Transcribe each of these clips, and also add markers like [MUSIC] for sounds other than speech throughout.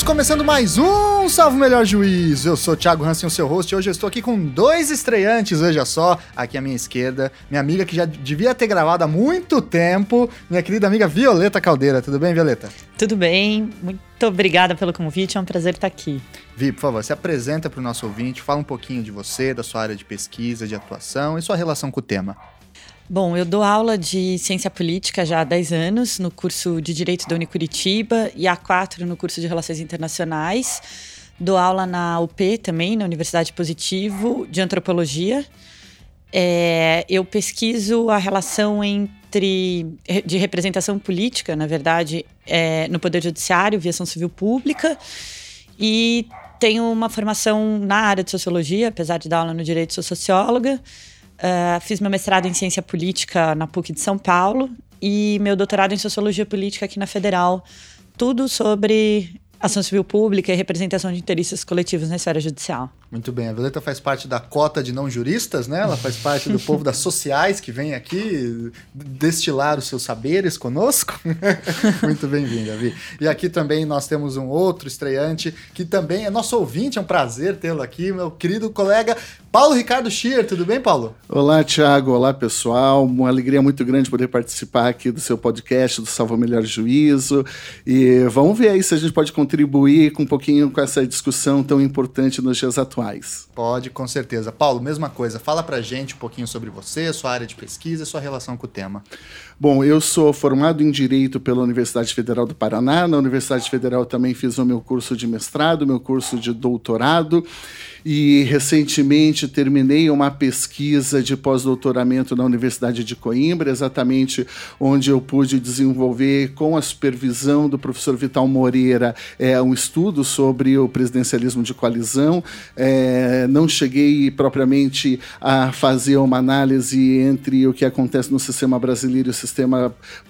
Estamos começando mais um Salvo Melhor Juiz. Eu sou o Thiago Hansen, o seu host, e hoje eu estou aqui com dois estreantes, veja só, aqui à minha esquerda, minha amiga que já devia ter gravado há muito tempo, minha querida amiga Violeta Caldeira. Tudo bem, Violeta? Tudo bem, muito obrigada pelo convite, é um prazer estar aqui. Vi, por favor, se apresenta para o nosso ouvinte, fala um pouquinho de você, da sua área de pesquisa, de atuação e sua relação com o tema. Bom, eu dou aula de ciência política já há 10 anos no curso de Direito da Unicuritiba e há 4 no curso de Relações Internacionais. Dou aula na UP também, na Universidade Positivo, de Antropologia. É, eu pesquiso a relação entre de representação política, na verdade, é, no Poder Judiciário, aviação civil pública, e tenho uma formação na área de sociologia, apesar de dar aula no direito, sou socióloga. Uh, fiz meu mestrado em ciência política na PUC de São Paulo e meu doutorado em sociologia política aqui na Federal. Tudo sobre ação civil pública e representação de interesses coletivos na esfera judicial. Muito bem, a Violeta faz parte da cota de não juristas, né? Ela faz parte do povo das sociais que vem aqui destilar os seus saberes conosco. [LAUGHS] Muito bem-vinda, Vi. E aqui também nós temos um outro estreante que também é nosso ouvinte, é um prazer tê-lo aqui, meu querido colega Paulo Ricardo Schier. Tudo bem, Paulo? Olá, Thiago. Olá, pessoal. Uma alegria muito grande poder participar aqui do seu podcast do Salva Melhor Juízo. E vamos ver aí se a gente pode contribuir com um pouquinho com essa discussão tão importante nos dias atuais Pode, com certeza. Paulo, mesma coisa. Fala pra gente um pouquinho sobre você, sua área de pesquisa e sua relação com o tema. Bom, eu sou formado em Direito pela Universidade Federal do Paraná. Na Universidade Federal também fiz o meu curso de mestrado, meu curso de doutorado e recentemente terminei uma pesquisa de pós-doutoramento na Universidade de Coimbra, exatamente onde eu pude desenvolver, com a supervisão do professor Vital Moreira, é, um estudo sobre o presidencialismo de coalizão. É, não cheguei propriamente a fazer uma análise entre o que acontece no sistema brasileiro e o sistema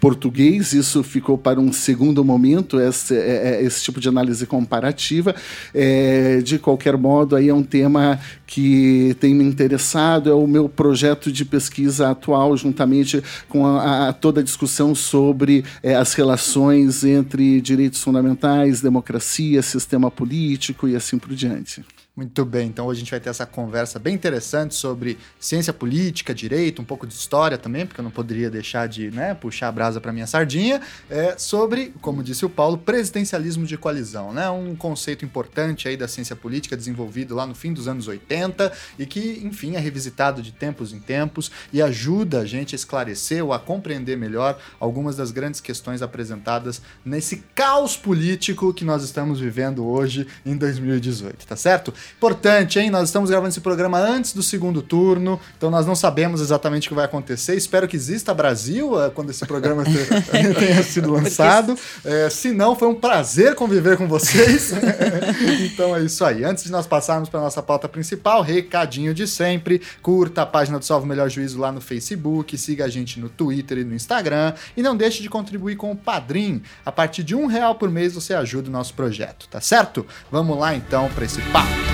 português, isso ficou para um segundo momento, esse, é, é esse tipo de análise comparativa. É, de qualquer modo, aí é um tema que tem me interessado, é o meu projeto de pesquisa atual, juntamente com a, a toda a discussão sobre é, as relações entre direitos fundamentais, democracia, sistema político e assim por diante. Muito bem, então hoje a gente vai ter essa conversa bem interessante sobre ciência política, direito, um pouco de história também, porque eu não poderia deixar de né, puxar a brasa para minha sardinha, é, sobre, como disse o Paulo, presidencialismo de coalizão, né? Um conceito importante aí da ciência política desenvolvido lá no fim dos anos 80 e que, enfim, é revisitado de tempos em tempos e ajuda a gente a esclarecer ou a compreender melhor algumas das grandes questões apresentadas nesse caos político que nós estamos vivendo hoje em 2018, tá certo? Importante, hein? Nós estamos gravando esse programa antes do segundo turno, então nós não sabemos exatamente o que vai acontecer. Espero que exista Brasil eh, quando esse programa [LAUGHS] tenha sido lançado. É, se não, foi um prazer conviver com vocês. [LAUGHS] então é isso aí. Antes de nós passarmos para nossa pauta principal, recadinho de sempre: curta a página do Salvo Melhor Juízo lá no Facebook, siga a gente no Twitter e no Instagram e não deixe de contribuir com o Padrim. A partir de um real por mês você ajuda o nosso projeto, tá certo? Vamos lá então para esse papo.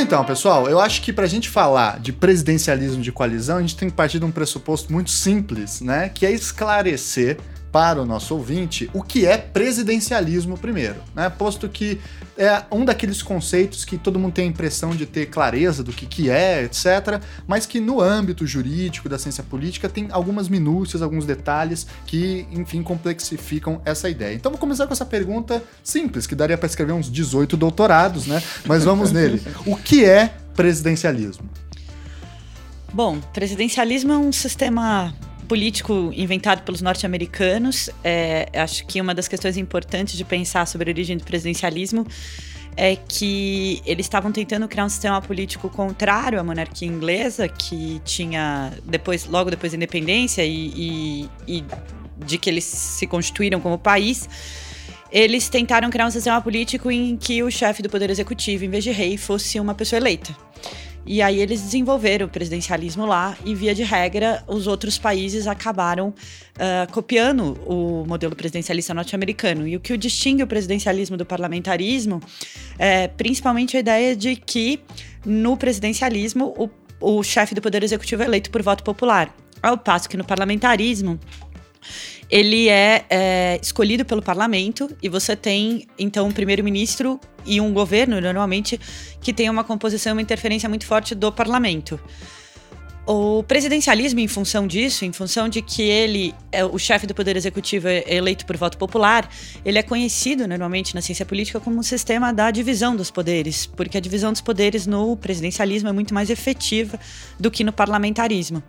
Então, pessoal, eu acho que para a gente falar de presidencialismo de coalizão, a gente tem que partir de um pressuposto muito simples, né? Que é esclarecer para o nosso ouvinte o que é presidencialismo primeiro, né? Posto que é um daqueles conceitos que todo mundo tem a impressão de ter clareza do que, que é, etc., mas que no âmbito jurídico da ciência política tem algumas minúcias, alguns detalhes que, enfim, complexificam essa ideia. Então vou começar com essa pergunta simples, que daria para escrever uns 18 doutorados, né? Mas vamos nele. O que é presidencialismo? Bom, presidencialismo é um sistema político inventado pelos norte-americanos. É, acho que uma das questões importantes de pensar sobre a origem do presidencialismo é que eles estavam tentando criar um sistema político contrário à monarquia inglesa, que tinha depois, logo depois da independência e, e, e de que eles se constituíram como país. Eles tentaram criar um sistema político em que o chefe do poder executivo, em vez de rei, fosse uma pessoa eleita. E aí eles desenvolveram o presidencialismo lá e, via de regra, os outros países acabaram uh, copiando o modelo presidencialista norte-americano. E o que o distingue o presidencialismo do parlamentarismo é principalmente a ideia de que no presidencialismo o, o chefe do poder executivo é eleito por voto popular. Ao passo que no parlamentarismo ele é, é, escolhido pelo parlamento e você tem, então, um primeiro-ministro e um governo, normalmente, que tem uma composição uma interferência muito forte do parlamento. O presidencialismo, em função disso, em função de que ele, é o chefe do poder executivo, é eleito por voto popular, ele é conhecido normalmente na ciência política como um sistema da divisão dos poderes, porque a divisão dos poderes no presidencialismo é muito mais efetiva do que no parlamentarismo.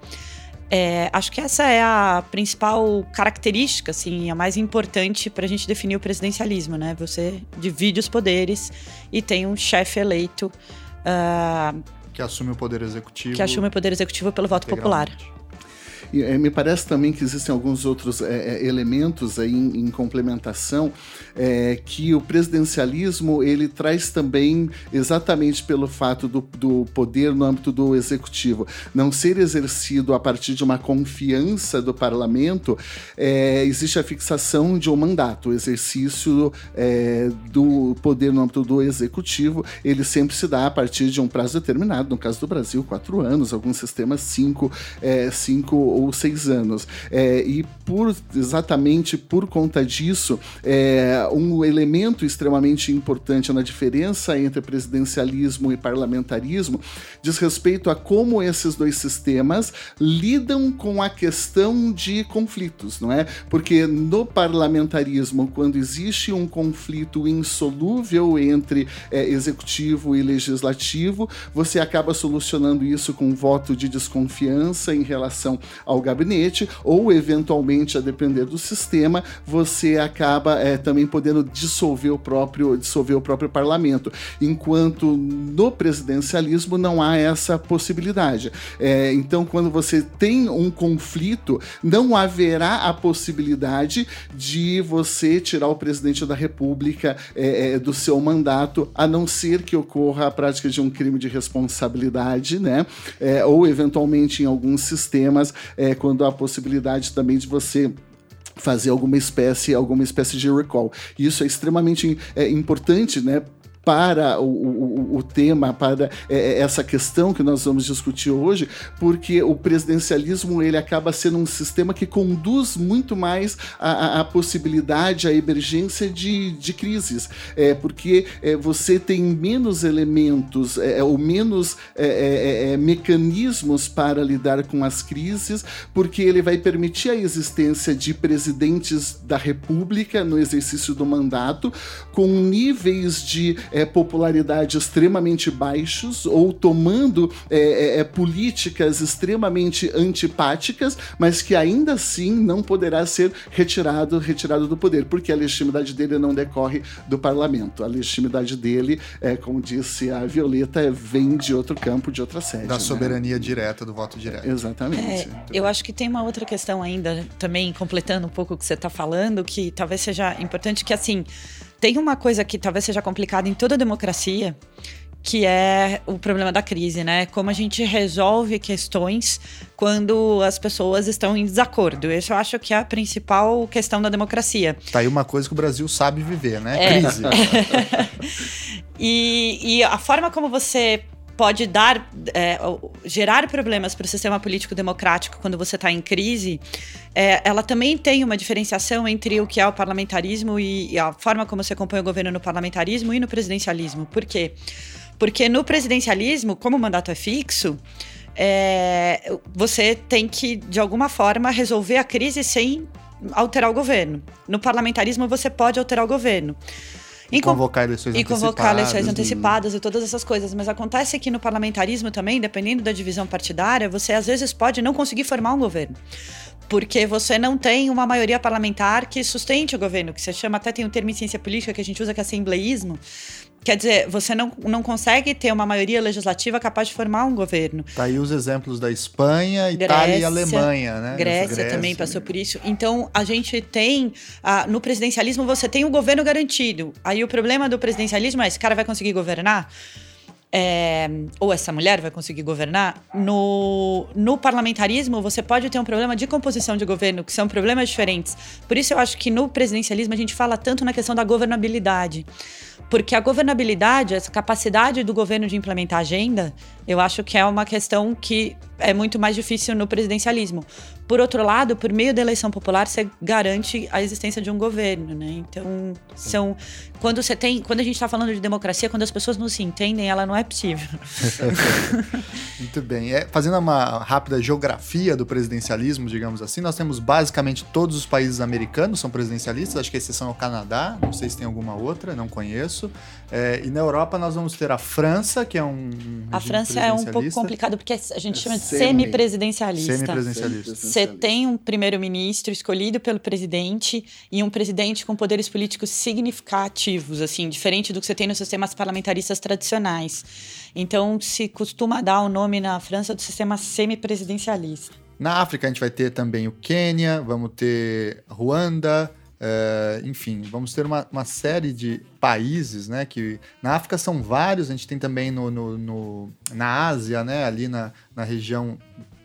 É, acho que essa é a principal característica, assim, a mais importante para a gente definir o presidencialismo, né? Você divide os poderes e tem um chefe eleito. Uh, que assume o poder executivo. Que assume o poder executivo pelo voto popular. E, é, me parece também que existem alguns outros é, elementos aí em, em complementação que o presidencialismo ele traz também exatamente pelo fato do, do poder no âmbito do executivo. Não ser exercido a partir de uma confiança do parlamento, existe a fixação de um mandato, o exercício do poder no âmbito do executivo, ele sempre se dá a partir de um prazo determinado, no caso do Brasil, quatro anos, alguns sistemas cinco, é, cinco ou seis anos. É, e por exatamente por conta disso, é, um elemento extremamente importante na diferença entre presidencialismo e parlamentarismo diz respeito a como esses dois sistemas lidam com a questão de conflitos, não é? Porque no parlamentarismo, quando existe um conflito insolúvel entre é, executivo e legislativo, você acaba solucionando isso com um voto de desconfiança em relação ao gabinete, ou eventualmente, a depender do sistema, você acaba é, também podendo dissolver o próprio dissolver o próprio parlamento. Enquanto no presidencialismo não há essa possibilidade. É, então, quando você tem um conflito, não haverá a possibilidade de você tirar o presidente da República é, do seu mandato, a não ser que ocorra a prática de um crime de responsabilidade, né? É, ou eventualmente em alguns sistemas é, quando há a possibilidade também de você fazer alguma espécie, alguma espécie de recall. Isso é extremamente é, importante, né, para o, o, o tema, para é, é, essa questão que nós vamos discutir hoje, porque o presidencialismo ele acaba sendo um sistema que conduz muito mais a, a possibilidade, a emergência de, de crises, é, porque é, você tem menos elementos é, ou menos é, mecanismos para lidar com as crises, porque ele vai permitir a existência de presidentes da República no exercício do mandato com níveis de é, popularidade extremamente baixos ou tomando é, é, é, políticas extremamente antipáticas, mas que ainda assim não poderá ser retirado, retirado do poder, porque a legitimidade dele não decorre do parlamento. A legitimidade dele, é, como disse a Violeta, vem de outro campo, de outra sede. Da né? soberania direta, do voto direto. Exatamente. É, eu acho que tem uma outra questão ainda, também completando um pouco o que você está falando, que talvez seja importante, que assim tem uma coisa que talvez seja complicada em toda a democracia, que é o problema da crise, né? Como a gente resolve questões quando as pessoas estão em desacordo. Isso eu acho que é a principal questão da democracia. Tá aí uma coisa que o Brasil sabe viver, né? É. Crise. [LAUGHS] e, e a forma como você pode dar, é, gerar problemas para o sistema político democrático quando você está em crise, é, ela também tem uma diferenciação entre o que é o parlamentarismo e, e, a forma como se acompanha o governo no parlamentarismo e no presidencialismo. Por quê? Porque no presidencialismo, como o mandato é fixo, é, você tem que, de alguma forma, resolver a crise sem alterar o governo. No parlamentarismo, você pode alterar o governo. E convocar eleições e antecipadas. E convocar eleições antecipadas e todas essas coisas. Mas acontece que no parlamentarismo também, dependendo da divisão partidária, você às vezes pode não conseguir formar um governo porque você não tem uma maioria parlamentar que sustente o governo, que você chama, até tem um termo em ciência política que a gente usa que é assembleísmo, Quer dizer, você não, não consegue ter uma maioria legislativa capaz de formar um governo. Tá aí os exemplos da Espanha, Grécia, Itália e Alemanha, né? Grécia, Grécia, também passou por isso. Então, a gente tem. Ah, no presidencialismo, você tem o um governo garantido. Aí o problema do presidencialismo é: esse cara vai conseguir governar? é, ou essa mulher vai conseguir governar, no, no parlamentarismo você pode ter um problema de composição de governo, que são problemas diferentes. Por isso eu acho que no presidencialismo a gente fala tanto na questão da governabilidade. Porque a governabilidade, essa capacidade do governo de implementar agenda, eu acho que é uma questão que é muito mais difícil no presidencialismo. Por outro lado, por meio da eleição popular, você garante a existência de um governo, né? Então, são quando você tem, quando a gente está falando de democracia, quando as pessoas não se entendem, ela não é possível. [LAUGHS] muito bem. É, fazendo uma rápida geografia do presidencialismo, digamos assim, nós temos basicamente todos os países americanos são presidencialistas. Acho que a exceção é o Canadá. Não sei se tem alguma outra, não conheço. É, e na Europa nós vamos ter a França, que é um a França é um pouco complicado porque a gente chama de semi-presidencialista. Semi-presidencialista. Você tem um primeiro-ministro escolhido pelo presidente e um presidente com poderes políticos significativos, assim, diferente do que você tem nos sistemas parlamentaristas tradicionais. Então, se costuma dar o nome na França do sistema semi-presidencialista. Na África, a gente vai ter também o Quênia, vamos ter Ruanda, é, enfim, vamos ter uma, uma, série de países, né? Que na África são vários, a gente tem também no, no, no na Ásia, né? Ali na, na região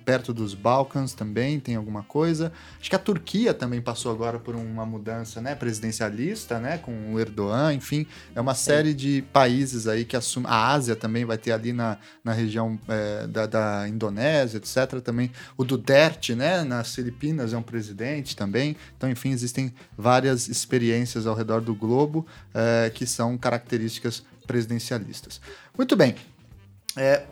perto dos Balcãs também tem alguma coisa. Acho que a Turquia também passou agora por uma mudança né, presidencialista, né, com o Erdogan, enfim, é uma Sim. série de países aí que assumem. A Ásia também vai ter ali na, na região é, da, da Indonésia, etc. Também o Duterte, né, nas Filipinas é um presidente também. Então, enfim, existem várias experiências ao redor do globo é, que são características presidencialistas. Muito bem. É,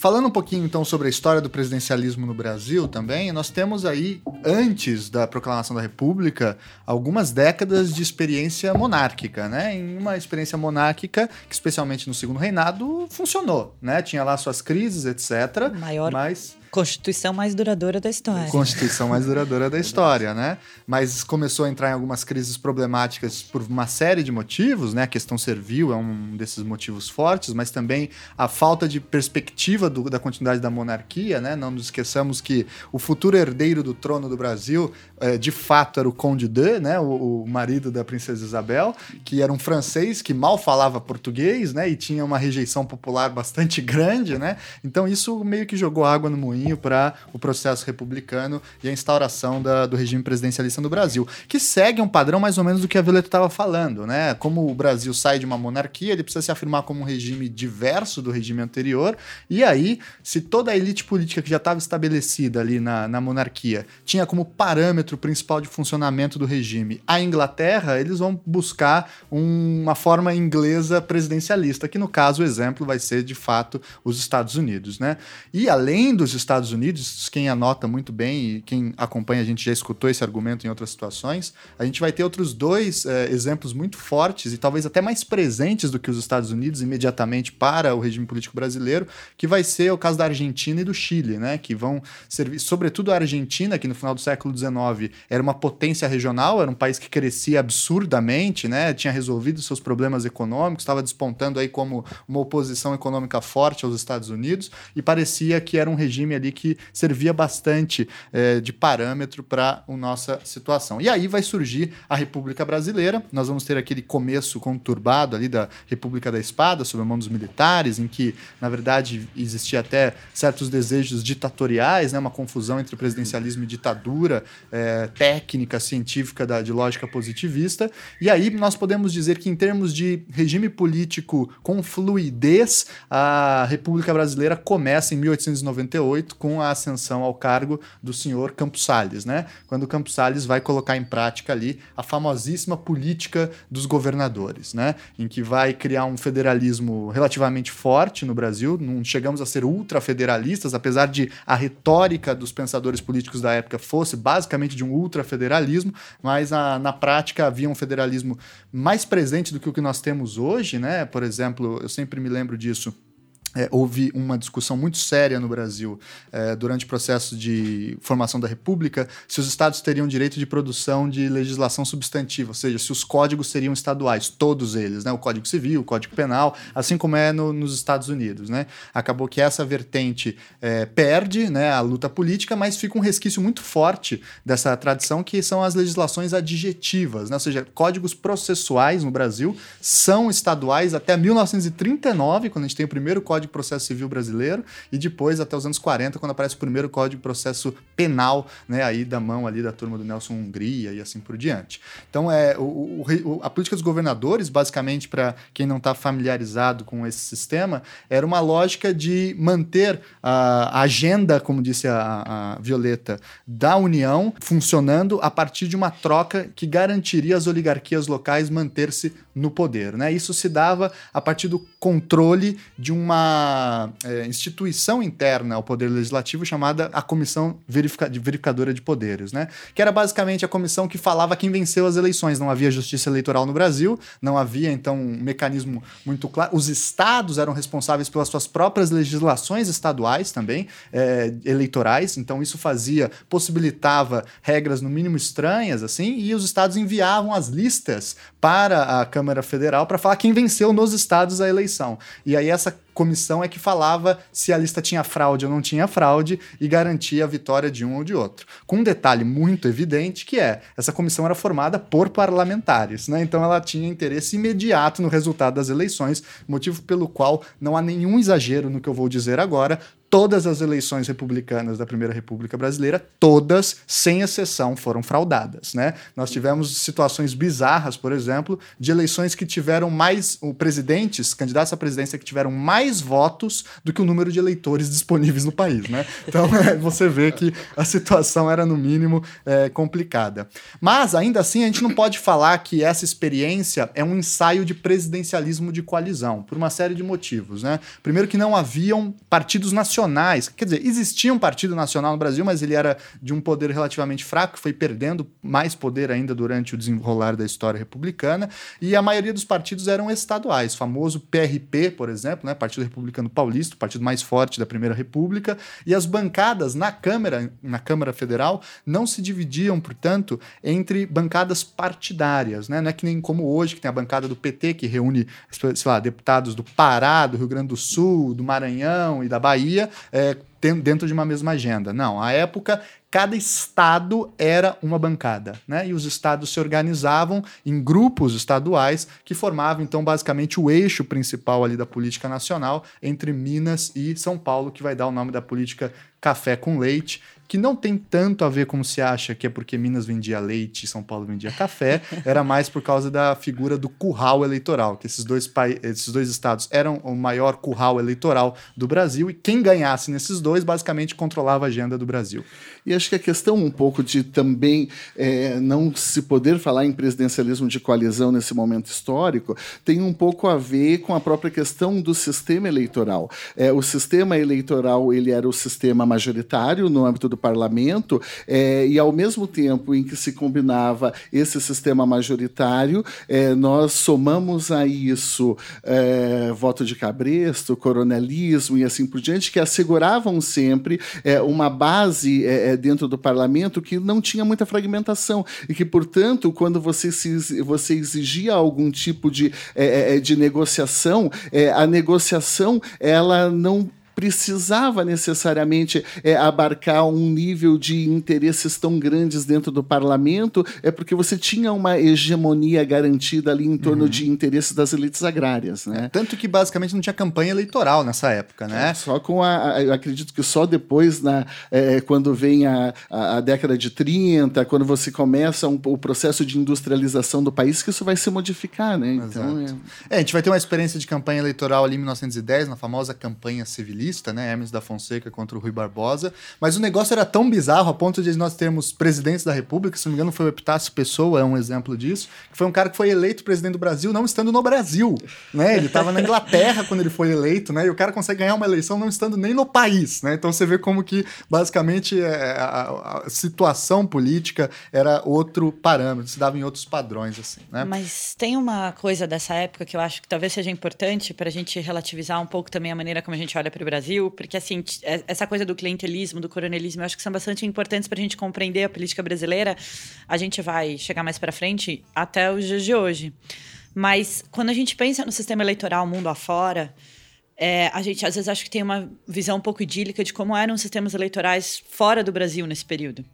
Falando um pouquinho então sobre a história do presidencialismo no Brasil também, nós temos aí, antes da proclamação da República, algumas décadas de experiência monárquica, né? Em uma experiência monárquica que, especialmente no segundo reinado, funcionou, né? Tinha lá suas crises, etc. Maior mas Constituição mais duradoura da história. Constituição mais duradoura da história, né? Mas começou a entrar em algumas crises problemáticas por uma série de motivos, né? A questão servil é um desses motivos fortes, mas também a falta de perspectiva do, da continuidade da monarquia, né? Não nos esqueçamos que o futuro herdeiro do trono do Brasil, é, de fato, era o Conde de, né? O, o, marido da princesa Isabel, que era um francês que mal falava português, né? E tinha uma rejeição popular bastante grande, né? Então isso meio que jogou água no moinho caminho para o processo republicano e a instauração da, do regime presidencialista no Brasil, que segue um padrão mais ou menos do que a Violeta estava falando, né? Como o Brasil sai de uma monarquia, ele precisa se afirmar como um regime diverso do regime anterior, e aí, se toda a elite política que já estava estabelecida ali na, na monarquia tinha como parâmetro principal de funcionamento do regime a Inglaterra, eles vão buscar um, uma forma inglesa presidencialista, que no caso o exemplo vai ser de fato os Estados Unidos, né? E além dos Estados Estados Unidos, quem anota muito bem e quem acompanha, a gente já escutou esse argumento em outras situações, a gente vai ter outros dois é, exemplos muito fortes e talvez até mais presentes do que os Estados Unidos imediatamente para o regime político brasileiro, que vai ser o caso da Argentina e do Chile, né? Que vão servir, sobretudo a Argentina, que no final do século XIX era uma potência regional, era um país que crescia absurdamente, né? Tinha resolvido seus problemas econômicos, estava despontando aí como uma oposição econômica forte aos Estados Unidos e parecia que era um regime ali que servia bastante é, de parâmetro para a nossa situação. E aí vai surgir a República Brasileira, nós vamos ter aquele começo conturbado ali da República da Espada, sob a mão dos militares, em que, na verdade, existia até certos desejos ditatoriais, né, uma confusão entre presidencialismo e ditadura é, técnica, científica da, de lógica positivista. E aí nós podemos dizer que, em termos de regime político com fluidez, a República Brasileira começa em 1898 com a ascensão ao cargo do senhor Campos Salles, né? Quando o Campos Salles vai colocar em prática ali a famosíssima política dos governadores, né? Em que vai criar um federalismo relativamente forte no Brasil, não chegamos a ser ultrafederalistas, apesar de a retórica dos pensadores políticos da época fosse basicamente de um ultrafederalismo, mas a, na prática havia um federalismo mais presente do que o que nós temos hoje, né? Por exemplo, eu sempre me lembro disso é, houve uma discussão muito séria no Brasil é, durante o processo de formação da República se os estados teriam direito de produção de legislação substantiva, ou seja, se os códigos seriam estaduais, todos eles, né? o Código Civil, o Código Penal, assim como é no, nos Estados Unidos. Né? Acabou que essa vertente é, perde né, a luta política, mas fica um resquício muito forte dessa tradição que são as legislações adjetivas, né? ou seja, códigos processuais no Brasil são estaduais até 1939, quando a gente tem o primeiro código Código de Processo Civil brasileiro e depois até os anos 40, quando aparece o primeiro Código de Processo Penal, né, aí da mão ali da turma do Nelson Hungria e assim por diante. Então, é, o, o, a política dos governadores, basicamente, para quem não está familiarizado com esse sistema, era uma lógica de manter a, agenda, como disse a, a Violeta, da União funcionando a partir de uma troca que garantiria as oligarquias locais manter-se no poder. Né? Isso se dava a partir do controle de uma é, instituição interna ao Poder Legislativo chamada a Comissão Verifica Verificadora de Poderes, né? que era basicamente a comissão que falava quem venceu as eleições. Não havia justiça eleitoral no Brasil, não havia então um mecanismo muito claro. Os estados eram responsáveis pelas suas próprias legislações estaduais também, é, eleitorais, então isso fazia, possibilitava regras no mínimo estranhas, assim, e os estados enviavam as listas para a Câmara Federal para falar quem venceu nos estados a eleição. E aí essa comissão é que falava se a lista tinha fraude ou não tinha fraude e garantia a vitória de um ou de outro. Com um detalhe muito evidente que é, essa comissão era formada por parlamentares, né? Então ela tinha interesse imediato no resultado das eleições, motivo pelo qual não há nenhum exagero no que eu vou dizer agora, todas as eleições republicanas da Primeira República Brasileira, todas, sem exceção, foram fraudadas. Né? Nós tivemos situações bizarras, por exemplo, de eleições que tiveram mais, o presidentes, candidatos à presidência que tiveram mais votos do que o número de eleitores disponíveis no país. Né? Então [LAUGHS] é, você vê que a situação era, no mínimo, é, complicada. Mas, ainda assim, a gente não pode falar que essa experiência é um ensaio de presidencialismo de coalizão, por uma série de motivos. Né? Primeiro que não haviam partidos nacionais nacionais. Quer dizer, existia um partido nacional no Brasil, mas ele era de um poder relativamente fraco, foi perdendo mais poder ainda durante o desenrolar da história republicana, e a maioria dos partidos eram estaduais. O famoso PRP, por exemplo, né, Partido Republicano Paulista, o partido mais forte da Primeira República, e as bancadas na Câmara, na Câmara Federal não se dividiam, portanto, entre bancadas partidárias, né? Não é que nem como hoje, que tem a bancada do PT, que reúne, sei lá, deputados do Pará, do Rio Grande do Sul, do Maranhão e da Bahia, é, dentro de uma mesma agenda. Não, à época, cada estado era uma bancada, né? E os estados se organizavam em grupos estaduais que formavam, então, basicamente o eixo principal ali da política nacional entre Minas e São Paulo, que vai dar o nome da política café com leite, que não tem tanto a ver como se acha que é porque Minas vendia leite e São Paulo vendia café, [LAUGHS] era mais por causa da figura do curral eleitoral, que esses dois, esses dois estados eram o maior curral eleitoral do Brasil e quem ganhasse nesses dois basicamente controlava a agenda do Brasil. E acho que a questão um pouco de também é, não se poder falar em presidencialismo de coalizão nesse momento histórico tem um pouco a ver com a própria questão do sistema eleitoral. É, o sistema eleitoral ele era o sistema majoritário no âmbito do parlamento, é, e ao mesmo tempo em que se combinava esse sistema majoritário, é, nós somamos a isso é, voto de cabresto, coronelismo e assim por diante, que asseguravam sempre uma base dentro do parlamento que não tinha muita fragmentação e que, portanto, quando você, se, você exigia algum tipo de, de negociação, a negociação ela não precisava necessariamente é, abarcar um nível de interesses tão grandes dentro do parlamento, é porque você tinha uma hegemonia garantida ali em torno uhum. de interesses das elites agrárias. Né? É, tanto que basicamente não tinha campanha eleitoral nessa época, né? É, só com a. a eu acredito que só depois, na, é, quando vem a, a, a, década de 30, quando você começa um, o processo de industrialização do país, que isso vai se modificar, né? Então, é... é... a gente vai ter uma experiência de campanha eleitoral ali em 1910, na famosa campanha civilista paulista, né? Hermes da Fonseca contra o Rui Barbosa. Mas o negócio era tão bizarro a ponto de nós termos presidentes da República, se não me engano, foi o Epitácio Pessoa, é um exemplo disso, que foi um cara que foi eleito presidente do Brasil não estando no Brasil, né? Ele estava na Inglaterra quando ele foi eleito, né? E o cara consegue ganhar uma eleição não estando nem no país, né? Então você vê como que basicamente é, a, situação política era outro parâmetro, se dava em outros padrões, assim, né? Mas tem uma coisa dessa época que eu acho que talvez seja importante para a gente relativizar um pouco também a maneira como a gente olha para o Brasil, porque assim, é, essa coisa do clientelismo, do coronelismo, eu acho que são bastante importantes para a gente compreender a política brasileira. A gente vai chegar mais para frente até os dias de hoje. Mas quando a gente pensa no sistema eleitoral mundo afora, é, a gente às vezes acha que tem uma visão um pouco idílica de como eram os sistemas eleitorais fora do Brasil nesse período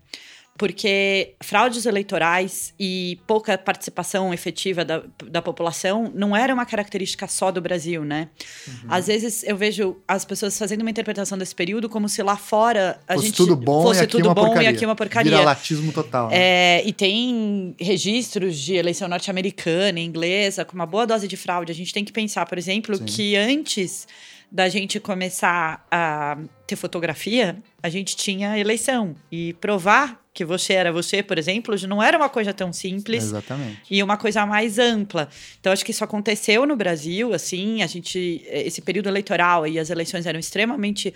porque fraudes eleitorais e pouca participação efetiva da, da população não era uma característica só do Brasil, né? Uhum. Às vezes eu vejo as pessoas fazendo uma interpretação desse período como se lá fora a fosse gente tudo bom fosse e tudo bom porcaria. e aqui uma porcaria. Viralatismo total. Né? É, e tem registros de eleição norte-americana, inglesa, com uma boa dose de fraude. A gente tem que pensar, por exemplo, Sim. que antes da gente começar a ter fotografia, a gente tinha eleição. E provar que você era você, por exemplo, não era uma coisa tão simples. Exatamente. E uma coisa mais ampla. Então, acho que isso aconteceu no Brasil, assim, a gente. Esse período eleitoral e as eleições eram extremamente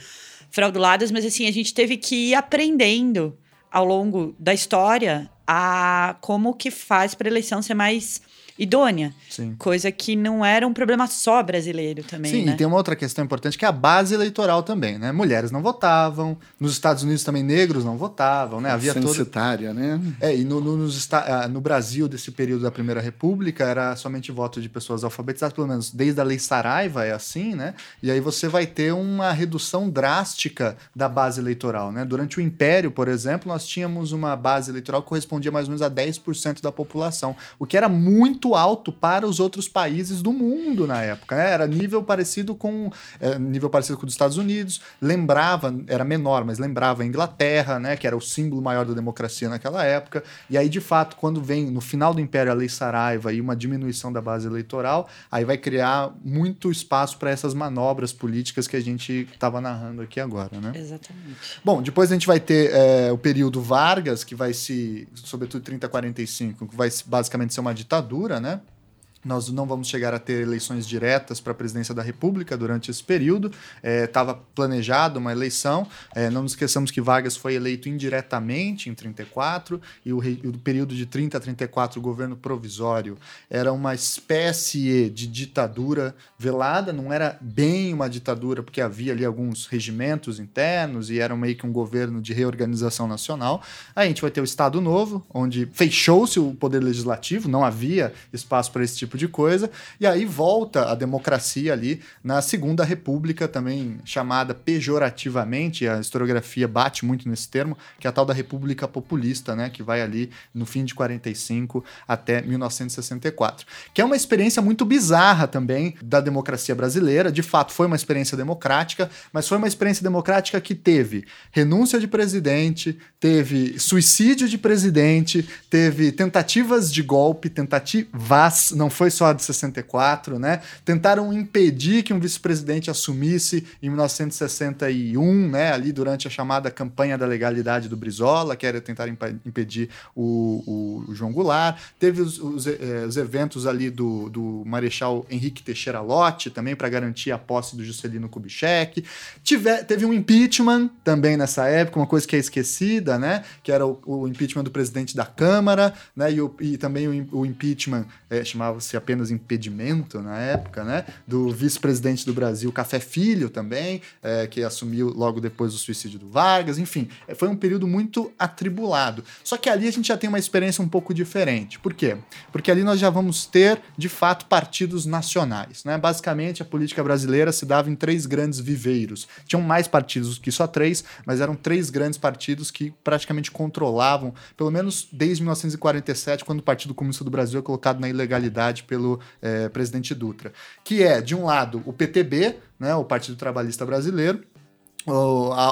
frauduladas, mas assim, a gente teve que ir aprendendo ao longo da história a como que faz para a eleição ser mais idônea. Sim. Coisa que não era um problema só brasileiro também. Sim, né? e tem uma outra questão importante que é a base eleitoral também, né? Mulheres não votavam, nos Estados Unidos também negros não votavam, né? Havia Censitária, toda... né? É, e no, no, nos, ah, no Brasil, desse período da Primeira República, era somente voto de pessoas alfabetizadas, pelo menos desde a Lei Saraiva é assim, né? E aí você vai ter uma redução drástica da base eleitoral, né? Durante o Império, por exemplo, nós tínhamos uma base eleitoral que correspondia mais ou menos a 10% da população, o que era muito alto para os outros países do mundo na época. Né? Era nível parecido com é, nível parecido com os Estados Unidos, lembrava, era menor, mas lembrava a Inglaterra, né, que era o símbolo maior da democracia naquela época. E aí, de fato, quando vem no final do Império a Lei Saraiva e uma diminuição da base eleitoral, aí vai criar muito espaço para essas manobras políticas que a gente estava narrando aqui agora, né? Exatamente. Bom, depois a gente vai ter é, o período Vargas, que vai se, sobretudo 30 a 45, que vai basicamente ser uma ditadura, né? Nós não vamos chegar a ter eleições diretas para a presidência da República durante esse período. Estava é, planejada uma eleição. É, não nos esqueçamos que Vargas foi eleito indiretamente em 34 e o, o, período de 30 a 34, o governo provisório, era uma espécie de ditadura velada. Não era bem uma ditadura, porque havia ali alguns regimentos internos e era meio que um governo de reorganização nacional. Aí a gente vai ter o Estado Novo, onde fechou-se o poder legislativo, não havia espaço para esse tipo tipo de coisa. E aí volta a democracia ali na Segunda República, também chamada pejorativamente, a historiografia bate muito nesse termo, que é a tal da República Populista, né, que vai ali no fim de 45 até 1964. Que é uma experiência muito bizarra também da democracia brasileira. De fato, foi uma experiência democrática, mas foi uma experiência democrática que teve renúncia de presidente, teve suicídio de presidente, teve tentativas de golpe, tentativas, não foi só a de 64, né? Tentaram impedir que um vice-presidente assumisse em 1961, né? Ali durante a chamada campanha da legalidade do Brizola, que era tentar impedir o, o, João Goulart. Teve os, os, eh, os eventos ali do, do Marechal Henrique Teixeira Lott, também para garantir a posse do Juscelino Kubitschek. Tive, teve um impeachment também nessa época, uma coisa que é esquecida, né? Que era o, o impeachment do presidente da Câmara, né? E, o, e também o, o impeachment, é, chamava-se se apenas impedimento na época, né? Do vice-presidente do Brasil, Café Filho também, é, que assumiu logo depois do suicídio do Vargas, enfim, é, foi um período muito atribulado. Só que ali a gente já tem uma experiência um pouco diferente. Por quê? Porque ali nós já vamos ter, de fato, partidos nacionais, né? Basicamente, a política brasileira se dava em três grandes viveiros. Tinham mais partidos que só três, mas eram três grandes partidos que praticamente controlavam, pelo menos desde 1947, quando o Partido Comunista do Brasil é colocado na ilegalidade pelo é, presidente Dutra, que é, de um lado, o PTB, né, o Partido Trabalhista Brasileiro,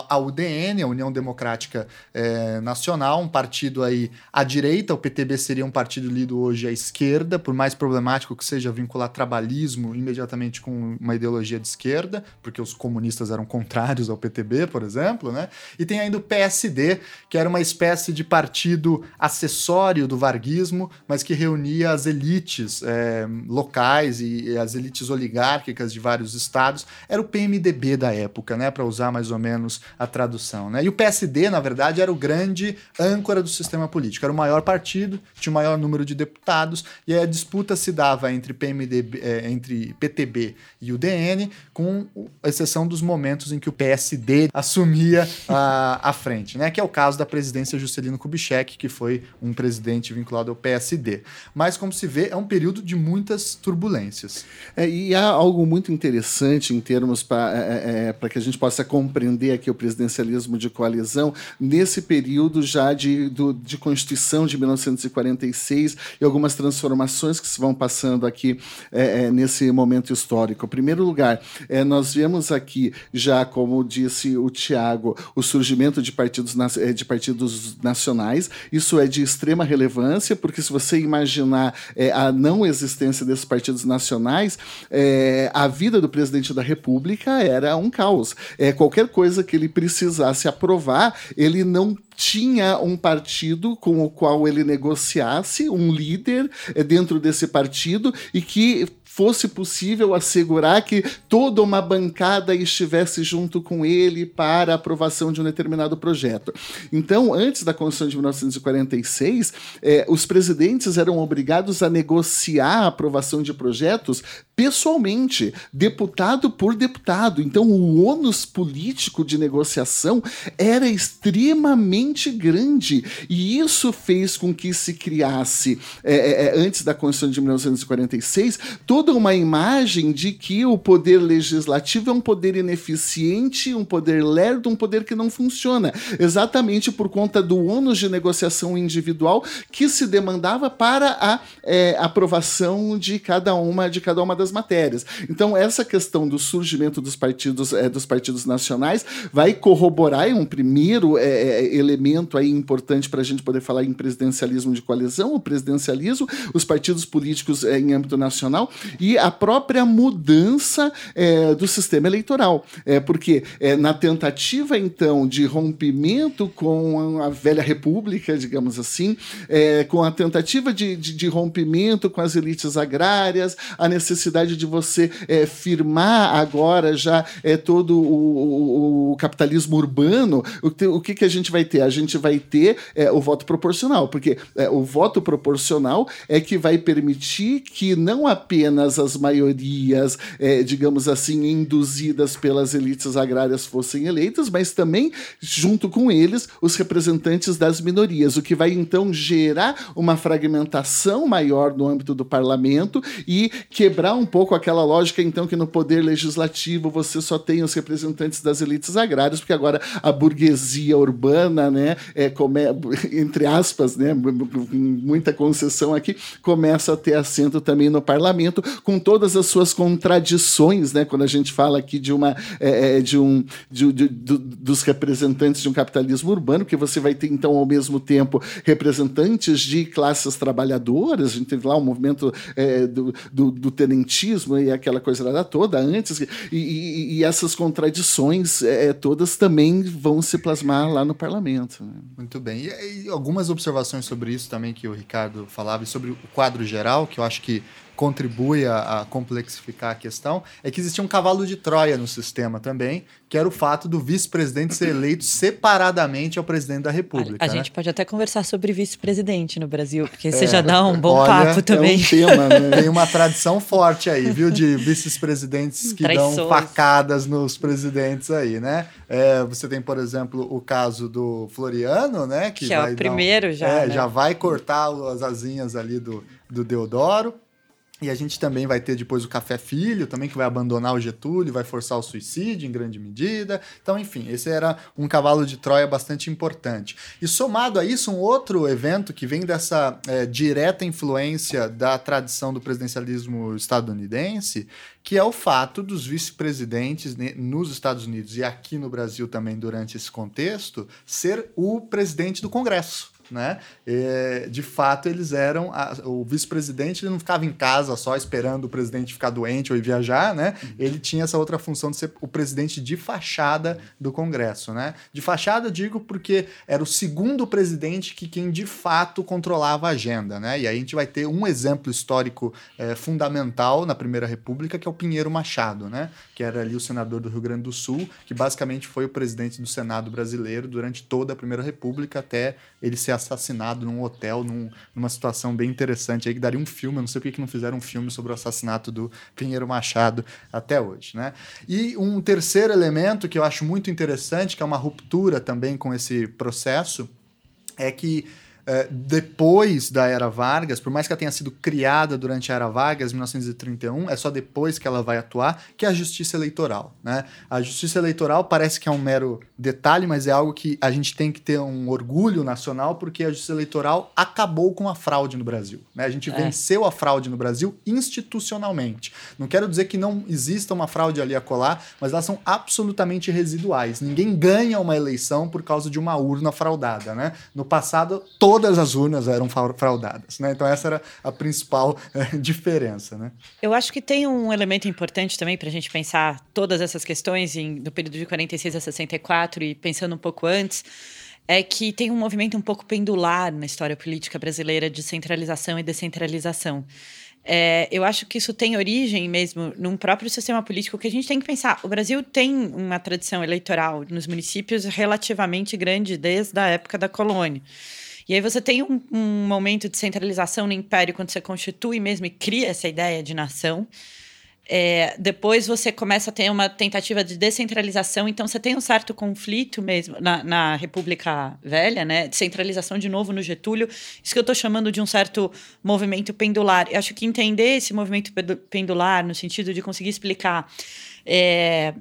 a, UDN, a União Democrática é, Nacional, um partido aí à direita, o PTB seria um partido lido hoje à esquerda, por mais problemático que seja vincular trabalhismo imediatamente com uma ideologia de esquerda, porque os comunistas eram contrários ao PTB, por exemplo, né? E tem ainda o PSD, que era uma espécie de partido acessório do varguismo, mas que reunia as elites é, locais e, e as elites oligárquicas de vários estados. Era o PMDB da época, né? Para usar mais ou menos a tradução. Né? E o PSD, na verdade, era o grande âncora do sistema político. Era o maior partido, tinha o maior número de deputados, e a disputa se dava entre, PMDB, é, entre PTB e o DN, com exceção dos momentos em que o PSD assumia a, a frente, né? que é o caso da presidência Juscelino Kubitschek, que foi um presidente vinculado ao PSD. Mas, como se vê, é um período de muitas turbulências. É, e há algo muito interessante em termos para é, é, que a gente possa compreender aqui o presidencialismo de coalizão nesse período já de, do, de Constituição de 1946 e algumas transformações que se vão passando aqui é, é, nesse momento histórico. Em primeiro lugar, é, nós vemos aqui já, como disse o Tiago, o surgimento de partidos, é, de partidos nacionais. Isso é de extrema relevância, porque se você imaginar é, a não existência desses partidos nacionais, é, a vida do presidente da República era um caos. É, qualquer coisa que ele precisasse aprovar, ele não tinha um partido com o qual ele negociasse, um líder é, dentro desse partido e que fosse possível assegurar que toda uma bancada estivesse junto com ele para a aprovação de um determinado projeto. Então, antes da Constituição de 1946, eh, os presidentes eram obrigados a negociar a aprovação de projetos pessoalmente, deputado por deputado. Então, o ônus político de negociação era extremamente grande. E isso fez com que se criasse, é, é, antes da Constituição de 1946, toda uma imagem de que o poder legislativo é um poder ineficiente, um poder lerdo, um poder que não funciona. Exatamente por conta do ônus de negociação individual que se demandava para a é, aprovação de cada uma de cada uma das matérias. Então, essa questão do surgimento dos partidos, é, dos partidos nacionais vai corroborar um primeiro é, é elemento aí importante para a gente poder falar em presidencialismo de coalizão, o presidencialismo, os partidos políticos é, em âmbito nacional e a própria mudança é, do sistema eleitoral. É, porque é, na tentativa, então, de rompimento com a velha república, digamos assim, é, com a tentativa de, de, de, rompimento com as elites agrárias, a necessidade de você é, firmar agora já é, todo o, o, o capitalismo urbano, o, que, o que, que a gente vai ter? A gente vai ter é, o voto proporcional, porque é, o voto proporcional é que vai permitir que não apenas as maiorias, é, digamos assim, induzidas pelas elites agrárias fossem eleitas, mas também, junto com eles, os representantes das minorias, o que vai então gerar uma fragmentação maior no âmbito do parlamento e quebrar um pouco aquela lógica, então, que no poder legislativo você só tem os representantes das elites agrárias, porque agora a burguesia urbana, né, é, come, [LAUGHS] entre aspas, né, muita concessão aqui, começa a ter assento também no parlamento, com todas as suas contradições, né? Quando a gente fala aqui de uma é, é, de um de, de, de, dos representantes de um capitalismo urbano, que você vai ter então ao mesmo tempo representantes de classes trabalhadoras. A gente teve lá o um movimento é, do, do, do, tenentismo e aquela coisa toda antes, e, e, e essas contradições é, todas também vão se plasmar lá no parlamento. Né? Muito bem. E, e algumas observações sobre isso também que o Ricardo falava, e sobre o quadro geral, que eu acho que contribui a, a, complexificar a questão, é que existia um cavalo de Troia no sistema também, que era o fato do vice-presidente ser eleito separadamente ao presidente da República. A, a né? gente pode até conversar sobre vice-presidente no Brasil, porque é, você já dá um bom olha, papo também. É um tema, né? Tem uma tradição forte aí, viu, de vice-presidentes que Traições. dão facadas nos presidentes aí, né? É, você tem, por exemplo, o caso do Floriano, né? Que, que é o primeiro um, já. É, né? já vai cortar as asinhas ali do, do Deodoro. E a gente também vai ter depois o Café Filho, também que vai abandonar o Getúlio, vai forçar o suicídio em grande medida. Então, enfim, esse era um cavalo de Troia bastante importante. E somado a isso, um outro evento que vem dessa é, direta influência da tradição do presidencialismo estadunidense, que é o fato dos vice-presidentes nos Estados Unidos e aqui no Brasil também durante esse contexto ser o presidente do Congresso né? E, de fato, eles eram. A, o vice-presidente ele não ficava em casa só esperando o presidente ficar doente ou ir viajar, né? Uhum. Ele tinha essa outra função de ser o presidente de fachada do Congresso, né? De fachada, digo, porque era o segundo presidente que quem de fato controlava a agenda, né? E aí a gente vai ter um exemplo histórico é, fundamental na Primeira República, que é o Pinheiro Machado, né? Que era ali o senador do Rio Grande do Sul, que basicamente foi o presidente do Senado brasileiro durante toda a Primeira República até ele ser assassinado num hotel, num, numa situação bem interessante aí, que daria um filme. Eu não sei por que não fizeram um filme sobre o assassinato do Pinheiro Machado até hoje, né? E um terceiro elemento que eu acho muito interessante, que é uma ruptura também com esse processo, é que é, depois da Era Vargas, por mais que ela tenha sido criada durante a Era Vargas, 1931, é só depois que ela vai atuar, que é a justiça eleitoral. Né? A justiça eleitoral parece que é um mero detalhe, mas é algo que a gente tem que ter um orgulho nacional, porque a justiça eleitoral acabou com a fraude no Brasil. Né? A gente é. venceu a fraude no Brasil institucionalmente. Não quero dizer que não exista uma fraude ali a colar, mas elas são absolutamente residuais. Ninguém ganha uma eleição por causa de uma urna fraudada. Né? No passado, todo todas as urnas eram fraudadas. Né? Então, essa era a principal é, [LAUGHS] diferença. Né? Eu acho que tem um elemento importante também para a gente pensar todas essas questões em, do período de 46 a 64 e pensando um pouco antes é que tem um movimento um pouco pendular na história política brasileira de centralização e descentralização. É, eu acho que isso tem origem mesmo num próprio sistema político que a gente tem que pensar. O Brasil tem uma tradição eleitoral nos municípios relativamente grande desde a época da colônia. E aí você tem um, um momento de centralização no império quando você constitui mesmo e cria essa ideia de nação. É, depois você começa a ter uma tentativa de descentralização, então você tem um certo conflito mesmo na, na República Velha, né? Centralização de novo no Getúlio. Isso que eu estou chamando de um certo movimento pendular. Eu acho que entender esse movimento pendular, no sentido de conseguir explicar é,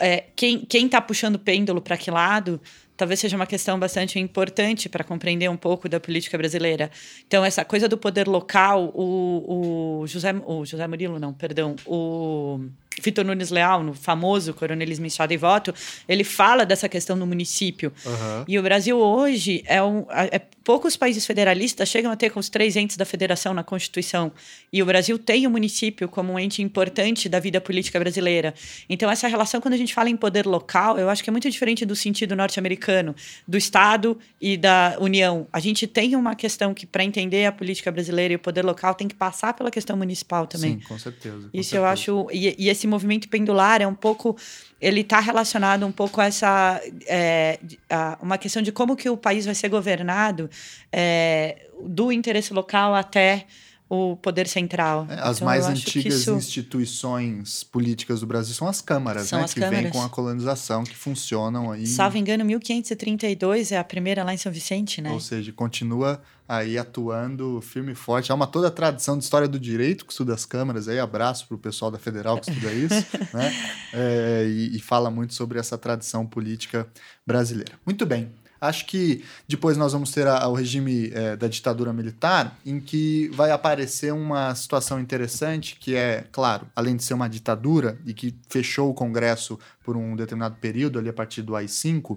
é, quem está puxando o pêndulo para que lado, talvez seja uma questão bastante importante para compreender um pouco da política brasileira. Então, essa coisa do poder local, o, o José, o José Murilo, não, perdão, o Vitor Nunes Leal, no famoso Coronelismo Estado e Voto, ele fala dessa questão do município. Uhum. E o Brasil hoje é um. É, poucos países federalistas chegam a ter com os três entes da federação na Constituição. E o Brasil tem o município como um ente importante da vida política brasileira. Então, essa relação, quando a gente fala em poder local, eu acho que é muito diferente do sentido norte-americano, do Estado e da União. A gente tem uma questão que, para entender a política brasileira e o poder local, tem que passar pela questão municipal também. Sim, com certeza. Com Isso certeza. eu acho. E, e esse movimento pendular é um pouco ele está relacionado um pouco a essa é, a uma questão de como que o país vai ser governado é, do interesse local até o poder central. É, as então, mais antigas isso... instituições políticas do Brasil são as câmaras, são né? As que câmaras. vêm com a colonização, que funcionam aí. Salvo engano, 1532 é a primeira lá em São Vicente, né? Ou seja, continua aí atuando firme e forte. Há uma toda a tradição de história do direito que estuda as câmaras, aí abraço para o pessoal da Federal que estuda isso, [LAUGHS] né? É, e, e fala muito sobre essa tradição política brasileira. Muito bem. Acho que depois nós vamos ter a, o regime é, da ditadura militar, em que vai aparecer uma situação interessante, que é, claro, além de ser uma ditadura e que fechou o Congresso por um determinado período, ali a partir do AI-5,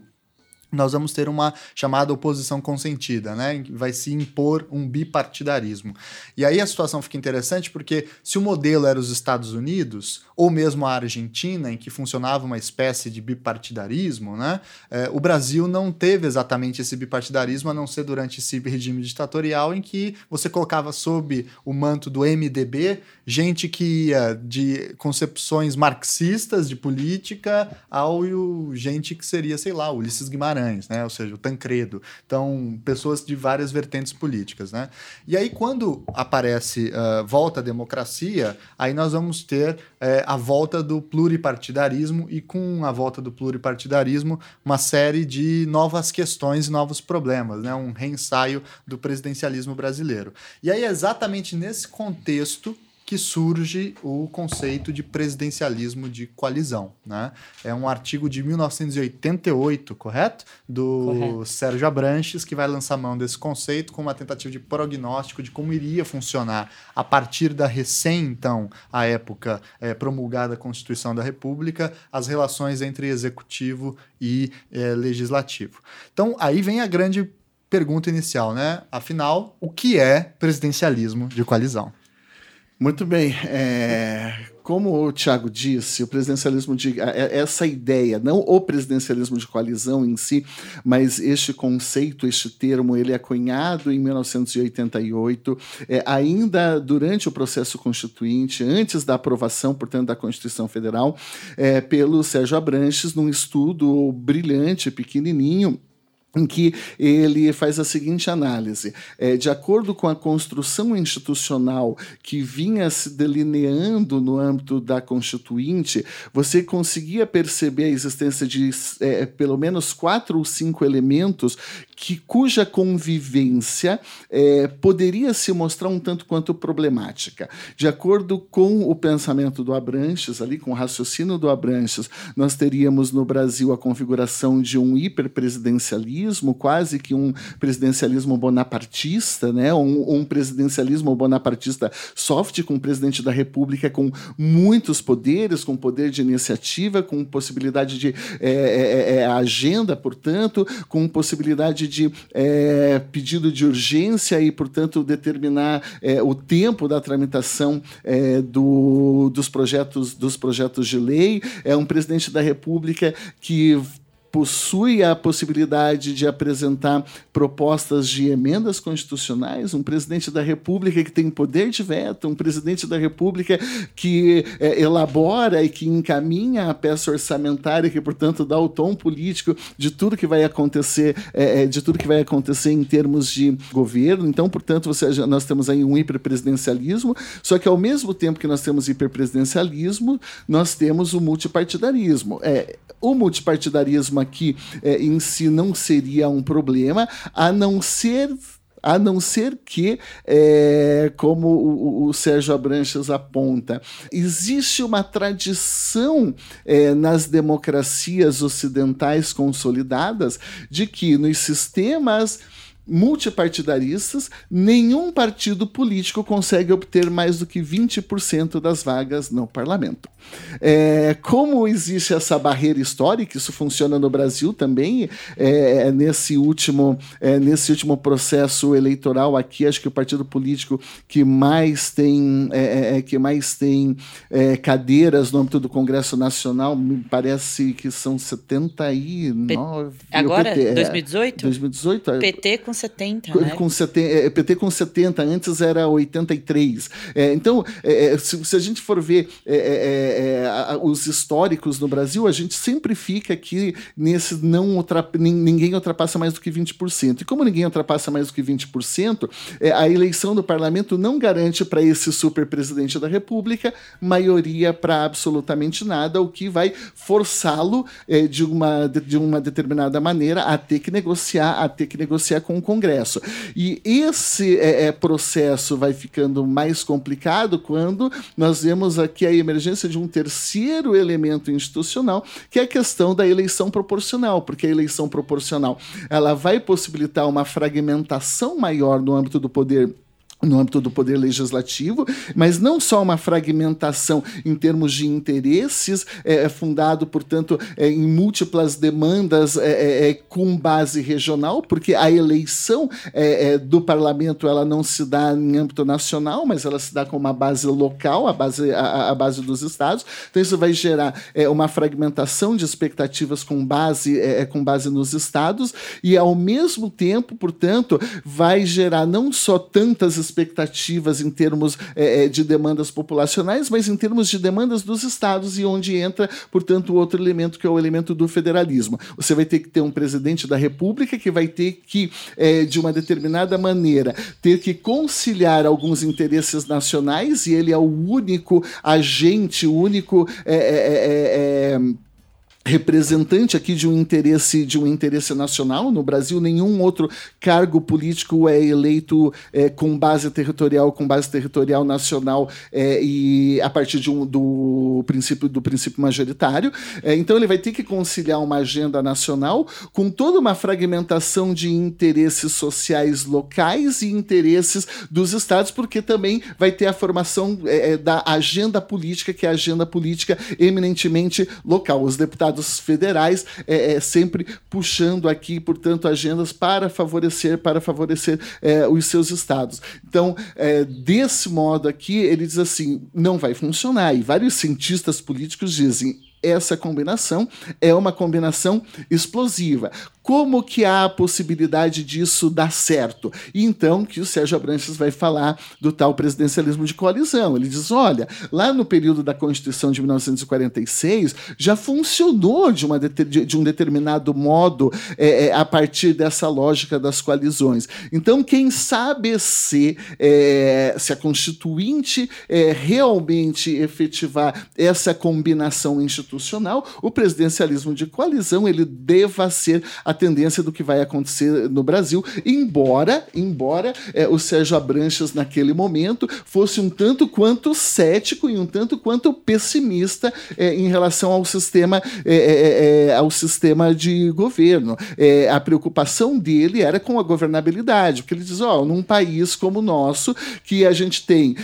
nós vamos ter uma chamada oposição consentida, né? Vai se impor um bipartidarismo. E aí a situação fica interessante porque se o modelo era os Estados Unidos, ou mesmo a Argentina, em que funcionava uma espécie de bipartidarismo, né? É, o Brasil não teve exatamente esse bipartidarismo, a não ser durante esse regime ditatorial em que você colocava sob o manto do MDB gente que ia de concepções marxistas de política ao gente que seria, sei lá, Ulisses Guimarães, né? Ou seja, o Tancredo. Então, pessoas de várias vertentes políticas, né? E aí, quando aparece uh, volta à democracia, aí nós vamos ter uh, a volta do pluripartidarismo e com a volta do pluripartidarismo, uma série de novas questões e novos problemas, né? Um reensaio do presidencialismo brasileiro. E aí, exatamente nesse contexto que surge o conceito de presidencialismo de coalizão. Né? É um artigo de 1988, correto? Do correto. Sérgio Abranches, que vai lançar mão desse conceito com uma tentativa de prognóstico de como iria funcionar a partir da recém, então, a época é, promulgada a Constituição da República, as relações entre executivo e é, legislativo. Então, aí vem a grande pergunta inicial, né? Afinal, o que é presidencialismo de coalizão? Muito bem. É, como o Tiago disse, o presidencialismo de essa ideia, não o presidencialismo de coalizão em si, mas este conceito, este termo, ele é cunhado em 1988, é, ainda durante o processo constituinte, antes da aprovação, portanto, da Constituição Federal, é, pelo Sérgio Abranches, num estudo brilhante, pequenininho em que ele faz a seguinte análise: é, de acordo com a construção institucional que vinha se delineando no âmbito da Constituinte, você conseguia perceber a existência de é, pelo menos quatro ou cinco elementos que cuja convivência é, poderia se mostrar um tanto quanto problemática. De acordo com o pensamento do Abranches, ali com o raciocínio do Abranches, nós teríamos no Brasil a configuração de um hiperpresidencialismo, quase que um presidencialismo bonapartista, né? um, um presidencialismo bonapartista soft, com o presidente da República com muitos poderes, com poder de iniciativa, com possibilidade de é, é, agenda, portanto, com possibilidade de é, pedido de urgência e, portanto, determinar é, o tempo da tramitação é, do, dos, projetos, dos projetos de lei. É um presidente da República que possui a possibilidade de apresentar propostas de emendas constitucionais, um presidente da República que tem poder de veto, um presidente da República que é, elabora e que encaminha a peça orçamentária, que portanto dá o tom político de tudo que vai acontecer, é, é de tudo que vai acontecer em termos de governo. Então, portanto, você, nós temos aí um hiperpresidencialismo, só que ao mesmo tempo que nós temos hiperpresidencialismo, nós temos o multipartidarismo. É, o multipartidarismo aqui é, em si não seria um problema, a não ser a não ser que, é, como o, o, Sérgio Abranches aponta, existe uma tradição é, nas democracias ocidentais consolidadas de que nos sistemas multipartidaristas, nenhum partido político consegue obter mais do que 20% das vagas no parlamento. É, como existe essa barreira histórica, isso funciona no Brasil também, é, nesse, último, é, nesse último processo eleitoral aqui, acho que o partido político que mais tem, é, é, é, que mais tem cadeiras no âmbito do Congresso Nacional, me parece que são 79. P Agora, PT, 2018? 2018? PT com 70, com, né? Com PT com 70, antes era 83. É, então, se, se, a gente for ver é, é, os históricos no Brasil, a gente sempre fica aqui nesse não ultrap, ninguém ultrapassa mais do que 20%. E como ninguém ultrapassa mais do que 20%, a eleição do parlamento não garante para esse super presidente da República maioria para absolutamente nada, o que vai forçá-lo de, uma, de uma determinada maneira a ter que negociar, a ter que negociar com o Congresso. E esse é, é, processo vai ficando mais complicado quando nós vemos aqui a emergência de um terceiro elemento institucional, que é a questão da eleição proporcional, porque a eleição proporcional ela vai possibilitar uma fragmentação maior no âmbito do poder no âmbito do poder legislativo, mas não só uma fragmentação em termos de interesses, é, é fundado, portanto, é, em múltiplas demandas é, é, é com base regional, porque a eleição é, do parlamento ela não se dá em âmbito nacional, mas ela se dá com uma base local, a base, a, a base dos estados. Então isso vai gerar uma fragmentação de expectativas com base, com base nos estados e, ao mesmo tempo, portanto, vai gerar não só tantas expectativas em termos é, é, de demandas populacionais, mas em termos de demandas dos estados, e onde entra, portanto, outro elemento que é o elemento do federalismo. Você vai ter que ter um presidente da República que vai ter que, é, de uma determinada maneira, ter que conciliar alguns interesses nacionais, e ele é o único agente, o único. É, é, é representante aqui de um interesse de um interesse nacional no Brasil nenhum outro cargo político é eleito é, com base territorial com base territorial nacional é, e a partir de um, do princípio do princípio majoritário. É, então ele vai ter que conciliar uma agenda nacional com toda uma fragmentação de interesses sociais locais e interesses dos estados porque também vai ter a formação é, é, da agenda política que é a agenda política eminentemente local. Os deputados deputados federais é, é, sempre puxando aqui, portanto, agendas para favorecer, para favorecer é, os seus estados. Então, é, desse modo aqui, ele diz assim, não vai funcionar. E vários cientistas políticos dizem, essa combinação é uma combinação explosiva como que há a possibilidade disso dar certo? Então que o Sérgio Abranches vai falar do tal presidencialismo de coalizão. Ele diz: olha, lá no período da Constituição de 1946 já funcionou de, uma de um determinado modo é, a partir dessa lógica das coalizões. Então, quem sabe se, é, se a Constituinte é, realmente efetivar essa combinação institucional, o presidencialismo de coalizão ele deva ser a tendência do que vai acontecer no Brasil, embora, embora é, o Sérgio Abranches naquele momento fosse um tanto quanto cético e um tanto quanto pessimista é, em relação ao sistema é, é, é, é ao sistema de governo. a preocupação dele era com a governabilidade, porque ele diz, ó, num país como o nosso, que a gente tem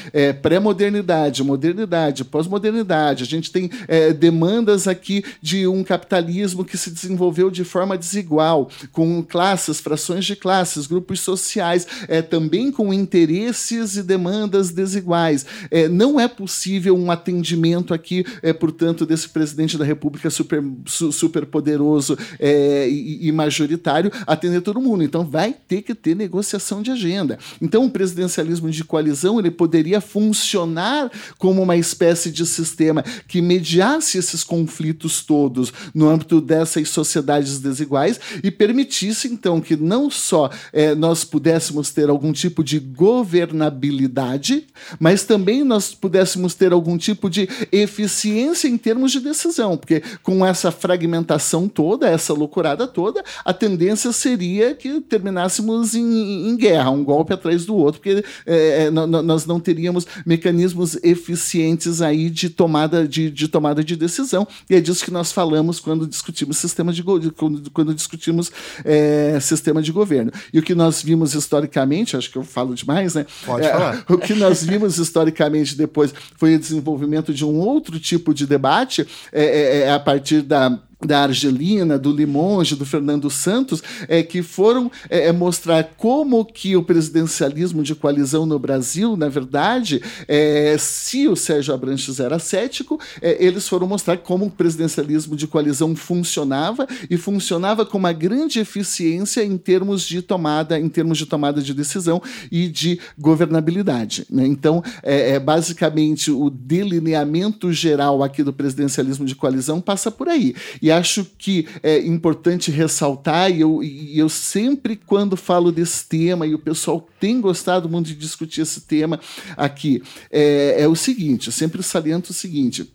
pré-modernidade, modernidade, pós-modernidade, a gente tem demandas aqui de um capitalismo que se desenvolveu de forma desigual com classes, frações de classes, grupos sociais, é, também com interesses e demandas desiguais. É, não é possível um atendimento aqui, é, portanto, desse presidente da República super, su, super poderoso é, e, e majoritário atender todo mundo. Então vai ter que ter negociação de agenda. Então o presidencialismo de coalizão ele poderia funcionar como uma espécie de sistema que mediasse esses conflitos todos no âmbito dessas sociedades desiguais e permitisse, então, que não só é, nós pudéssemos ter algum tipo de governabilidade, mas também nós pudéssemos ter algum tipo de eficiência em termos de decisão, porque com essa fragmentação toda, essa loucurada toda, a tendência seria que terminássemos em, em guerra, um golpe atrás do outro, porque é, nós não teríamos mecanismos eficientes aí de tomada de, de, tomada de decisão, e é disso que nós falamos quando discutimos sistema de quando, quando discutimos discutimos é, sistema de governo. E o que nós vimos historicamente, acho que eu falo demais, né? Pode é, falar. [LAUGHS] O que nós vimos historicamente depois foi o desenvolvimento de um outro tipo de debate é, é, é a partir da da Argelina, do Limonge, do Fernando Santos, é, que foram é, é, mostrar como que o presidencialismo de coalizão no Brasil, na verdade, é, se o Sérgio Abranches era cético, é, eles foram mostrar como o presidencialismo de coalizão funcionava e funcionava com uma grande eficiência em termos de tomada, em termos de tomada de decisão e de governabilidade. Né? Então, é, é basicamente o delineamento geral aqui do presidencialismo de coalizão passa por aí. E acho que é importante ressaltar, e eu, e eu sempre, quando falo desse tema, e o pessoal tem gostado muito de discutir esse tema aqui, é, é o seguinte: eu sempre saliento o seguinte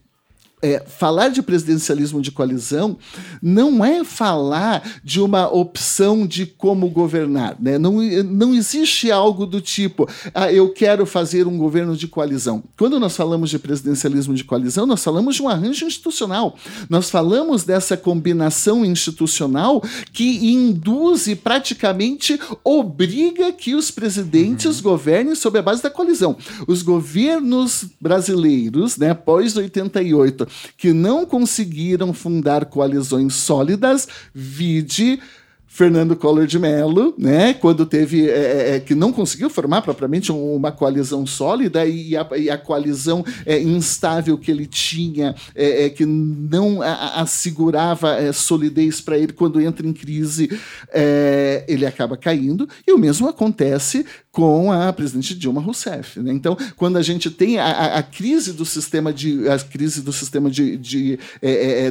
é, falar de presidencialismo de coalizão não é falar de uma opção de como governar. Né? Não, não existe algo do tipo, ah, eu quero fazer um governo de coalizão. Quando nós falamos de presidencialismo de coalizão, nós falamos de um arranjo institucional. Nós falamos dessa combinação institucional que induz e praticamente obriga que os presidentes uhum. governem sob a base da coalizão. Os governos brasileiros, né, pós 88, que não conseguiram fundar coalizões sólidas, vide Fernando Collor de Mello, né, quando teve, é, é, é, que não conseguiu formar propriamente uma coalizão sólida e a, e a coalizão é, instável que ele tinha, é, é que não a, assegurava solidez para ele quando entra em crise, ele acaba caindo. E o mesmo acontece com a presidente Dilma Rousseff. Né? Então, quando a gente tem a, a, crise do sistema de a crise do sistema de, de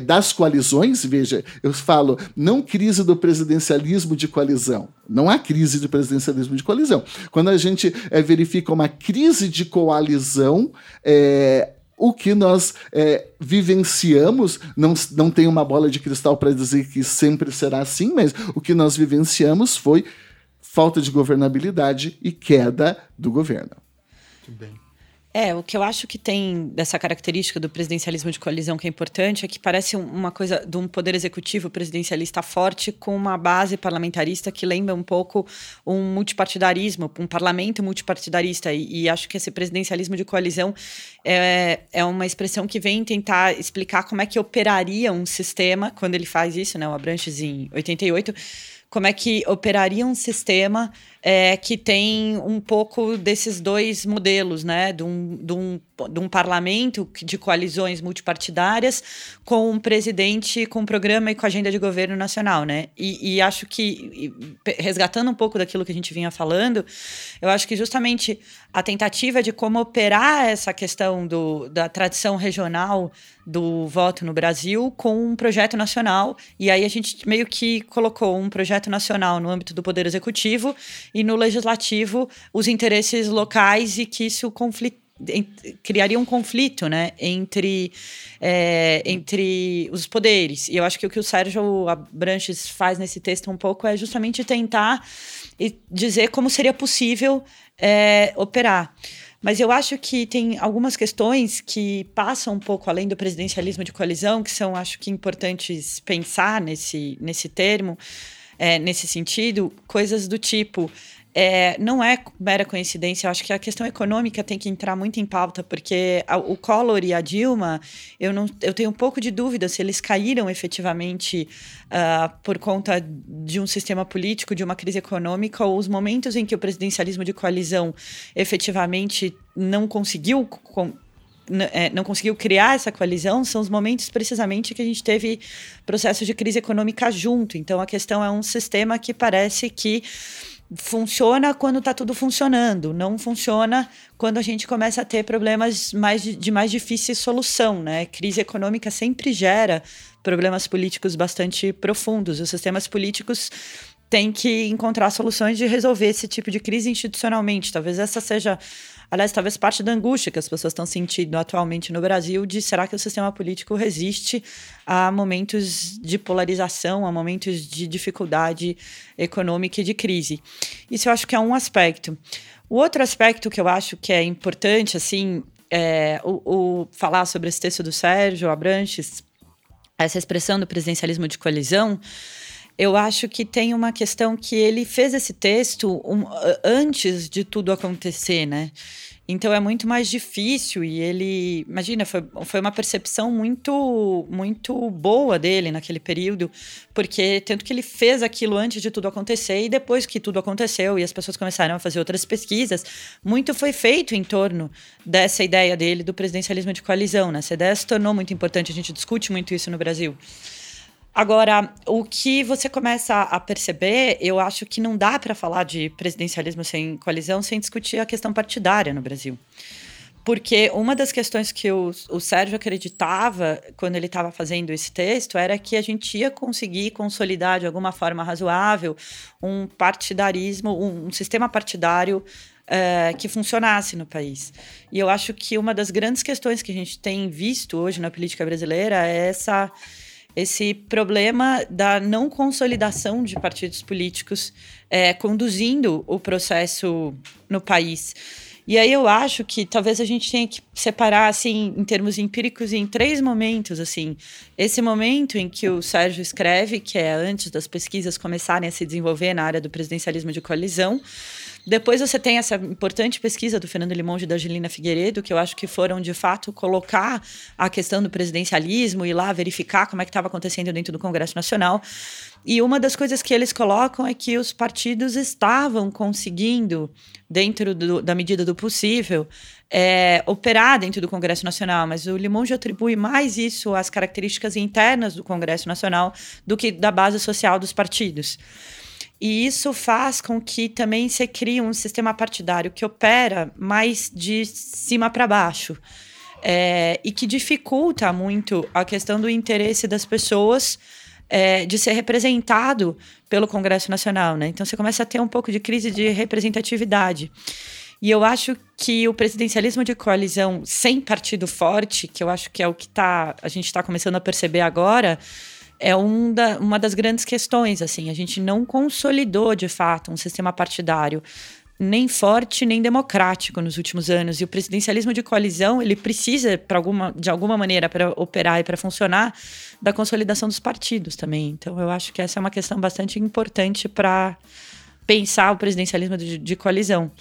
das coalizões, veja, eu falo não crise do presidencialismo presidencialismo de coalizão. Não há crise de presidencialismo de coalizão. Quando a gente é, verifica uma crise de coalizão, é, o que nós é, vivenciamos, não, não tem uma bola de cristal para dizer que sempre será assim, mas o que nós vivenciamos foi falta de governabilidade e queda do governo. Muito bem. É, o que eu acho que tem dessa característica do presidencialismo de coalizão que é importante é que parece uma coisa de um poder executivo presidencialista forte com uma base parlamentarista que lembra um pouco um multipartidarismo, um parlamento multipartidarista. E, e acho que esse presidencialismo de coalizão é, é uma expressão que vem tentar explicar como é que operaria um sistema quando ele faz isso, né? O Abranches em 88 como é que operaria um sistema é, que tem um pouco desses dois modelos, né? De um, de, um, de um parlamento de coalizões multipartidárias com um presidente com programa e com agenda de governo nacional, né? E, e acho que, resgatando um pouco daquilo que a gente vinha falando, eu acho que justamente a tentativa de como operar essa questão do, da tradição regional do voto no Brasil com um projeto nacional. E aí a gente meio que colocou um projeto nacional no âmbito do Poder Executivo e no Legislativo os interesses locais e que isso criaria um conflito né, entre, é, entre os poderes. E eu acho que o que o Sérgio Abranches faz nesse texto um pouco é justamente tentar dizer como seria possível é, operar. Mas eu acho que tem algumas questões que passam um pouco além do presidencialismo de coalizão, que são, acho que, importantes pensar nesse, nesse termo, é, nesse sentido, coisas do tipo é, não é mera coincidência. Eu acho que a questão econômica tem que entrar muito em pauta, porque a, o Collor e a Dilma, eu, não, eu tenho um pouco de dúvida se eles caíram efetivamente uh, por conta de um sistema político, de uma crise econômica, ou os momentos em que o presidencialismo de coalizão efetivamente não conseguiu. Com, é, não conseguiu criar essa coalizão são os momentos precisamente que a gente teve processo de crise econômica junto. Então a questão é um sistema que parece que funciona quando está tudo funcionando, não funciona quando a gente começa a ter problemas mais de, de mais difícil solução, né? Crise econômica sempre gera problemas políticos bastante profundos. Os sistemas políticos têm que encontrar soluções de resolver esse tipo de crise institucionalmente. Talvez essa seja Aliás, talvez parte da angústia que as pessoas estão sentindo atualmente no Brasil de será que o sistema político resiste a momentos de polarização, a momentos de dificuldade econômica e de crise. Isso eu acho que é um aspecto. O outro aspecto que eu acho que é importante, assim, é o, o falar sobre esse texto do Sérgio Abranches, essa expressão do presidencialismo de coalizão, eu acho que tem uma questão que ele fez esse texto um, antes de tudo acontecer, né? Então é muito mais difícil e ele, imagina, foi, foi uma percepção muito muito boa dele naquele período, porque tanto que ele fez aquilo antes de tudo acontecer e depois que tudo aconteceu e as pessoas começaram a fazer outras pesquisas, muito foi feito em torno dessa ideia dele do presidencialismo de coalizão, né? Essa ideia se tornou muito importante, a gente discute muito isso no Brasil. Agora, o que você começa a perceber, eu acho que não dá para falar de presidencialismo sem coalizão sem discutir a questão partidária no Brasil. Porque uma das questões que o, o Sérgio acreditava quando ele estava fazendo esse texto era que a gente ia conseguir consolidar de alguma forma razoável um partidarismo, um, um sistema partidário é, que funcionasse no país. E eu acho que uma das grandes questões que a gente tem visto hoje na política brasileira é essa esse problema da não consolidação de partidos políticos é, conduzindo o processo no país. E aí eu acho que talvez a gente tenha que separar, assim, em termos empíricos, em três momentos, assim. Esse momento em que o Sérgio escreve, que é antes das pesquisas começarem a se desenvolver na área do presidencialismo de coalizão, depois você tem essa importante pesquisa do Fernando Limonge e da Angelina Figueiredo, que eu acho que foram, de fato, colocar a questão do presidencialismo e lá verificar como é que estava acontecendo dentro do Congresso Nacional. E uma das coisas que eles colocam é que os partidos estavam conseguindo, dentro do, da medida do possível, é, operar dentro do Congresso Nacional, mas o Limonge atribui mais isso às características internas do Congresso Nacional do que da base social dos partidos. E isso faz com que também se crie um sistema partidário que opera mais de cima para baixo. É, e que dificulta muito a questão do interesse das pessoas é, de ser representado pelo Congresso Nacional. Né? Então você começa a ter um pouco de crise de representatividade. E eu acho que o presidencialismo de coalizão sem partido forte, que eu acho que é o que tá, a gente está começando a perceber agora, é um da, uma das grandes questões. Assim, a gente não consolidou de fato um sistema partidário nem forte nem democrático nos últimos anos. E o presidencialismo de coalizão ele precisa, alguma, de alguma maneira, para operar e para funcionar, da consolidação dos partidos também. Então, eu acho que essa é uma questão bastante importante para pensar o presidencialismo de, de coalizão.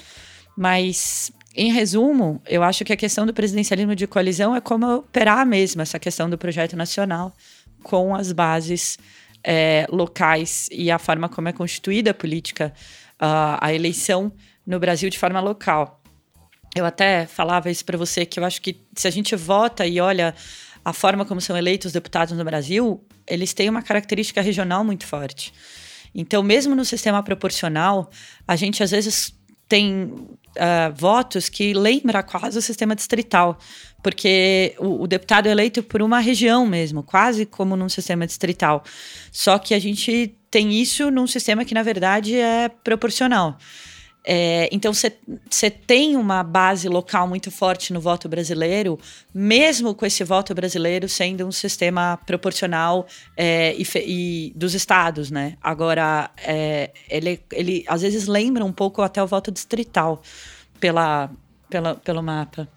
Mas em resumo, eu acho que a questão do presidencialismo de coalizão é como operar mesmo essa questão do projeto nacional com as bases é, locais e a forma como é constituída a política, uh, a eleição no Brasil de forma local. Eu até falava isso para você que eu acho que se a gente vota e olha a forma como são eleitos os deputados no Brasil, eles têm uma característica regional muito forte. Então, mesmo no sistema proporcional, a gente às vezes tem uh, votos que lembra quase o sistema distrital, porque o, o, deputado é eleito por uma região mesmo, quase como num sistema distrital. Só que a gente tem isso num sistema que, na verdade, é proporcional. É, então, você tem uma base local muito forte no voto brasileiro, mesmo com esse voto brasileiro sendo um sistema proporcional é, e, e, dos estados, né? Agora, é, ele, ele às vezes lembra um pouco até o voto distrital pela, pela, pelo mapa.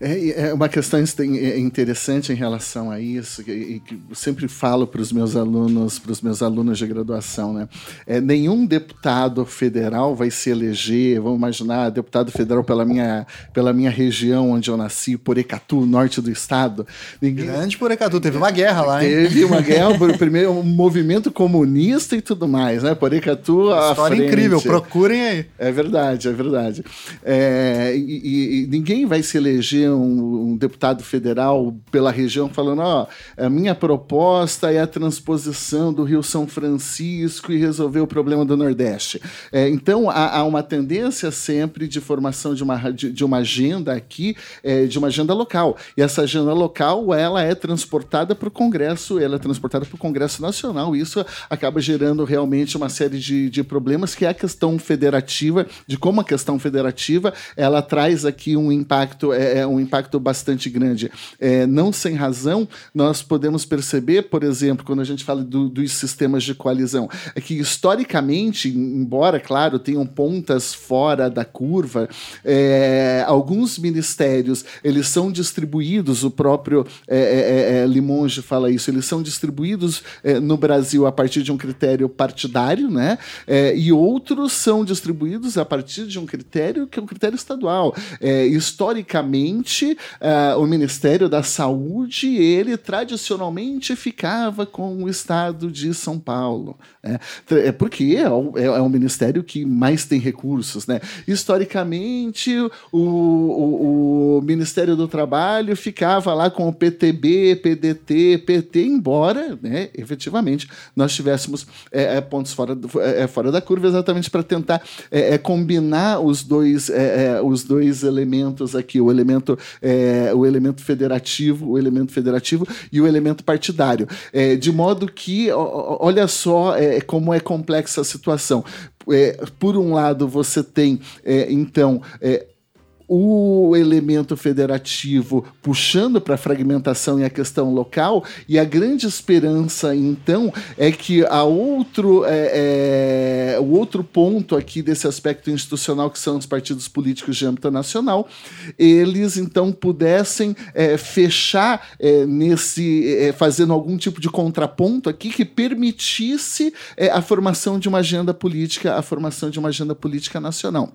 É, é uma questão interessante em relação a isso, e que eu sempre falo para os meus alunos, para os meus alunos de graduação, né? É, nenhum deputado federal vai se eleger, vamos imaginar, deputado federal pela minha, pela minha região onde eu nasci, Porecatu, norte do estado. Ninguém... Grande Porecatu, teve uma guerra lá, hein? Teve uma guerra, primeiro um movimento comunista e tudo mais, né? Porecatu à História frente. incrível, procurem aí. É verdade, é verdade. É, e, e ninguém vai se eleger um, um, deputado federal pela região falando: ó, a minha proposta é a transposição do Rio São Francisco e resolver o problema do Nordeste. É, então, há, há, uma tendência sempre de formação de uma, de, de uma agenda aqui, é, de uma agenda local. E essa agenda local, ela é transportada para o Congresso, ela é transportada para o Congresso Nacional. E isso acaba gerando realmente uma série de, de problemas, que é a questão federativa, de como a questão federativa ela traz aqui um impacto, é, é um impacto bastante grande. É, não sem razão, nós podemos perceber, por exemplo, quando a gente fala do, dos sistemas de coalizão, é que historicamente, embora, claro, tenham pontas fora da curva, é, alguns ministérios eles são distribuídos, o próprio é, é, é, é Limonge fala isso, eles são distribuídos no Brasil a partir de um critério partidário, né? e outros são distribuídos a partir de um critério que é um critério estadual. historicamente, uh, o Ministério da Saúde, ele tradicionalmente ficava com o estado de São Paulo. Né? É porque é o, é, é o, ministério que mais tem recursos. Né? Historicamente, o, o, o Ministério do Trabalho ficava lá com o PTB, PDT, PT, embora, né, efetivamente, nós tivéssemos é, é pontos fora, do, é, é, fora da curva exatamente para tentar combinar os dois, os dois elementos aqui, o elemento é, o elemento federativo, o elemento federativo e o elemento partidário. É, de modo que, olha só é, como é complexa a situação. É, por um lado, você tem, é, então, é, o elemento federativo puxando para a fragmentação e a questão local, e a grande esperança, então, é que a outro, é, é, o outro ponto aqui desse aspecto institucional, que são os partidos políticos de âmbito nacional, eles, então, pudessem é, fechar é, nesse, é, fazendo algum tipo de contraponto aqui que permitisse é, a formação de uma agenda política, a formação de uma agenda política nacional.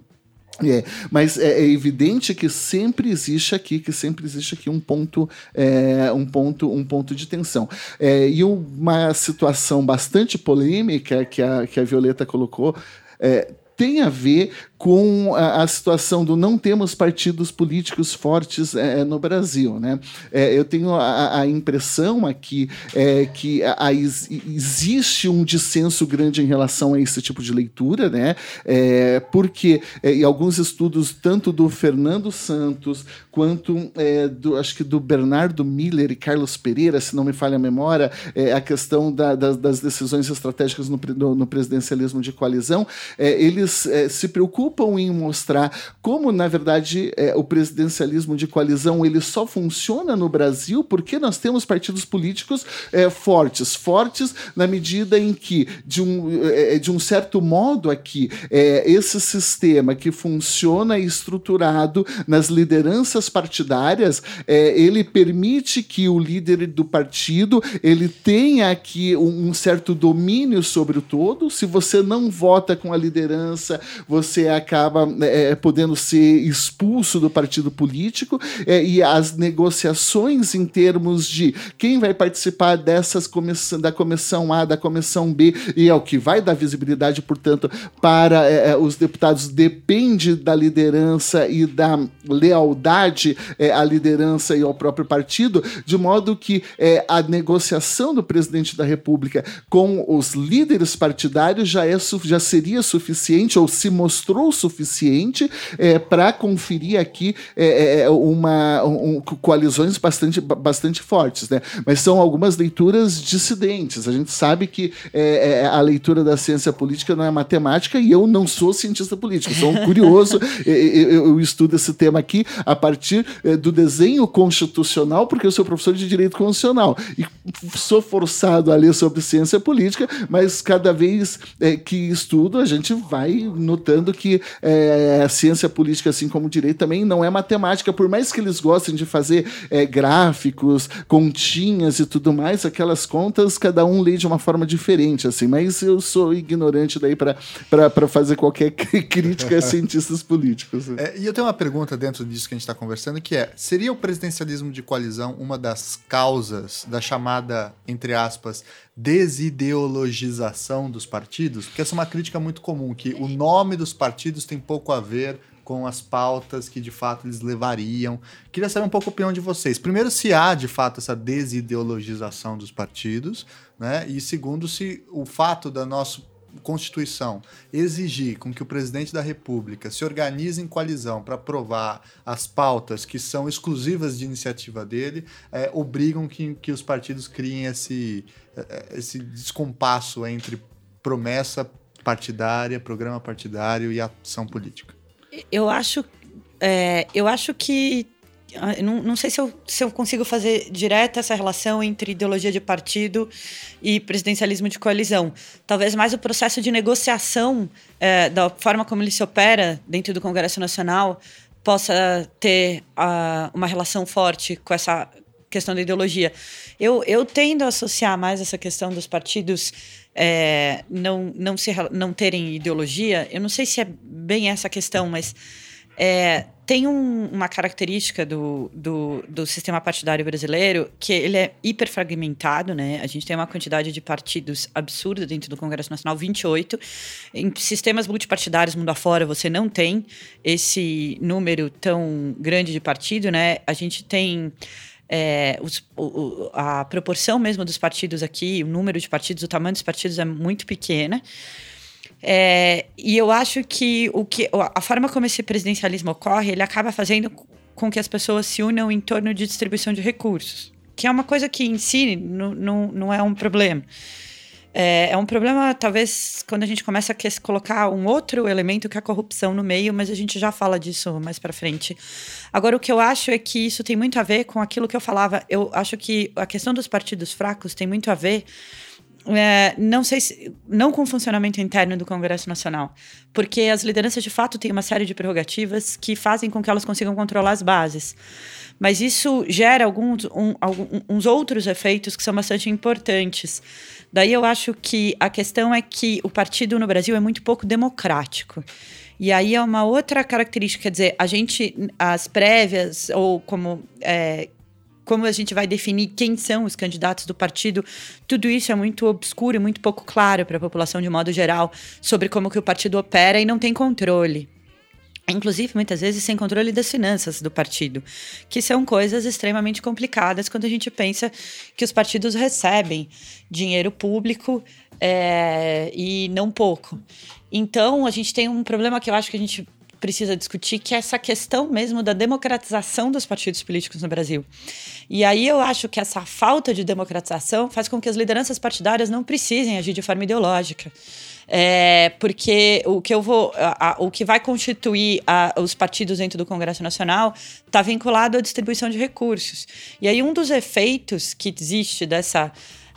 É, mas é, é, evidente que sempre existe aqui, que sempre existe aqui um ponto, é, um ponto, um ponto de tensão. É, e uma situação bastante polêmica que a, que a Violeta colocou é, tem a ver com a, a, situação do não temos partidos políticos fortes é, é, no Brasil. Né? É, eu tenho a, a, impressão aqui é, que a, existe um dissenso grande em relação a esse tipo de leitura, né? É, porque é, em alguns estudos, tanto do Fernando Santos quanto do, acho que do Bernardo Miller e Carlos Pereira, se não me falha a memória, a questão da, das, das, decisões estratégicas no, no, no, presidencialismo de coalizão, eles se preocupam preocupam em mostrar como, na verdade, é, o presidencialismo de coalizão ele só funciona no Brasil porque nós temos partidos políticos é, fortes, fortes na medida em que, de um, é, de um certo modo aqui, é, esse sistema que funciona estruturado nas lideranças partidárias, é, ele permite que o líder do partido ele tenha aqui um, um certo domínio sobre o todo. Se você não vota com a liderança, você acaba é, podendo ser expulso do partido político é, e as negociações em termos de quem vai participar dessas comissão, da comissão A, da comissão B e é o que vai dar visibilidade, portanto, para é, é os deputados depende da liderança e da lealdade é, à liderança e ao próprio partido, de modo que é, a negociação do presidente da República com os líderes partidários já, é, já seria suficiente ou se mostrou suficiente é, para conferir aqui é, é, é, uma um, coalizões bastante, bastante fortes, né? Mas são algumas leituras dissidentes. A gente sabe que é, a leitura da ciência política não é matemática e eu não sou cientista político, sou um [LAUGHS] curioso. eu, eu, estudo esse tema aqui a partir do desenho constitucional, porque eu sou professor de direito constitucional e sou forçado a ler sobre ciência política, mas cada vez que estudo a gente vai notando que a ciência política, assim como o direito, também não é matemática, por mais que eles gostem de fazer é, gráficos, continhas e tudo mais, aquelas contas cada um lê de uma forma diferente, assim, mas eu sou ignorante daí para fazer qualquer crítica a [LAUGHS] cientistas políticos. É, e eu tenho uma pergunta dentro disso que a gente está conversando, que é, seria o presidencialismo de coalizão uma das causas da chamada, entre aspas, desideologização dos partidos? Porque essa é uma crítica muito comum, que o nome dos partidos tem pouco a ver com as pautas que de fato eles levariam. Queria saber um pouco a opinião de vocês. Primeiro, se há de fato essa desideologização dos partidos, né? E segundo, se o fato da nossa Constituição exigir com que o presidente da República se organize em coalizão para aprovar as pautas que são exclusivas de iniciativa dele, é, obrigam que, que os partidos criem esse, é, esse descompasso entre promessa partidária, programa partidário e ação política. Eu acho, é, eu acho que não, não sei se eu, se eu consigo fazer direta essa relação entre ideologia de partido e presidencialismo de coalizão. Talvez mais o processo de negociação é, da forma como ele se opera dentro do Congresso Nacional possa ter uh, uma relação forte com essa questão da ideologia. Eu, eu tendo a associar mais essa questão dos partidos é, não, não, se, não terem ideologia, eu não sei se é bem essa questão, mas é, tem um, uma característica do, do, do, sistema partidário brasileiro que ele é hiperfragmentado, né? A gente tem uma quantidade de partidos absurda dentro do Congresso Nacional, 28. Em sistemas multipartidários mundo afora, você não tem esse número tão grande de partido, né? A gente tem é, os, o, a proporção mesmo dos partidos aqui, o número de partidos, o tamanho dos partidos é muito pequena. É, e eu acho que, o que a forma como esse presidencialismo ocorre, ele acaba fazendo com que as pessoas se unam em torno de distribuição de recursos, que é uma coisa que em si não, não, não é um problema. É, é, um problema, talvez, quando a gente começa a colocar um outro elemento que é a corrupção no meio, mas a gente já fala disso mais para frente. Agora, o que eu acho é que isso tem muito a ver com aquilo que eu falava. Eu acho que a questão dos partidos fracos tem muito a ver. É, não sei se, não com o funcionamento interno do Congresso Nacional, porque as lideranças de fato têm uma série de prerrogativas que fazem com que elas consigam controlar as bases. Mas isso gera alguns um, alguns outros efeitos que são bastante importantes. Daí eu acho que a questão é que o partido no Brasil é muito pouco democrático. E aí é uma outra característica, quer dizer, a gente, as prévias, ou como. É, como a gente vai definir quem são os candidatos do partido, tudo isso é muito obscuro e muito pouco claro para a população de modo geral sobre como que o partido opera e não tem controle inclusive muitas vezes sem controle das finanças do partido, que são coisas extremamente complicadas quando a gente pensa que os partidos recebem dinheiro público é, e não pouco. Então a gente tem um problema que eu acho que a gente precisa discutir, que é essa questão mesmo da democratização dos partidos políticos no Brasil. E aí eu acho que essa falta de democratização faz com que as lideranças partidárias não precisem agir de forma ideológica. É, porque o que eu vou. A, a, o que vai constituir a, os partidos dentro do Congresso Nacional está vinculado à distribuição de recursos. E aí, um dos efeitos que existe dessa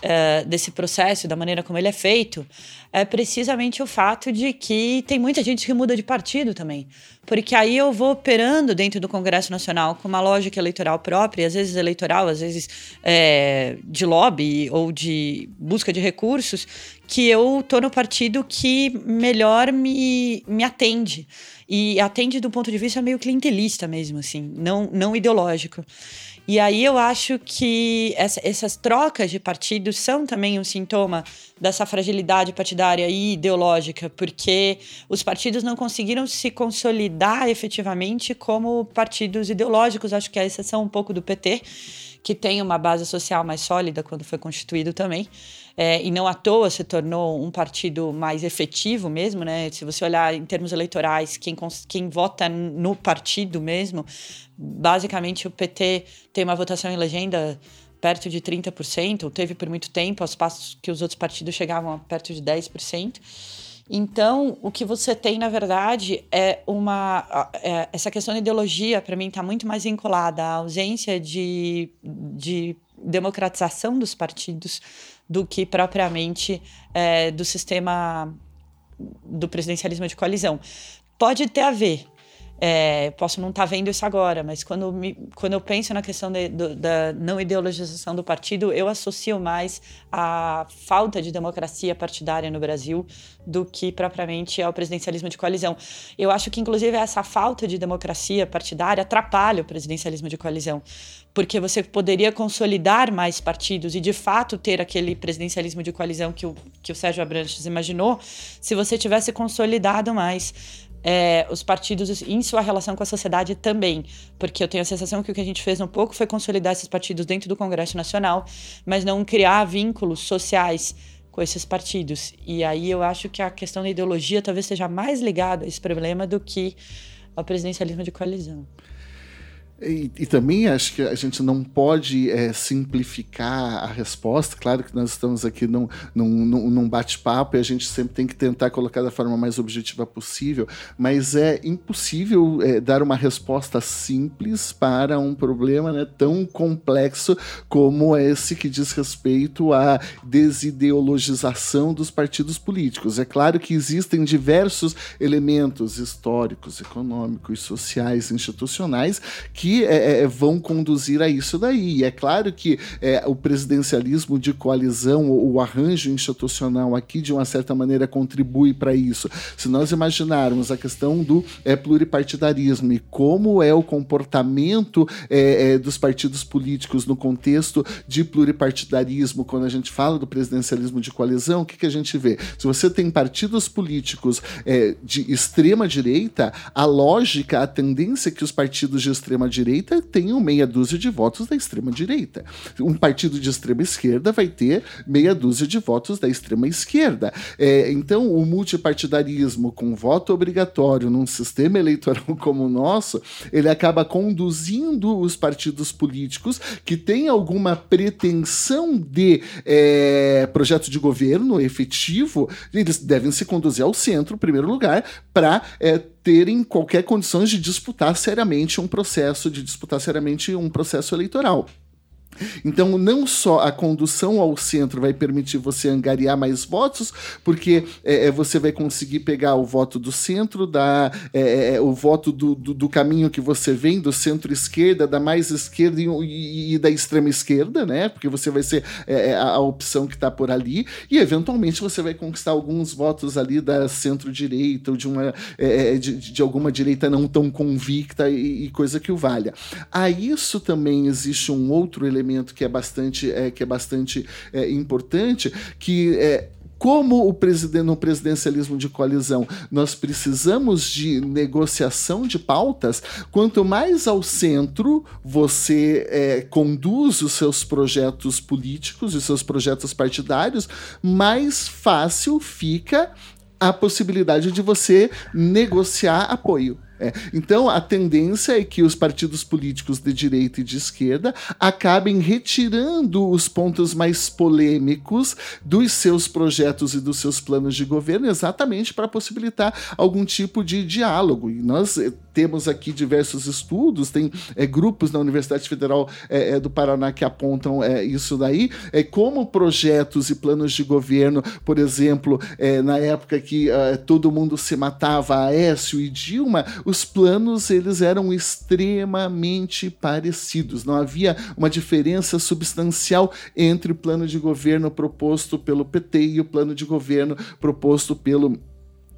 uh, desse processo, da maneira como ele é feito, é precisamente o fato de que tem muita gente que muda de partido também. Porque aí eu vou operando dentro do Congresso Nacional com uma lógica eleitoral própria, às vezes eleitoral, às vezes é, de lobby ou de busca de recursos, que eu estou no partido que melhor me, me atende. E atende do ponto de vista meio clientelista mesmo, assim, não, não ideológico. E aí eu acho que essa, essas trocas de partidos são também um sintoma dessa fragilidade partidária e ideológica, porque os partidos não conseguiram se consolidar efetivamente como partidos ideológicos. Acho que é a exceção um pouco do PT, que tem uma base social mais sólida quando foi constituído também é, e não à toa se tornou um partido mais efetivo mesmo, né? Se você olhar em termos eleitorais, quem, quem vota no partido mesmo, basicamente o PT tem uma votação em legenda perto de 30%, teve por muito tempo, aos passos que os outros partidos chegavam a perto de 10%. Então, o que você tem, na verdade, é uma. É, essa questão da ideologia, para mim, está muito mais vinculada à ausência de, de democratização dos partidos do que propriamente é, do sistema do presidencialismo de coalizão. Pode ter a ver, é, posso não estar tá vendo isso agora, mas quando, me, quando eu penso na questão de, do, da não ideologização do partido, eu associo mais a falta de democracia partidária no Brasil do que propriamente ao presidencialismo de coalizão. Eu acho que, inclusive, essa falta de democracia partidária atrapalha o presidencialismo de coalizão, porque você poderia consolidar mais partidos e, de fato, ter aquele presidencialismo de coalizão que o, que o Sérgio Abranches imaginou, se você tivesse consolidado mais é, os partidos em sua relação com a sociedade também, porque eu tenho a sensação que o que a gente fez um pouco foi consolidar esses partidos dentro do Congresso Nacional, mas não criar vínculos sociais com esses partidos. E aí eu acho que a questão da ideologia talvez seja mais ligada a esse problema do que ao presidencialismo de coalizão. E, e, também acho que a gente não pode é, simplificar a resposta. Claro que nós estamos aqui num, num, num bate-papo e a gente sempre tem que tentar colocar da forma mais objetiva possível, mas é impossível é, dar uma resposta simples para um problema né, tão complexo como esse que diz respeito à desideologização dos partidos políticos. É claro que existem diversos elementos históricos, econômicos, sociais, institucionais que que é, é, é, vão conduzir a isso daí. E é claro que é, o presidencialismo de coalizão, o, o arranjo institucional aqui, de uma certa maneira, contribui para isso. Se nós imaginarmos a questão do é, pluripartidarismo e como é o comportamento é, é, dos partidos políticos no contexto de pluripartidarismo, quando a gente fala do presidencialismo de coalizão, o que, que a gente vê? Se você tem partidos políticos de extrema direita, a lógica, a tendência que os partidos de extrema direita tenham meia dúzia de votos da extrema direita. Um partido de extrema esquerda vai ter meia dúzia de votos da extrema esquerda. É, então, o multipartidarismo com voto obrigatório num sistema eleitoral [LAUGHS] como o nosso, ele acaba conduzindo os partidos políticos que têm alguma pretensão de é, projeto de governo efetivo, eles devem se conduzir ao centro, em primeiro lugar, para é, terem qualquer condições de disputar seriamente um processo, de disputar seriamente um processo eleitoral. Então, não só a condução ao centro vai permitir você angariar mais votos, porque é, é você vai conseguir pegar o voto do centro, da, é, é, é, o voto do, do, do, caminho que você vem, do centro-esquerda, da mais esquerda e, e, da extrema esquerda, né? Porque você vai ser é, a, a, opção que está por ali, e eventualmente você vai conquistar alguns votos ali da centro-direita ou de, uma, de, de, alguma direita não tão convicta e, e coisa que o valha. A isso também existe um outro elemento elemento que é bastante, é, que é bastante é, importante, que é, como o presidente, no presidencialismo de coalizão nós precisamos de negociação de pautas, quanto mais ao centro você é, conduz os seus projetos políticos, os seus projetos partidários, mais fácil fica a possibilidade de você negociar apoio. É. Então, a tendência é que os partidos políticos de direita e de esquerda acabem retirando os pontos mais polêmicos dos seus projetos e dos seus planos de governo, exatamente para possibilitar algum tipo de diálogo. E nós eh, temos aqui diversos estudos, tem é, grupos na Universidade Federal é, do Paraná que apontam isso daí, é, como projetos e planos de governo, por exemplo, na época que todo mundo se matava, Aécio e Dilma, os planos eles eram extremamente parecidos. Não havia uma diferença substancial entre o plano de governo proposto pelo PT e o plano de governo proposto pelo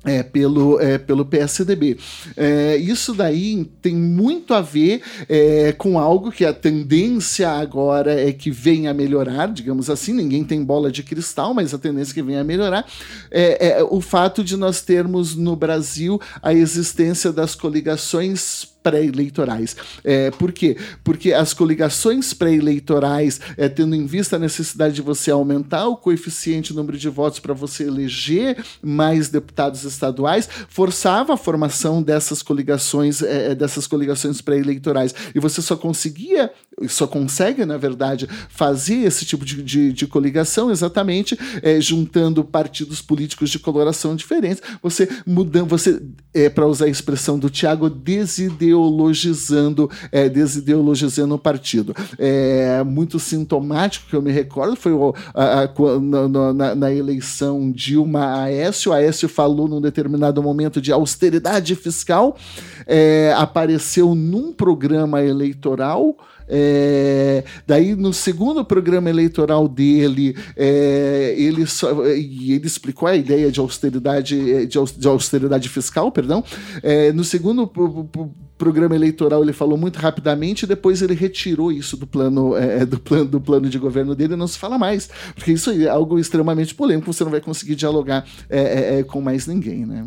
é, pelo, é, pelo PSDB. É, isso daí tem muito a ver é, com algo que a tendência agora é que venha a melhorar, digamos assim, ninguém tem bola de cristal, mas a tendência é que venha a melhorar é, é o fato de nós termos no Brasil a existência das coligações pré-eleitorais. É, por quê? Porque as coligações pré-eleitorais, é, tendo em vista a necessidade de você aumentar o coeficiente número de votos para você eleger mais deputados estaduais, forçava a formação dessas coligações, é, é dessas coligações pré-eleitorais. E você só conseguia, só consegue, na verdade, fazer esse tipo de, de, de coligação exatamente é, juntando partidos políticos de coloração diferentes. Você mudando, você, é, para usar a expressão do Tiago, desideologizando desideologizando, é, desideologizando o partido. É muito sintomático que eu me recordo foi o, a, a, na, na, na, eleição Dilma Aécio. Aécio falou num determinado momento de austeridade fiscal, é, apareceu num programa eleitoral. É, daí, no segundo programa eleitoral dele, é, ele, só, ele explicou a ideia de austeridade, de, de austeridade fiscal, perdão. É, no segundo programa eleitoral ele falou muito rapidamente e depois ele retirou isso do plano, é, é, do plano do plano de governo dele não se fala mais. Porque isso é algo extremamente polêmico, você não vai conseguir dialogar é, é, é com mais ninguém, né?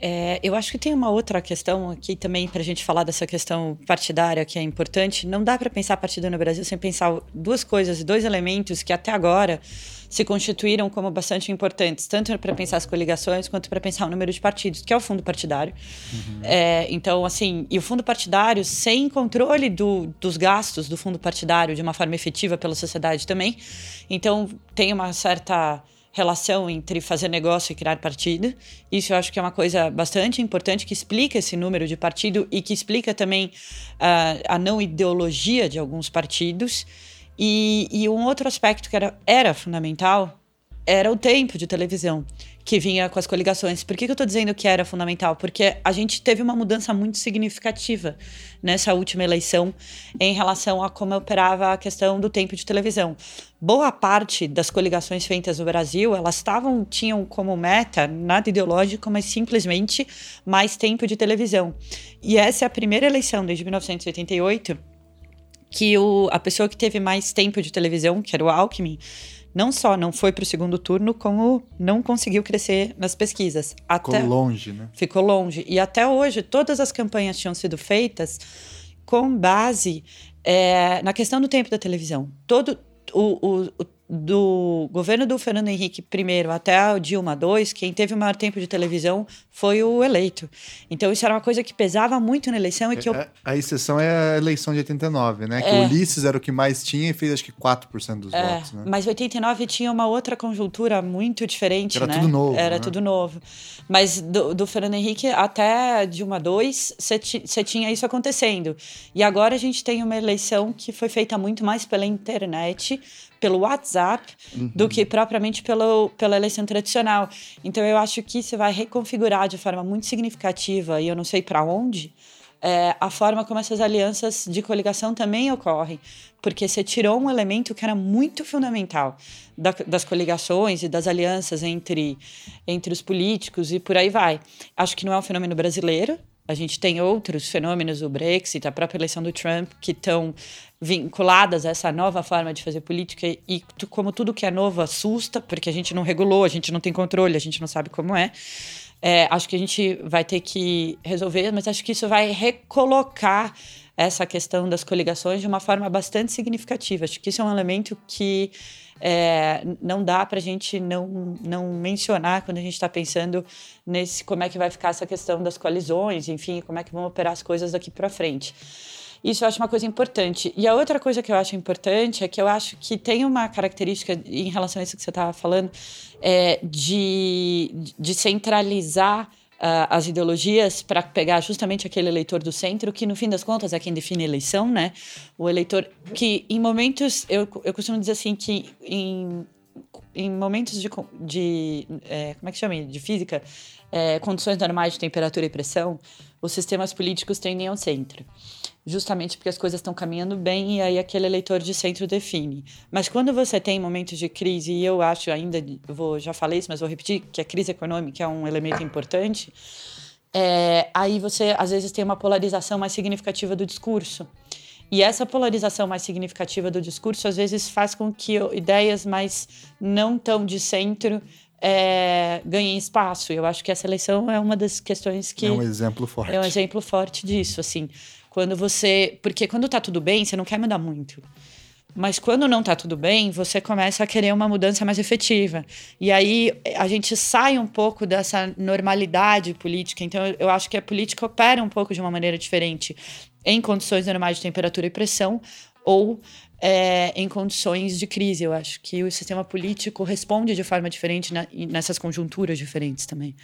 É, eu acho que tem uma outra questão aqui também para a gente falar dessa questão partidária que é importante. Não dá para pensar partido no Brasil sem pensar duas coisas, dois elementos que até agora se constituíram como bastante importantes, tanto para pensar as coligações quanto para pensar o número de partidos, que é o fundo partidário. Uhum. É, então, assim, e o fundo partidário sem controle do, dos gastos do fundo partidário de uma forma efetiva pela sociedade também. Então, tem uma certa relação entre fazer negócio e criar partido. Isso eu acho que é uma coisa bastante importante que explica esse número de partido e que explica também uh, a não ideologia de alguns partidos. E, e um outro aspecto que era, era fundamental era o tempo de televisão que vinha com as coligações. Por que, que eu estou dizendo que era fundamental? Porque a gente teve uma mudança muito significativa nessa última eleição em relação a como operava a questão do tempo de televisão. Boa parte das coligações feitas no Brasil, elas estavam tinham como meta nada ideológico, mas simplesmente mais tempo de televisão. E essa é a primeira eleição desde 1988 que o, a pessoa que teve mais tempo de televisão, que era o Alckmin, não só não foi para o segundo turno, como não conseguiu crescer nas pesquisas. Ficou até, longe, né? Ficou longe. E até hoje, todas as campanhas tinham sido feitas com base é, na questão do tempo da televisão. Todo o, o, o do governo do Fernando Henrique I até o Dilma II, quem teve o maior tempo de televisão foi o eleito. Então isso era uma coisa que pesava muito na eleição e que eu... É, a, exceção é a eleição de 89, né? Que é. o Ulisses era o que mais tinha e fez acho que 4% dos é, votos, né? Mas 89 tinha uma outra conjuntura muito diferente, era né? Tudo novo, Era né? tudo novo. Mas do, do Fernando Henrique até Dilma II, você tinha isso acontecendo. E agora a gente tem uma eleição que foi feita muito mais pela internet, pelo WhatsApp uhum. do que propriamente pelo, pela eleição tradicional. Então eu acho que isso vai reconfigurar de forma muito significativa, e eu não sei para onde, é, a forma como essas alianças de coligação também ocorrem. Porque você tirou um elemento que era muito fundamental da, das coligações e das alianças entre, entre os políticos e por aí vai. Acho que não é um fenômeno brasileiro, a gente tem outros fenômenos, o Brexit, a própria eleição do Trump, que estão vinculadas a essa nova forma de fazer política. E como tudo que é novo assusta, porque a gente não regulou, a gente não tem controle, a gente não sabe como é. é acho que a gente vai ter que resolver, mas acho que isso vai recolocar essa questão das coligações de uma forma bastante significativa. Acho que isso é um elemento que é, não dá para a gente não, não mencionar quando a gente está pensando nesse como é que vai ficar essa questão das coalizões, enfim, como é que vão operar as coisas daqui para frente. Isso eu acho uma coisa importante. E a outra coisa que eu acho importante é que eu acho que tem uma característica em relação a isso que você estava falando, é, de, de centralizar as ideologias para pegar justamente aquele eleitor do centro, que no fim das contas é quem define a eleição, né? O eleitor que em momentos, eu, eu costumo dizer assim, que em, em momentos de, de é, como é que chama? De física, é, condições normais de temperatura e pressão, os sistemas políticos tendem ao centro justamente porque as coisas estão caminhando bem e aí aquele eleitor de centro define. Mas quando você tem momentos de crise, e eu acho ainda, vou, já falei isso, mas vou repetir, que a crise econômica é um elemento importante, é, aí você às vezes tem uma polarização mais significativa do discurso. E essa polarização mais significativa do discurso às vezes faz com que ideias mais não tão de centro é, ganhem espaço. Eu acho que essa eleição é uma das questões que. É um exemplo forte. É um exemplo forte disso, assim. Quando você. Porque quando tá tudo bem, você não quer mudar muito. Mas quando não tá tudo bem, você começa a querer uma mudança mais efetiva. E aí a gente sai um pouco dessa normalidade política. Então eu acho que a política opera um pouco de uma maneira diferente em condições normais de temperatura e pressão ou é, em condições de crise. Eu acho que o sistema político responde de forma diferente na, nessas conjunturas diferentes também.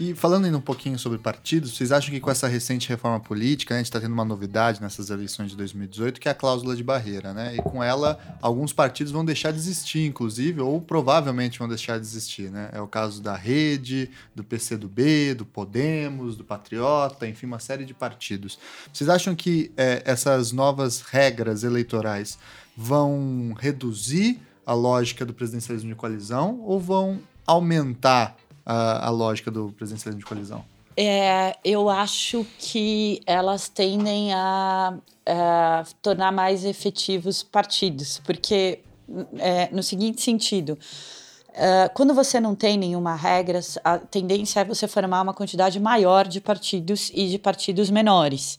E falando ainda um pouquinho sobre partidos, vocês acham que com essa recente reforma política, né, a gente está tendo uma novidade nessas eleições de 2018, que é a cláusula de barreira, né? E com ela, alguns partidos vão deixar de existir, inclusive, ou provavelmente vão deixar de existir, né? É o caso da Rede, do PCdoB, do Podemos, do Patriota, enfim, uma série de partidos. Vocês acham que é, essas novas regras eleitorais vão reduzir a lógica do presidencialismo de coalizão ou vão aumentar a, a lógica do presidencialismo de coalizão? É, eu acho que elas tendem a, a tornar mais efetivos partidos, porque é, no seguinte sentido, é, quando você não tem nenhuma regra, a tendência é você formar uma quantidade maior de partidos e de partidos menores.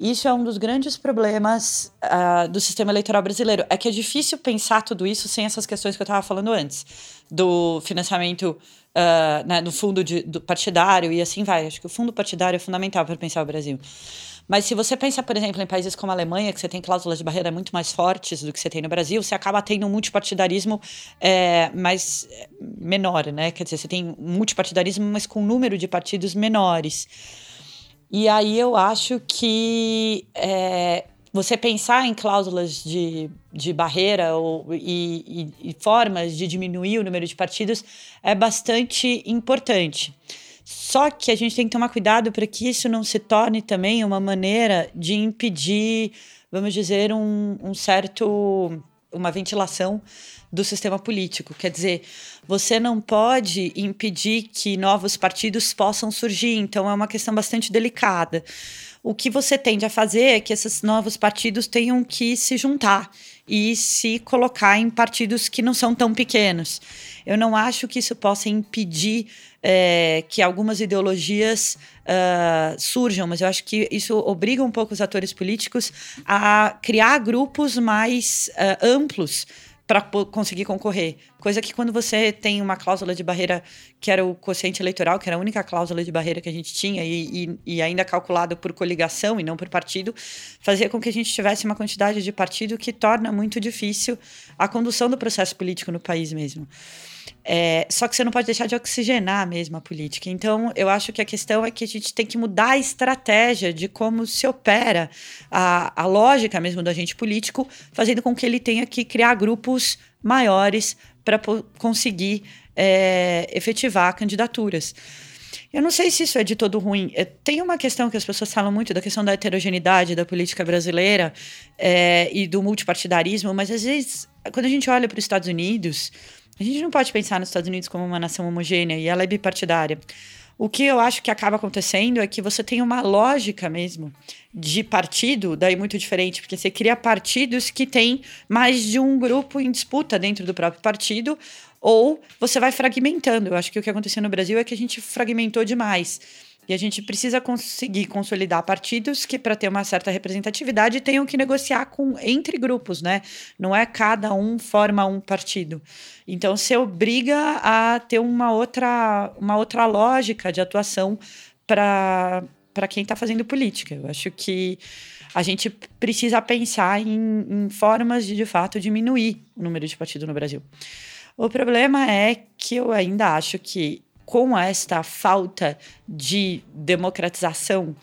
Isso é um dos grandes problemas uh, do sistema eleitoral brasileiro. É que é difícil pensar tudo isso sem essas questões que eu estava falando antes, do financiamento uh, né, no fundo de, do partidário e assim vai. Acho que o fundo partidário é fundamental para pensar o Brasil. Mas se você pensa, por exemplo, em países como a Alemanha, que você tem cláusulas de barreira muito mais fortes do que você tem no Brasil, você acaba tendo um multipartidarismo é, mais é, menor, né? Quer dizer, você tem multipartidarismo, mas com um número de partidos menores. E aí eu acho que é, você pensar em cláusulas de, de barreira ou, e, e, e, formas de diminuir o número de partidos é bastante importante. Só que a gente tem que tomar cuidado para que isso não se torne também uma maneira de impedir, vamos dizer, um, um certo uma ventilação do sistema político. Quer dizer, você não pode impedir que novos partidos possam surgir, então é uma questão bastante delicada o que você tende a fazer é que esses novos partidos tenham que se juntar e se colocar em partidos que não são tão pequenos. Eu não acho que isso possa impedir é, que algumas ideologias uh, surjam, mas eu acho que isso obriga um pouco os atores políticos a criar grupos mais uh, amplos para conseguir concorrer. Coisa que quando você tem uma cláusula de barreira, que era o quociente eleitoral, que era a única cláusula de barreira que a gente tinha, e, e, e ainda calculado por coligação e não por partido, fazia com que a gente tivesse uma quantidade de partido que torna muito difícil a condução do processo político no país mesmo. É, só que você não pode deixar de oxigenar mesmo a política. Então, eu acho que a questão é que a gente tem que mudar a estratégia de como se opera a, a lógica mesmo do agente político, fazendo com que ele tenha que criar grupos maiores para conseguir é, efetivar candidaturas. Eu não sei se isso é de todo ruim. É, tem uma questão que as pessoas falam muito da questão da heterogeneidade da política brasileira é, e do multipartidarismo, mas às vezes, quando a gente olha para os Estados Unidos, a gente não pode pensar nos Estados Unidos como uma nação homogênea e ela é bipartidária. O que eu acho que acaba acontecendo é que você tem uma lógica mesmo de partido, daí muito diferente, porque você cria partidos que têm mais de um grupo em disputa dentro do próprio partido, ou você vai fragmentando. Eu acho que o que aconteceu no Brasil é que a gente fragmentou demais. E a gente precisa conseguir consolidar partidos que, para ter uma certa representatividade, tenham que negociar com entre grupos, né? Não é cada um forma um partido. Então, se obriga a ter uma outra, uma outra lógica de atuação para quem está fazendo política. Eu acho que a gente precisa pensar em, em formas de, de fato, diminuir o número de partidos no Brasil. O problema é que eu ainda acho que, com esta falta de democratização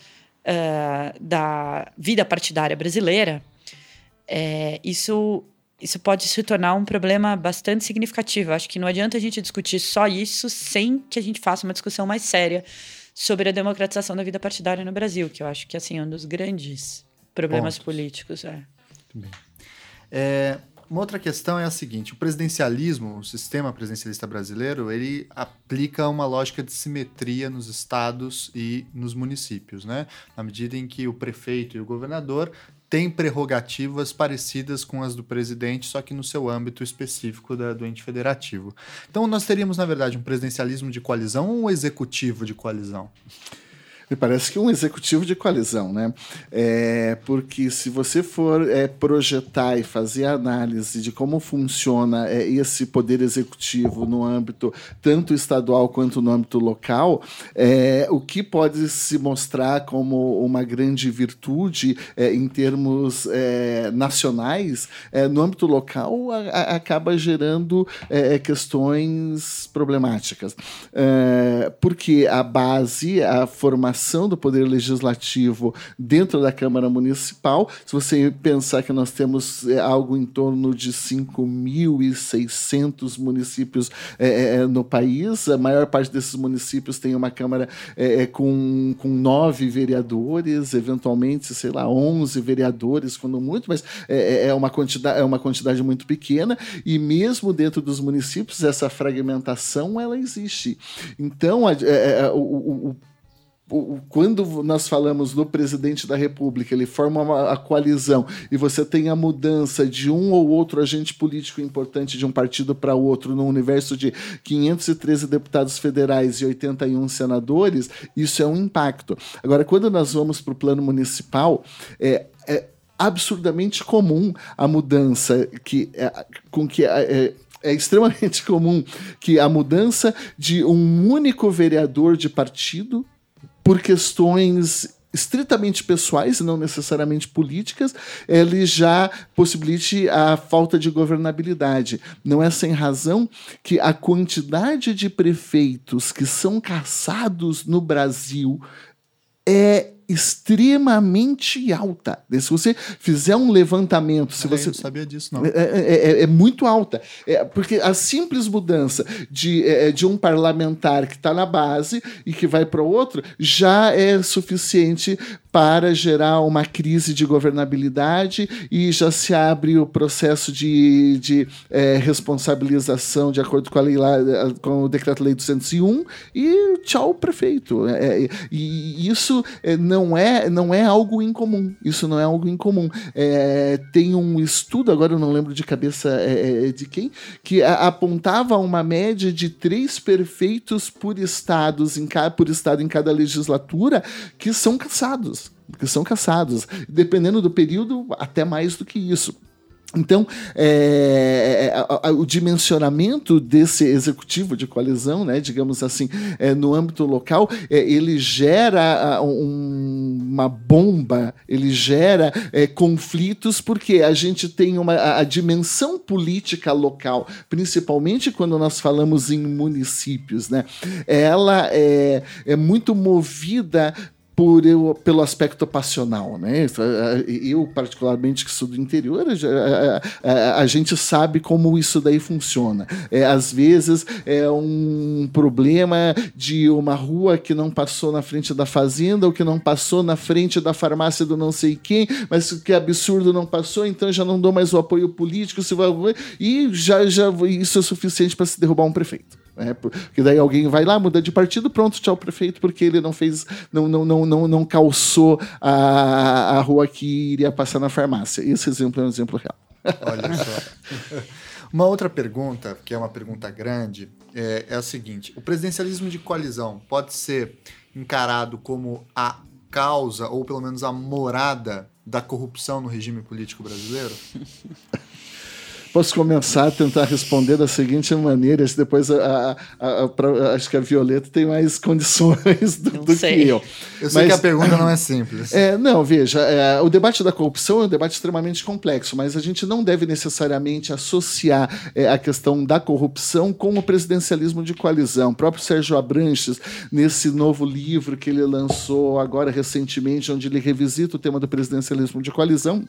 uh, da vida partidária brasileira, é, isso, isso pode se tornar um problema bastante significativo. Acho que não adianta a gente discutir só isso sem que a gente faça uma discussão mais séria sobre a democratização da vida partidária no Brasil, que eu acho que assim, é um dos grandes problemas Pontos. políticos. É. Muito bem. É, uma outra questão é a seguinte: o presidencialismo, o sistema presidencialista brasileiro, ele aplica uma lógica de simetria nos estados e nos municípios, né? Na medida em que o prefeito e o governador têm prerrogativas parecidas com as do presidente, só que no seu âmbito específico da, do ente federativo. Então, nós teríamos, na verdade, um presidencialismo de coalizão ou um executivo de coalizão? Me parece que um executivo de coalizão, né? É, porque se você for é, projetar e fazer análise de como funciona é, esse poder executivo no âmbito tanto estadual quanto no âmbito local, é, o que pode se mostrar como uma grande virtude é, em termos é, nacionais, no âmbito local a, a, acaba gerando questões problemáticas. porque a base, a formação do poder legislativo dentro da Câmara Municipal. Se você pensar que nós temos é, algo em torno de 5.600 municípios é, é, é, no país, a maior parte desses municípios tem uma Câmara é, com, com nove vereadores, eventualmente, sei lá, 11 vereadores, quando muito, mas é, uma quantidade, é uma quantidade muito pequena, e mesmo dentro dos municípios, essa fragmentação ela existe. Então, a, a, o, o quando nós falamos no presidente da República, ele forma uma, a coalizão e você tem a mudança de um ou outro agente político importante de um partido para outro no universo de 513 deputados federais e 81 senadores, isso é um impacto. Agora, quando nós vamos para o plano municipal, é, é absurdamente comum a mudança que, é, com que. É, é extremamente comum que a mudança de um único vereador de partido por questões estritamente pessoais, não necessariamente políticas, ele já possibilite a falta de governabilidade. Não é sem razão que a quantidade de prefeitos que são caçados no Brasil é extremamente alta. Se você fizer um levantamento, se você não sabia disso não. É, é, é, é muito alta, é, porque a simples mudança de, é, é de um parlamentar que está na base e que vai para outro já é suficiente para gerar uma crise de governabilidade e já se abre o processo de, de é, responsabilização de acordo com a lei lá, com o decreto-lei 201 e tchau prefeito. É, e isso não não é, não é algo incomum. Isso não é algo incomum. É, tem um estudo, agora eu não lembro de cabeça é, é de quem, que apontava uma média de três perfeitos por estados em por estado em cada legislatura que são caçados que são caçados, dependendo do período, até mais do que isso. Então, é, é, o dimensionamento desse executivo de coalizão, né, digamos assim, é, no âmbito local, é, ele gera um, uma bomba, ele gera é, conflitos, porque a gente tem uma, a, a dimensão política local, principalmente quando nós falamos em municípios, né, ela é, é muito movida por eu, pelo aspecto passional, né? Eu particularmente que sou do interior, a, a, a, gente sabe como isso daí funciona. É, às vezes é um problema de uma rua que não passou na frente da fazenda ou que não passou na frente da farmácia do não sei quem, mas que absurdo não passou, então já não dou mais o apoio político, se vai e já já isso é suficiente para se derrubar um prefeito. Né? Porque daí alguém vai lá, muda de partido, pronto, tchau, prefeito, porque ele não fez, não, não, não, não, não calçou a, a rua que iria passar na farmácia. Esse exemplo é um exemplo real. Olha só. [LAUGHS] Uma outra pergunta, que é uma pergunta grande, é, é a seguinte: o presidencialismo de coalizão pode ser encarado como a causa, ou pelo menos a morada da corrupção no regime político brasileiro? [LAUGHS] Posso começar a tentar responder da seguinte maneira, depois a, a, a, pra, acho que a Violeta tem mais condições [LAUGHS] do, do que eu. Eu sei mas, que a pergunta não é simples. É, não, veja, é, o debate da corrupção é um debate extremamente complexo, mas a gente não deve necessariamente associar é, a questão da corrupção com o presidencialismo de coalizão. O próprio Sérgio Abranches, nesse novo livro que ele lançou agora recentemente, onde ele revisita o tema do presidencialismo de coalizão,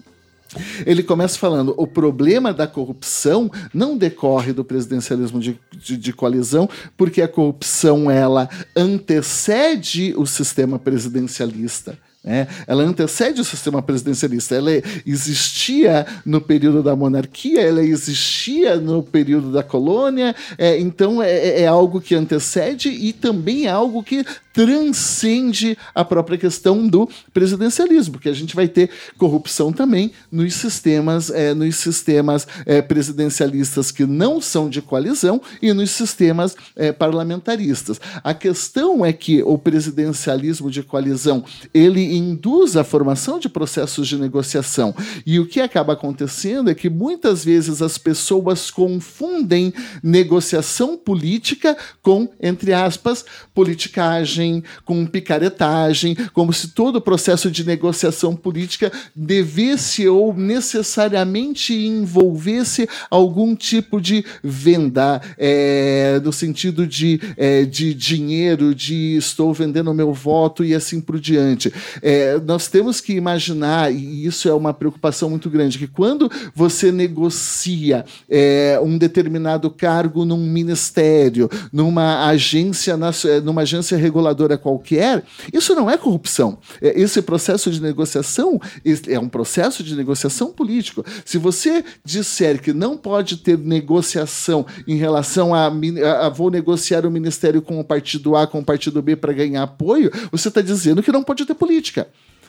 ele começa falando: o problema da corrupção não decorre do presidencialismo de, de, de, coalizão, porque a corrupção ela antecede o sistema presidencialista. Né? Ela antecede o sistema presidencialista. Ela existia no período da monarquia, ela existia no período da colônia, é, então é, é, é algo que antecede e também é algo que transcende a própria questão do presidencialismo, porque a gente vai ter corrupção também nos sistemas, é, nos sistemas é, presidencialistas que não são de coalizão e nos sistemas é, parlamentaristas. A questão é que o presidencialismo de coalizão ele induz a formação de processos de negociação e o que acaba acontecendo é que muitas vezes as pessoas confundem negociação política com, entre aspas, politicagem com picaretagem, como se todo o processo de negociação política devesse ou necessariamente envolvesse algum tipo de venda, é, no sentido de, é, de dinheiro, de estou vendendo o meu voto e assim por diante. É, nós temos que imaginar, e isso é uma preocupação muito grande, que quando você negocia é, um determinado cargo num ministério, numa agência, numa agência reguladora, qualquer, isso não é corrupção. É, esse processo de negociação é um processo de negociação político. Se você disser que não pode ter negociação em relação a, a vou negociar o ministério com o partido A, com o partido B para ganhar apoio, você está dizendo que não pode ter política política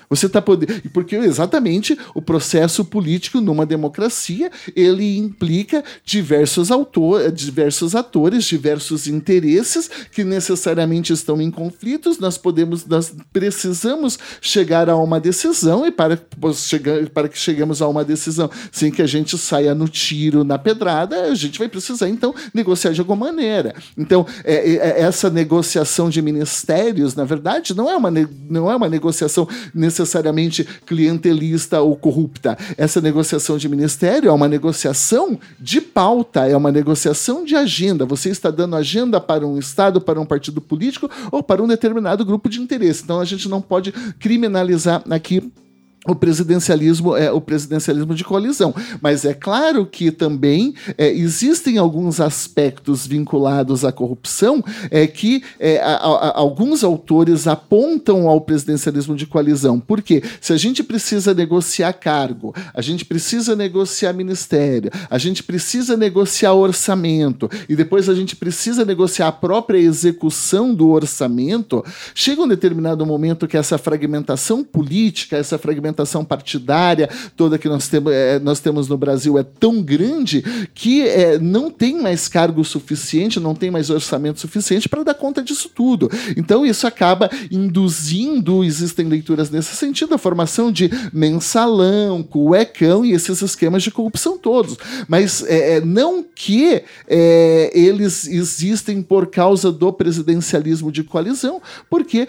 você está podendo. Porque exatamente o processo político numa democracia ele implica diversos, autor, diversos atores, diversos interesses que necessariamente estão em conflitos. Nós podemos, nós precisamos chegar a uma decisão e para, para que cheguemos a uma decisão sem que a gente saia no tiro, na pedrada, a gente vai precisar então negociar de alguma maneira. Então, é, é, é essa negociação de ministérios, na verdade, não é uma, não é uma negociação necessariamente necessariamente clientelista ou corrupta. Essa negociação de ministério é uma negociação de pauta, é uma negociação de agenda. Você está dando agenda para um Estado, para um partido político ou para um determinado grupo de interesse. Então a gente não pode criminalizar aqui o presidencialismo é o presidencialismo de coalizão. Mas é claro que também é, existem alguns aspectos vinculados à corrupção é, que é, a, a, alguns autores apontam ao presidencialismo de coalizão. Porque se a gente precisa negociar cargo, a gente precisa negociar ministério, a gente precisa negociar orçamento e depois a gente precisa negociar a própria execução do orçamento, chega um determinado momento que essa fragmentação política, essa fragmentação fragmentação partidária toda que nós, temos é, nós temos no Brasil é tão grande que é, não tem mais cargo suficiente, não tem mais orçamento suficiente para dar conta disso tudo. Então isso acaba induzindo, existem leituras nesse sentido, a formação de mensalão, cuecão e esses esquemas de corrupção todos. Mas é, não que eles existem por causa do presidencialismo de coalizão, porque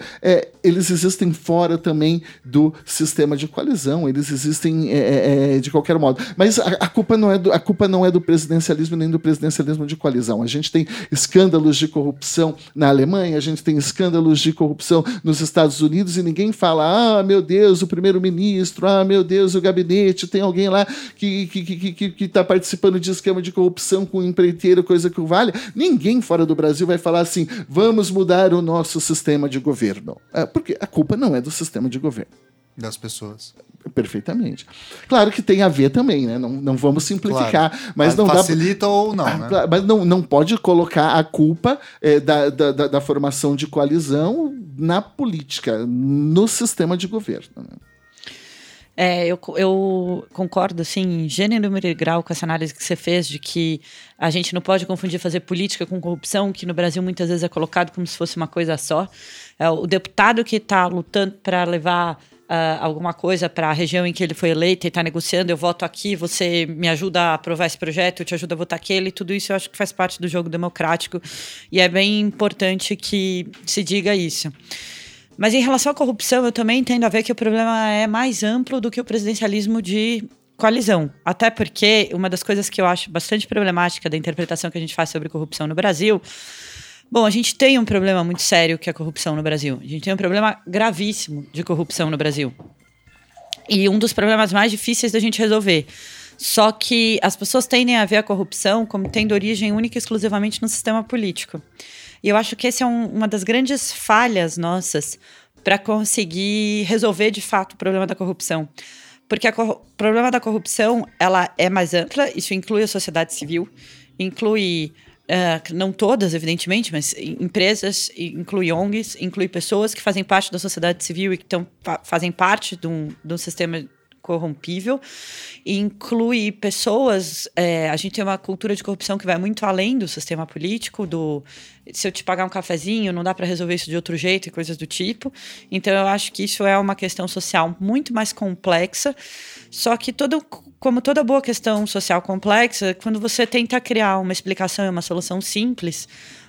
eles existem fora também do sistema de coalizão, eles existem é, é, é, de qualquer modo. Mas a, a, culpa não é do, a culpa não é do presidencialismo nem do presidencialismo de coalizão. A gente tem escândalos de corrupção na Alemanha, a gente tem escândalos de corrupção nos Estados Unidos e ninguém fala: ah, meu Deus, o primeiro-ministro, ah, meu Deus, o gabinete, tem alguém lá que está que, que, que, que tá participando de esquema de corrupção com empreiteiro, coisa que o vale. Ninguém fora do Brasil vai falar assim: vamos mudar o nosso sistema de governo. É, porque a culpa não é do sistema de governo das pessoas. Perfeitamente. Claro que tem a ver também, né? Não, não vamos simplificar, claro. mas não facilita dá... ou não, né? Mas não, não pode colocar a culpa é, da, da, da, formação de coalizão na política, no sistema de governo. Né? É, eu, eu concordo, assim, em gênero, número e grau com essa análise que você fez de que a gente não pode confundir fazer política com corrupção, que no Brasil muitas vezes é colocado como se fosse uma coisa só. É, o deputado que está lutando para levar uh, alguma coisa para a região em que ele foi eleito e está negociando, eu voto aqui, você me ajuda a aprovar esse projeto, eu te ajudo a votar aquele, tudo isso eu acho que faz parte do jogo democrático e é bem importante que se diga isso. Mas em relação à corrupção, eu também entendo a ver que o problema é mais amplo do que o presidencialismo de coalizão. Até porque uma das coisas que eu acho bastante problemática da interpretação que a gente faz sobre corrupção no Brasil Bom, a gente tem um problema muito sério que é a corrupção no Brasil. A gente tem um problema gravíssimo de corrupção no Brasil. E um dos problemas mais difíceis da gente resolver. Só que as pessoas tendem a ver a corrupção como tendo origem única e exclusivamente no sistema político. E eu acho que essa é um, uma das grandes falhas nossas para conseguir resolver de fato o problema da corrupção. Porque o problema da corrupção ela é mais ampla, isso inclui a sociedade civil, inclui Uh, não todas, evidentemente, mas empresas, inclui ONGs, inclui pessoas que fazem parte da sociedade civil e que tão, fazem parte de um, de um sistema corrompível, inclui pessoas. É, a gente tem uma cultura de corrupção que vai muito além do sistema político, do se eu te pagar um cafezinho, não dá para resolver isso de outro jeito e coisas do tipo. Então, eu acho que isso é uma questão social muito mais complexa. Só que todo como toda boa questão social complexa, quando você tenta criar uma explicação e uma solução simples,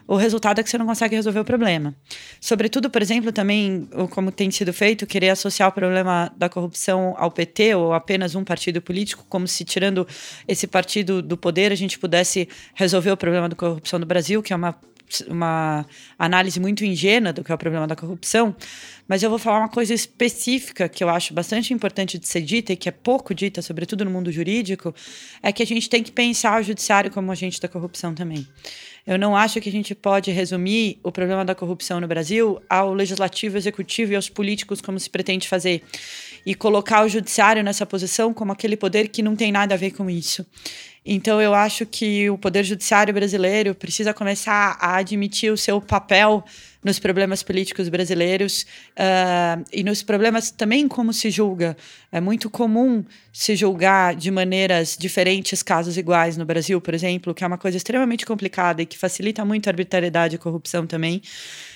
o resultado é que você não consegue resolver o problema. Sobretudo, por exemplo, também, como tem sido feito, querer associar o problema da corrupção ao PT ou apenas um partido político, como se tirando esse partido do poder a gente pudesse resolver o problema da corrupção do Brasil, que é uma uma análise muito ingênua do que é o problema da corrupção, mas eu vou falar uma coisa específica que eu acho bastante importante de ser dita e que é pouco dita, sobretudo no mundo jurídico, é que a gente tem que pensar o judiciário como agente da corrupção também. Eu não acho que a gente pode resumir o problema da corrupção no Brasil ao legislativo, executivo e aos políticos, como se pretende fazer, e colocar o judiciário nessa posição como aquele poder que não tem nada a ver com isso. Então, eu acho que o Poder Judiciário brasileiro precisa começar a admitir o seu papel nos problemas políticos brasileiros uh, e nos problemas também como se julga. É muito comum se julgar de maneiras diferentes casos iguais no Brasil, por exemplo, que é uma coisa extremamente complicada e que facilita muito a arbitrariedade e corrupção também.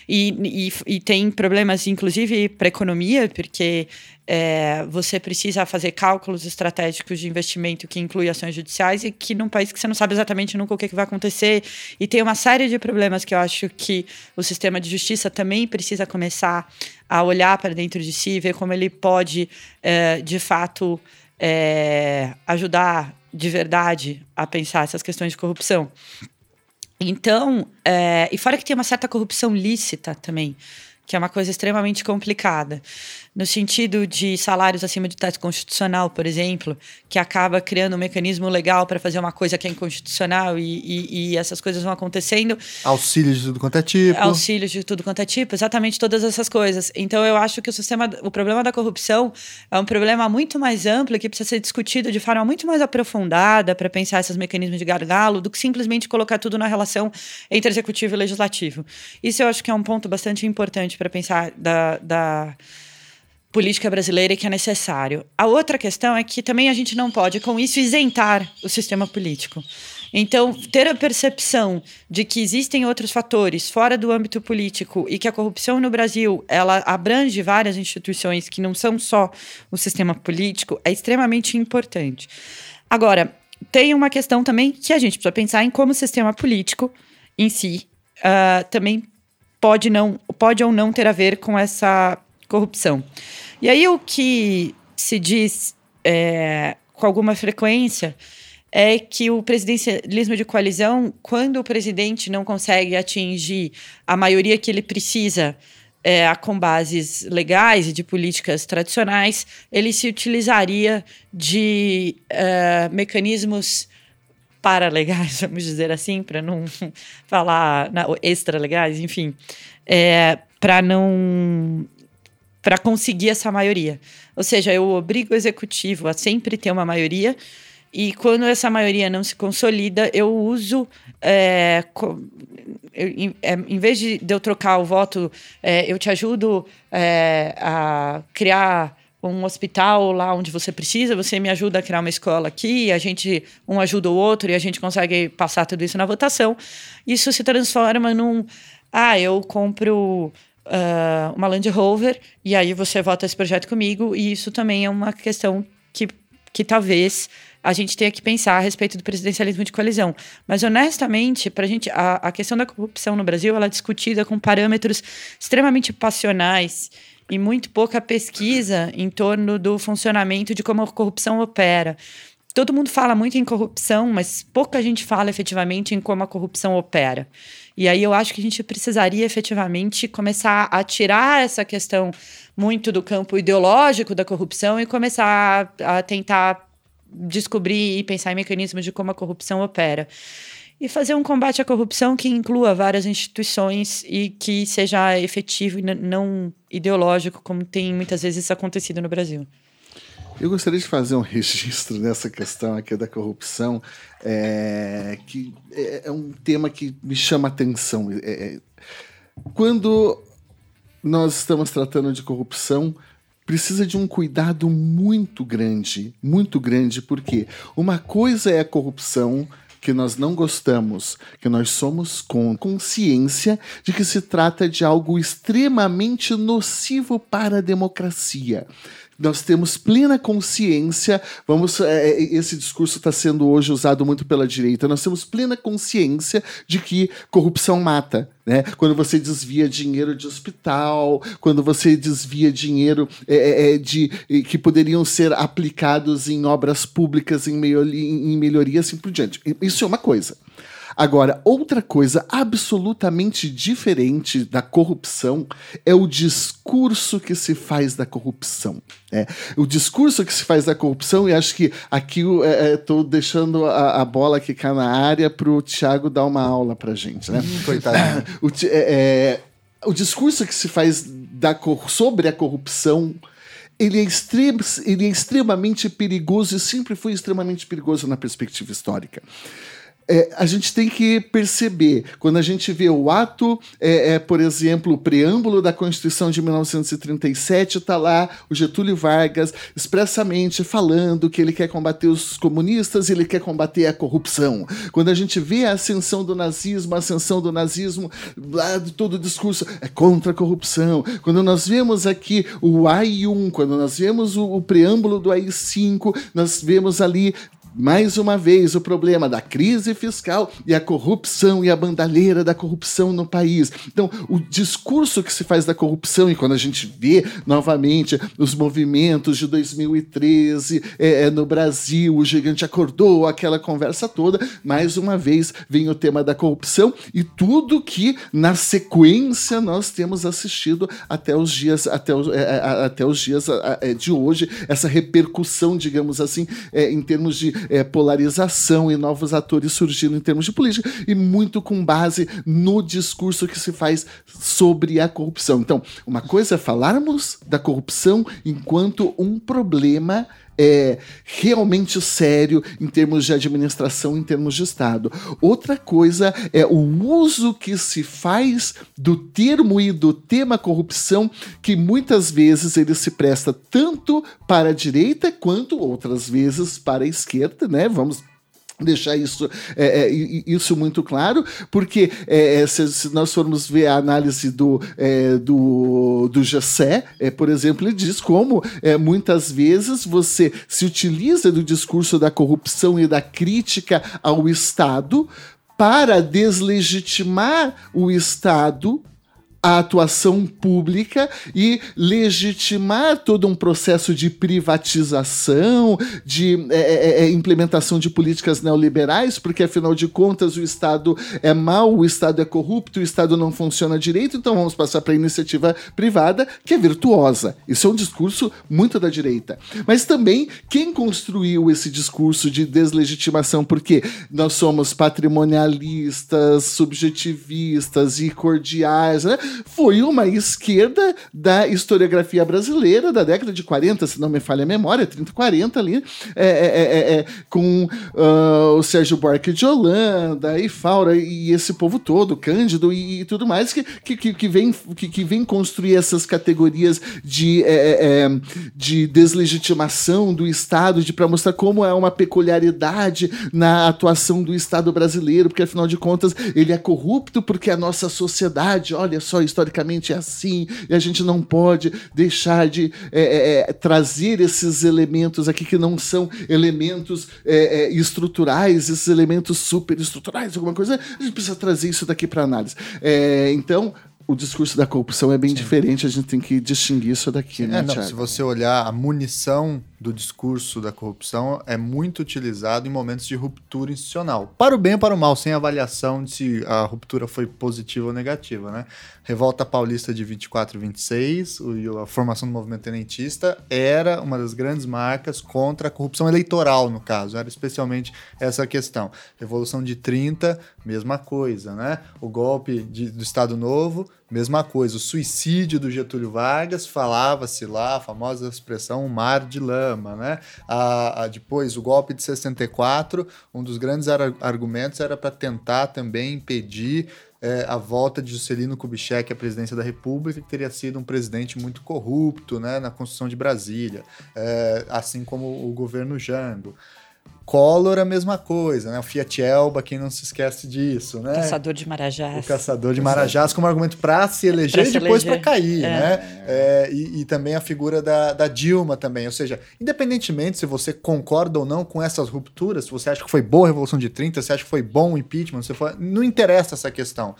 E, e, e tem problemas, inclusive, para a economia, porque é, você precisa fazer cálculos estratégicos de investimento que inclui ações judiciais e que num país que você não sabe exatamente nunca o que, que vai acontecer. E tem uma série de problemas que eu acho que o sistema de justiça também precisa começar a olhar para dentro de si, ver como ele pode, é, de fato, é, ajudar de verdade a pensar essas questões de corrupção. Então, é, e fora que tem uma certa corrupção lícita também, que é uma coisa extremamente complicada no sentido de salários acima de teto constitucional, por exemplo, que acaba criando um mecanismo legal para fazer uma coisa que é inconstitucional e, e, e, essas coisas vão acontecendo. Auxílios de tudo quanto é tipo. Auxílios de tudo quanto é tipo, exatamente todas essas coisas. Então eu acho que o sistema, o problema da corrupção é um problema muito mais amplo que precisa ser discutido de forma muito mais aprofundada para pensar esses mecanismos de gargalo do que simplesmente colocar tudo na relação entre executivo e legislativo. Isso eu acho que é um ponto bastante importante para pensar da, da política brasileira e que é necessário. A outra questão é que também a gente não pode, com isso, isentar o sistema político. Então, ter a percepção de que existem outros fatores fora do âmbito político e que a corrupção no Brasil ela abrange várias instituições que não são só o sistema político é extremamente importante. Agora, tem uma questão também que a gente precisa pensar em como o sistema político em si uh, também pode não pode ou não ter a ver com essa corrupção. E aí o que se diz é, com alguma frequência é que o presidencialismo de coalizão, quando o presidente não consegue atingir a maioria que ele precisa é, com bases legais e de políticas tradicionais, ele se utilizaria de é, mecanismos paralegais, [LAUGHS] vamos dizer assim, para não [LAUGHS] falar extra-legais, enfim, é, para não para conseguir essa maioria. Ou seja, eu obrigo o executivo a sempre ter uma maioria e quando essa maioria não se consolida, eu uso. É, eu, em, é, em, vez de, eu trocar o voto, é, eu te ajudo é, a criar um hospital lá onde você precisa, você me ajuda a criar uma escola aqui, a gente um ajuda o outro e a gente consegue passar tudo isso na votação. Isso se transforma num ah, eu compro uh, uma Land Rover e aí você vota esse projeto comigo e isso também é uma questão que, que talvez a gente tenha que pensar a respeito do presidencialismo de coalizão. Mas, honestamente, para a gente, a questão da corrupção no Brasil ela é discutida com parâmetros extremamente passionais e muito pouca pesquisa em torno do funcionamento de como a corrupção opera. Todo mundo fala muito em corrupção, mas pouca gente fala efetivamente em como a corrupção opera. E aí eu acho que a gente precisaria efetivamente começar a tirar essa questão muito do campo ideológico da corrupção e começar a, tentar descobrir e pensar em mecanismos de como a corrupção opera e fazer um combate à corrupção que inclua várias instituições e que seja efetivo e não ideológico, como tem muitas vezes acontecido no Brasil. Eu gostaria de fazer um [LAUGHS] registro nessa questão aqui da corrupção, é, que é, é um tema que me chama atenção. É, é, quando nós estamos tratando de corrupção, precisa de um cuidado muito grande, muito grande, porque uma coisa é a corrupção, que nós não gostamos, que nós somos com consciência de que se trata de algo extremamente nocivo para a democracia nós temos plena consciência, vamos, é, é esse discurso está sendo hoje usado muito pela direita, nós temos plena consciência de que corrupção mata. Né? Quando você desvia dinheiro de hospital, quando você desvia dinheiro é, é, é de, que poderiam ser aplicados em obras públicas, em, melhoria, em melhoria, assim por diante. Isso é uma coisa. Agora, outra coisa absolutamente diferente da corrupção é o discurso que se faz da corrupção. É, o discurso que se faz da corrupção, e acho que aqui estou é, é deixando a, a, bola que cai na área para o Tiago dar uma aula para gente. Né? Hum, coitado. [LAUGHS] o, é, é, o discurso que se faz da, sobre a corrupção ele é, extrem, ele é extremamente perigoso e sempre foi extremamente perigoso na perspectiva histórica é, a gente tem que perceber, quando a gente vê o ato, é, é por exemplo, o preâmbulo da Constituição de 1937, está lá o Getúlio Vargas expressamente falando que ele quer combater os comunistas, ele quer combater a corrupção. Quando a gente vê a ascensão do nazismo, a ascensão do nazismo, lá de todo o discurso é contra a corrupção. Quando nós vemos aqui o AI1, quando nós vemos o, o preâmbulo do AI5, nós vemos ali mais uma vez o problema da crise fiscal e a corrupção e a bandalheira da corrupção no país. Então, o discurso que se faz da corrupção, e quando a gente vê novamente os movimentos de 2013 é, é, no Brasil, o gigante acordou, aquela conversa toda, mais uma vez vem o tema da corrupção e tudo que na sequência nós temos assistido até os dias, até os, é, é até os dias é, de hoje, essa repercussão, digamos assim, é, em termos de é, polarização e novos atores surgindo em termos de política, e muito com base no discurso que se faz sobre a corrupção. Então, uma coisa é falarmos da corrupção enquanto um problema é, realmente sério em termos de administração, em termos de Estado. Outra coisa é o uso que se faz do termo e do tema corrupção, que muitas vezes ele se presta tanto para a direita quanto outras vezes para a esquerda, né? Vamos deixar isso, é, é, isso muito claro, porque é, é, se, se, nós formos ver a análise do, é, do, do Gessé, é, por exemplo, ele diz como muitas vezes você se utiliza do discurso da corrupção e da crítica ao Estado para deslegitimar o Estado a atuação pública e legitimar todo um processo de privatização, de é, é, é, é, implementação de políticas neoliberais, porque afinal de contas o Estado é mau, o Estado é corrupto, o Estado não funciona direito, então vamos passar para a iniciativa privada, que é virtuosa. Isso é um discurso muito da direita. Mas também quem construiu esse discurso de deslegitimação, porque nós somos patrimonialistas, subjetivistas e cordiais, né? Foi uma esquerda da historiografia brasileira da década de 40, se não me falha a memória, 30, 40 ali, é, é, é, é com uh, o Sérgio Buarque de Holanda e Faura e esse povo todo, Cândido e, e tudo mais, que, que, que, vem, que, que vem construir essas categorias de, é, é, de deslegitimação do Estado, de para mostrar como é uma peculiaridade na atuação do Estado brasileiro, porque afinal de contas ele é corrupto porque a nossa sociedade, olha só, historicamente é assim, e a gente não pode deixar de é, é, trazer esses elementos aqui que não são elementos estruturais, esses elementos superestruturais, alguma coisa, a gente precisa trazer isso daqui para análise. então, o discurso da corrupção é bem Sim. diferente, a gente tem que distinguir isso daqui, né, é, não, Se você olhar a munição do discurso da corrupção é muito utilizado em momentos de ruptura institucional. Para o bem ou para o mal, sem avaliação de se a ruptura foi positiva ou negativa, né? Revolta Paulista de 24 e 26, a formação do movimento tenentista era uma das grandes marcas contra a corrupção eleitoral, no caso, era especialmente essa questão. Revolução de 30, mesma coisa, né? O golpe de, do Estado Novo, Mesma coisa, o suicídio do Getúlio Vargas, falava-se lá, a famosa expressão mar de lama, né? A, a, depois, o golpe de 64, um dos grandes ar argumentos era para tentar também impedir é, a volta de Juscelino Kubitschek à presidência da República, que teria sido um presidente muito corrupto né, na construção de Brasília, é, assim como o governo Jango. Collor a mesma coisa, né? O Fiat Elba, quem não se esquece disso, né? Caçador de Marajás. O caçador de Marajás como argumento para se eleger pra e depois para cair, é. né? É, e, e, também a figura da, da Dilma também. Ou seja, independentemente se você concorda ou não com essas rupturas, se você acha que foi boa a Revolução de 30, se acha que foi bom o impeachment, se for, não interessa essa questão.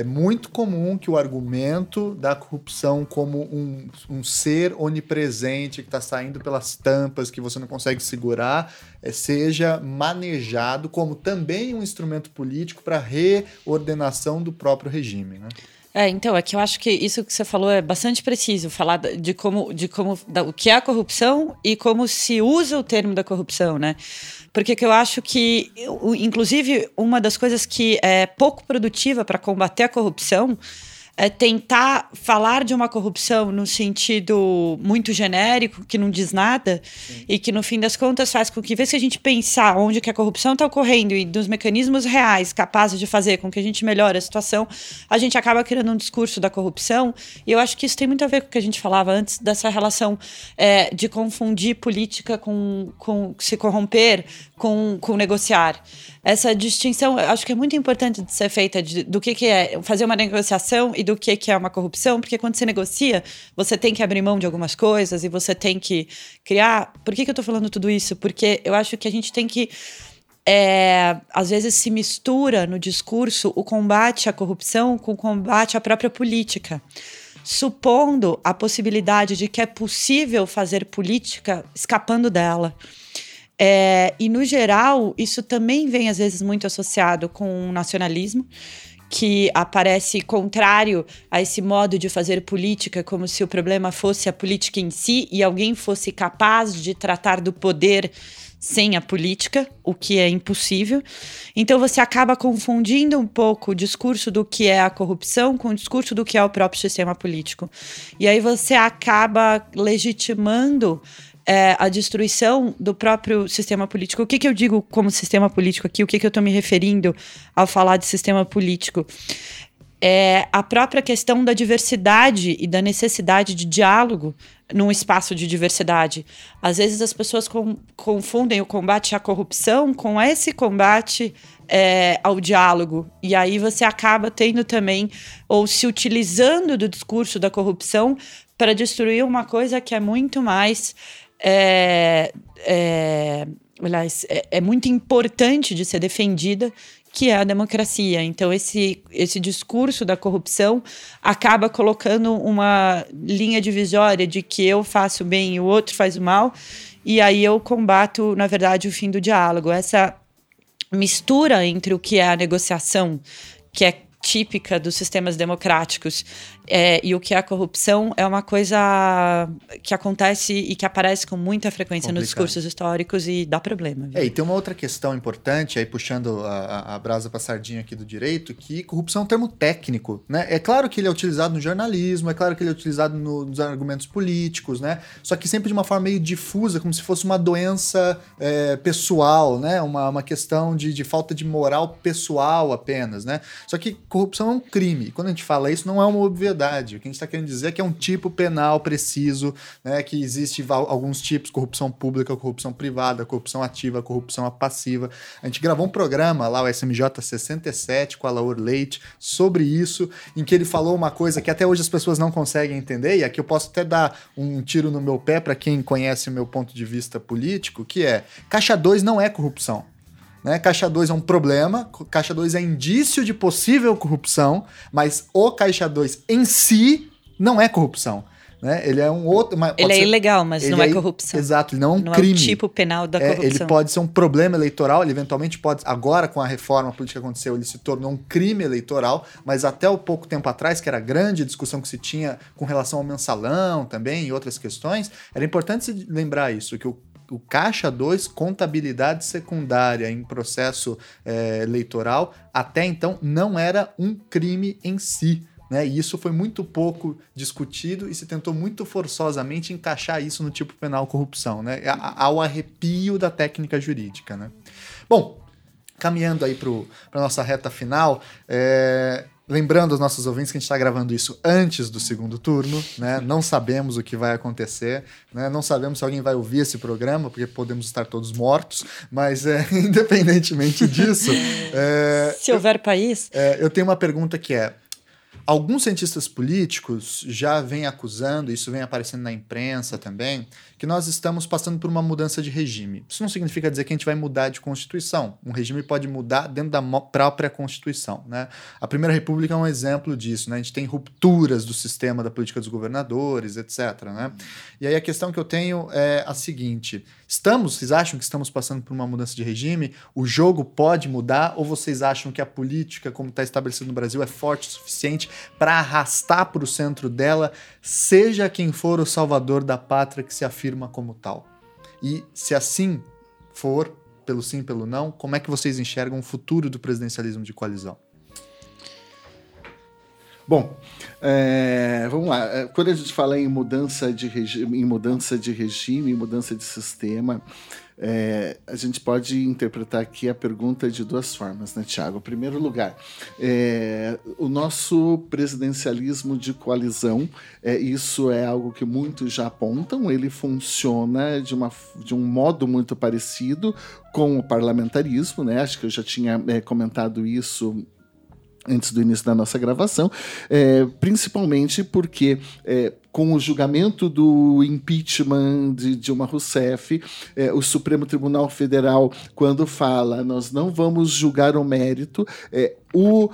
É muito comum que o argumento da corrupção como um, um ser onipresente que está saindo pelas tampas, que você não consegue segurar, é, seja manejado como também um instrumento político para reordenação do próprio regime. Né? É, então, é que eu acho que isso que você falou é bastante preciso, falar de como, de como da, o que é a corrupção e como se usa o termo da corrupção, né? Porque eu acho que, inclusive, uma das coisas que é pouco produtiva para combater a corrupção é tentar falar de uma corrupção no sentido muito genérico, que não diz nada, Sim. e que no fim das contas faz com que, vez que a gente pensar onde que a corrupção está ocorrendo e dos mecanismos reais capazes de fazer com que a gente melhore a situação, a gente acaba criando um discurso da corrupção. E eu acho que isso tem muito a ver com o que a gente falava antes, dessa relação é, de confundir política com, com se corromper, com, com negociar. Essa distinção, eu acho que é muito importante de ser feita de, do que, que é fazer uma negociação e do que, que é uma corrupção, porque quando você negocia, você tem que abrir mão de algumas coisas e você tem que criar. Por que, que eu estou falando tudo isso? Porque eu acho que a gente tem que. É, às vezes se mistura no discurso o combate à corrupção com o combate à própria política supondo a possibilidade de que é possível fazer política escapando dela. É, e, no geral, isso também vem, às vezes, muito associado com o nacionalismo que aparece contrário a esse modo de fazer política, como se o problema fosse a política em si e alguém fosse capaz de tratar do poder sem a política, o que é impossível. Então você acaba confundindo um pouco o discurso do que é a corrupção com o discurso do que é o próprio sistema político. E aí você acaba legitimando é, a destruição do próprio sistema político. O que, que eu digo como sistema político aqui? O que, que eu estou me referindo ao falar de sistema político? É a própria questão da diversidade e da necessidade de diálogo num espaço de diversidade. Às vezes as pessoas com, confundem o combate à corrupção com esse combate é, ao diálogo. E aí você acaba tendo também, ou se utilizando do discurso da corrupção para destruir uma coisa que é muito mais é, é, é, é muito importante de ser defendida, que é a democracia. Então, esse, esse discurso da corrupção acaba colocando uma linha divisória de que eu faço bem e o outro faz o mal, e aí eu combato, na verdade, o fim do diálogo. Essa mistura entre o que é a negociação, que é típica dos sistemas democráticos. É, e o que é a corrupção é uma coisa que acontece e que aparece com muita frequência Complicado. nos discursos históricos e dá problema. Viu? É, e tem uma outra questão importante, aí puxando a, a brasa para sardinha aqui do direito, que corrupção é um termo técnico. Né? É claro que ele é utilizado no jornalismo, é claro que ele é utilizado no, nos argumentos políticos, né? só que sempre de uma forma meio difusa, como se fosse uma doença é, pessoal, né? uma, uma questão de, de falta de moral pessoal apenas. Né? Só que corrupção é um crime. Quando a gente fala isso, não é uma obviedade. O que a gente está querendo dizer é que é um tipo penal preciso, né, que existe alguns tipos, corrupção pública, corrupção privada, corrupção ativa, corrupção passiva. A gente gravou um programa lá, o SMJ 67, com a Laura Leite, sobre isso, em que ele falou uma coisa que até hoje as pessoas não conseguem entender, e aqui eu posso até dar um tiro no meu pé para quem conhece o meu ponto de vista político, que é, caixa 2 não é corrupção. Né? Caixa 2 é um problema, Caixa 2 é indício de possível corrupção, mas o Caixa 2 em si não é corrupção. Né? Ele é um outro. Ele é ser, ilegal, mas não é, é corrupção. Exato, ele não é um não crime. É o tipo penal da corrupção. É, ele pode ser um problema eleitoral, ele eventualmente pode. Agora, com a reforma política que aconteceu, ele se tornou um crime eleitoral, mas até o pouco tempo atrás, que era a grande discussão que se tinha com relação ao mensalão também e outras questões, era importante se lembrar isso, que o o Caixa 2, contabilidade secundária em processo é, eleitoral, até então não era um crime em si. Né? E isso foi muito pouco discutido e se tentou muito forçosamente encaixar isso no tipo penal corrupção, né? ao arrepio da técnica jurídica. Né? Bom, caminhando aí para a nossa reta final, é, Lembrando aos nossos ouvintes que a gente está gravando isso antes do segundo turno, né? Não sabemos o que vai acontecer, né? Não sabemos se alguém vai ouvir esse programa, porque podemos estar todos mortos, mas é, [LAUGHS] independentemente disso. é, se houver eu, país. É, eu tenho uma pergunta que é: Alguns cientistas políticos já vêm acusando, isso vem aparecendo na imprensa também, que nós estamos passando por uma mudança de regime. Isso não significa dizer que a gente vai mudar de Constituição. Um regime pode mudar dentro da própria Constituição. Né? A Primeira República é um exemplo disso. Né? A gente tem rupturas do sistema da política dos governadores, etc. Né? E aí a questão que eu tenho é a seguinte: estamos, vocês acham que estamos passando por uma mudança de regime? O jogo pode mudar? Ou vocês acham que a política, como está estabelecida no Brasil, é forte o suficiente para arrastar para o centro dela, seja quem for o salvador da pátria que se afirma? Afirma como tal. E se assim for, pelo sim, pelo não, como é que vocês enxergam o futuro do presidencialismo de coalizão? Bom, é, vamos lá. É, quando a gente fala em mudança de regime, em mudança de regime, em mudança de sistema, é, a gente pode interpretar aqui a pergunta de duas formas, né, Tiago? Em primeiro lugar, é, o nosso presidencialismo de coalizão, é, isso é algo que muitos já apontam, ele funciona de, uma, de um modo muito parecido com o parlamentarismo, né? Acho que eu já tinha é, comentado isso antes do início da nossa gravação, é, principalmente porque é, com o julgamento do impeachment de Dilma Rousseff, é, o Supremo Tribunal Federal, quando fala nós não vamos julgar o mérito, é, o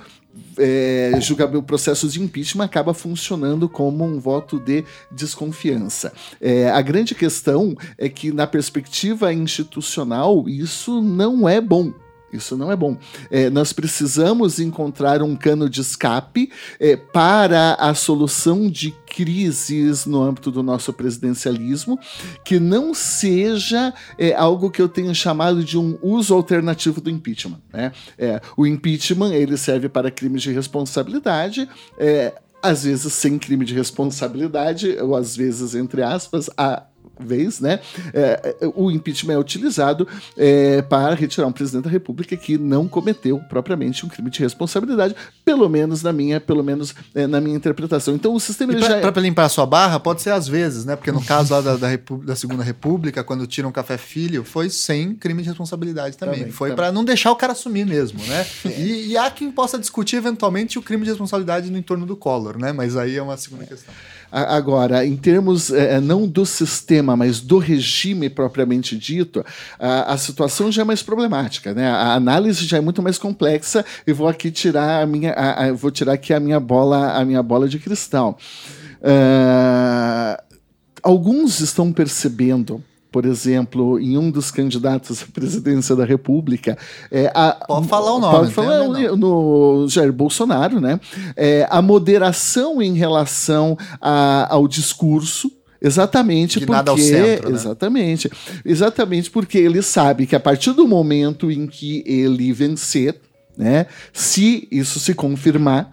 é, julgamento, o processo de impeachment acaba funcionando como um voto de desconfiança. É, a grande questão é que, na perspectiva institucional, isso não é bom. Isso não é bom. É, nós precisamos encontrar um cano de escape é, para a solução de crises no âmbito do nosso presidencialismo, que não seja é, algo que eu tenha chamado de um uso alternativo do impeachment. Né? É, o impeachment ele serve para crimes de responsabilidade. É, às vezes sem crime de responsabilidade, ou às vezes, entre aspas, a vez, né, é, é, o impeachment é utilizado é, para retirar um presidente da República que não cometeu propriamente um crime de responsabilidade, pelo menos na minha, pelo menos é, na minha interpretação. Então o sistema e já para limpar a sua barra pode ser às vezes, né? Porque no caso lá da, da, da Segunda República, quando tiram um café filho, foi sem crime de responsabilidade também. também foi para não deixar o cara assumir mesmo, né? É. E, e há quem possa discutir eventualmente o crime de responsabilidade no entorno do Collor, né? Mas aí é uma segunda questão. Agora, em termos é, é, não do sistema, mas do regime propriamente dito, a, a, situação já é mais problemática, né? A análise já é muito mais complexa e vou aqui tirar a minha, a, a, vou tirar aqui a minha bola, a minha bola de cristal. Uh, alguns estão percebendo por exemplo, em um dos candidatos à presidência da República. É, a, pode falar o nome. Pode falar no, no Jair Bolsonaro, né? É, a moderação em relação a, ao discurso. Exatamente De porque nada ao centro, né? exatamente, exatamente porque ele sabe que a partir do momento em que ele vencer, né, se isso se confirmar,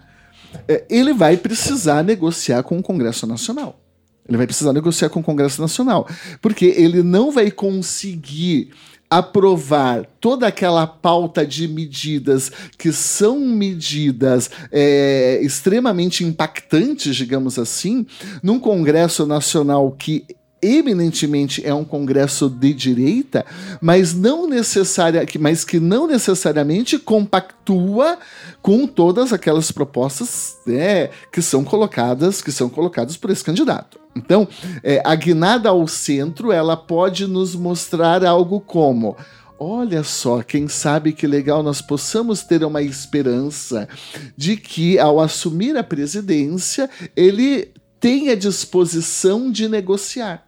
é, ele vai precisar negociar com o Congresso Nacional. Ele vai precisar negociar com o Congresso Nacional, porque ele não vai conseguir aprovar toda aquela pauta de medidas que são medidas é, extremamente impactantes, digamos assim, num Congresso Nacional que eminentemente é um congresso de direita, mas não necessária, mas que não necessariamente compactua com todas aquelas propostas né, que são colocadas, que são colocadas por esse candidato. Então, é, a guinada ao centro, ela pode nos mostrar algo como Olha só, quem sabe que legal nós possamos ter uma esperança de que, ao assumir a presidência, ele tenha disposição de negociar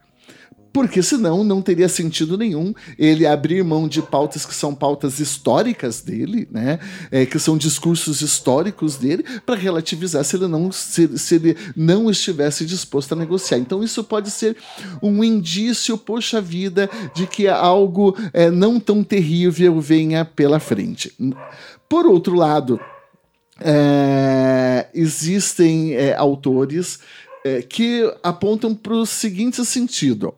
porque senão não teria sentido nenhum ele abrir mão de pautas que são pautas históricas dele, né? É, que são discursos históricos dele, para relativizar se ele, não, se, se, ele não estivesse disposto a negociar. Então, isso pode ser um indício, poxa vida, de que algo é, não tão terrível venha pela frente. Por outro lado, é, existem é, autores é, que apontam para o seguinte sentido.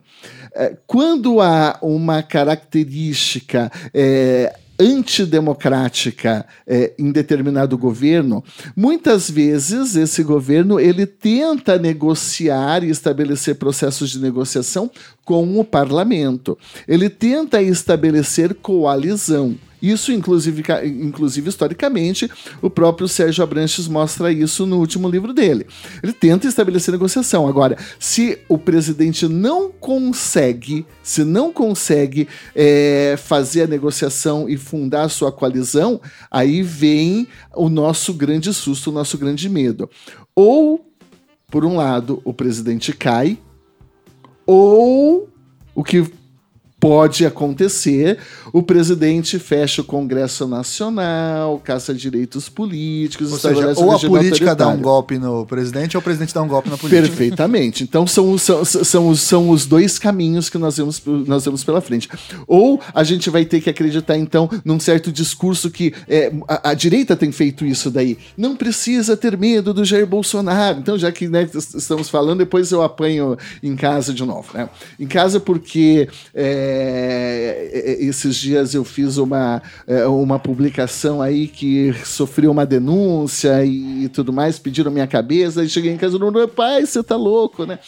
É, quando há uma característica é, antidemocrática é, em determinado governo, muitas vezes esse governo ele tenta negociar e estabelecer processos de negociação com o parlamento. Ele tenta estabelecer coalizão. Isso, inclusive, inclusive, historicamente, o próprio Sérgio Abranches mostra isso no último livro dele. Ele tenta estabelecer negociação. Agora, se o presidente não consegue, se não consegue é, fazer a negociação e fundar a sua coalizão, aí vem o nosso grande susto, o nosso grande medo. Ou, por um lado, o presidente cai, ou o que pode acontecer. O presidente fecha o Congresso Nacional, caça direitos políticos, ou, seja, ou a política dá um golpe no presidente ou o presidente dá um golpe na política. Perfeitamente. Então são, são, são, são os dois caminhos que nós vemos, nós vemos pela frente. Ou a gente vai ter que acreditar, então, num certo discurso que é, a, a, direita tem feito isso daí. Não precisa ter medo do Jair Bolsonaro. Então, já que né, estamos falando, depois eu apanho em casa de novo. Né? Em casa porque. É, é, é, esses dias eu fiz uma, é, uma publicação aí que sofreu uma denúncia e, tudo mais, pediram minha cabeça, e cheguei em casa e não, pai, você tá louco, né?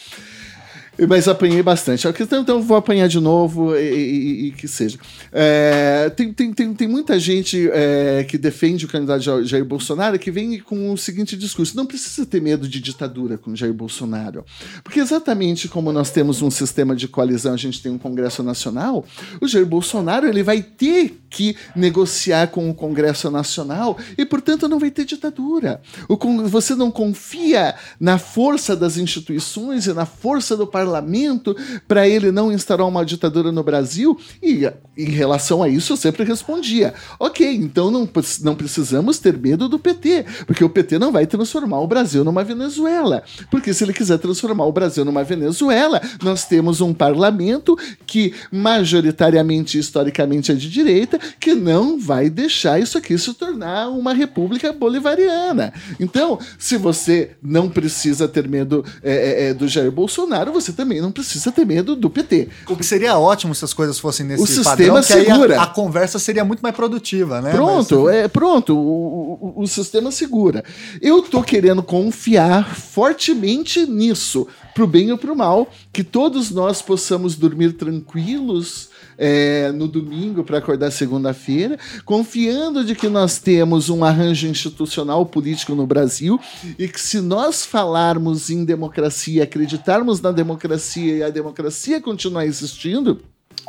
Mas apanhei bastante. Então vou apanhar de novo e, e, e que seja. É, tem, tem, tem, tem, muita gente é, que defende o candidato Jair Bolsonaro que vem com o seguinte discurso: não precisa ter medo de ditadura com Jair Bolsonaro. Porque exatamente como nós temos um sistema de coalizão, a gente tem um Congresso Nacional, o Jair Bolsonaro ele vai ter que negociar com o Congresso Nacional e, portanto, não vai ter ditadura. O, você não confia na força das instituições e na força do parlamento parlamento para ele não instaurar uma ditadura no Brasil? E em relação a isso eu sempre respondia: ok, então não, não precisamos ter medo do PT, porque o PT não vai transformar o Brasil numa Venezuela. Porque se ele quiser transformar o Brasil numa Venezuela, nós temos um parlamento que majoritariamente historicamente é de direita, que não vai deixar isso aqui se tornar uma república bolivariana. Então, se você não precisa ter medo é, é, do Jair Bolsonaro, você também não precisa ter medo do PT. O que seria ótimo se as coisas fossem nesse o sistema padrão, segura. A, a, conversa seria muito mais produtiva, né? Pronto, Mas... é pronto. O, o, o sistema segura. Eu tô querendo confiar fortemente nisso, pro bem ou pro mal, que todos nós possamos dormir tranquilos é, no domingo para acordar segunda-feira, confiando de que nós temos um arranjo institucional político no Brasil e que se nós falarmos em democracia, acreditarmos na democracia e a democracia continuar existindo,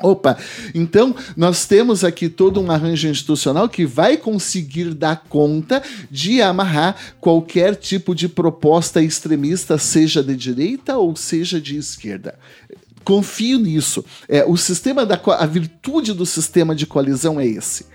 Opa, então nós temos aqui todo um arranjo institucional que vai conseguir dar conta de amarrar qualquer tipo de proposta extremista, seja de direita ou seja de esquerda confio nisso. É, o sistema da a virtude do sistema de coalizão é esse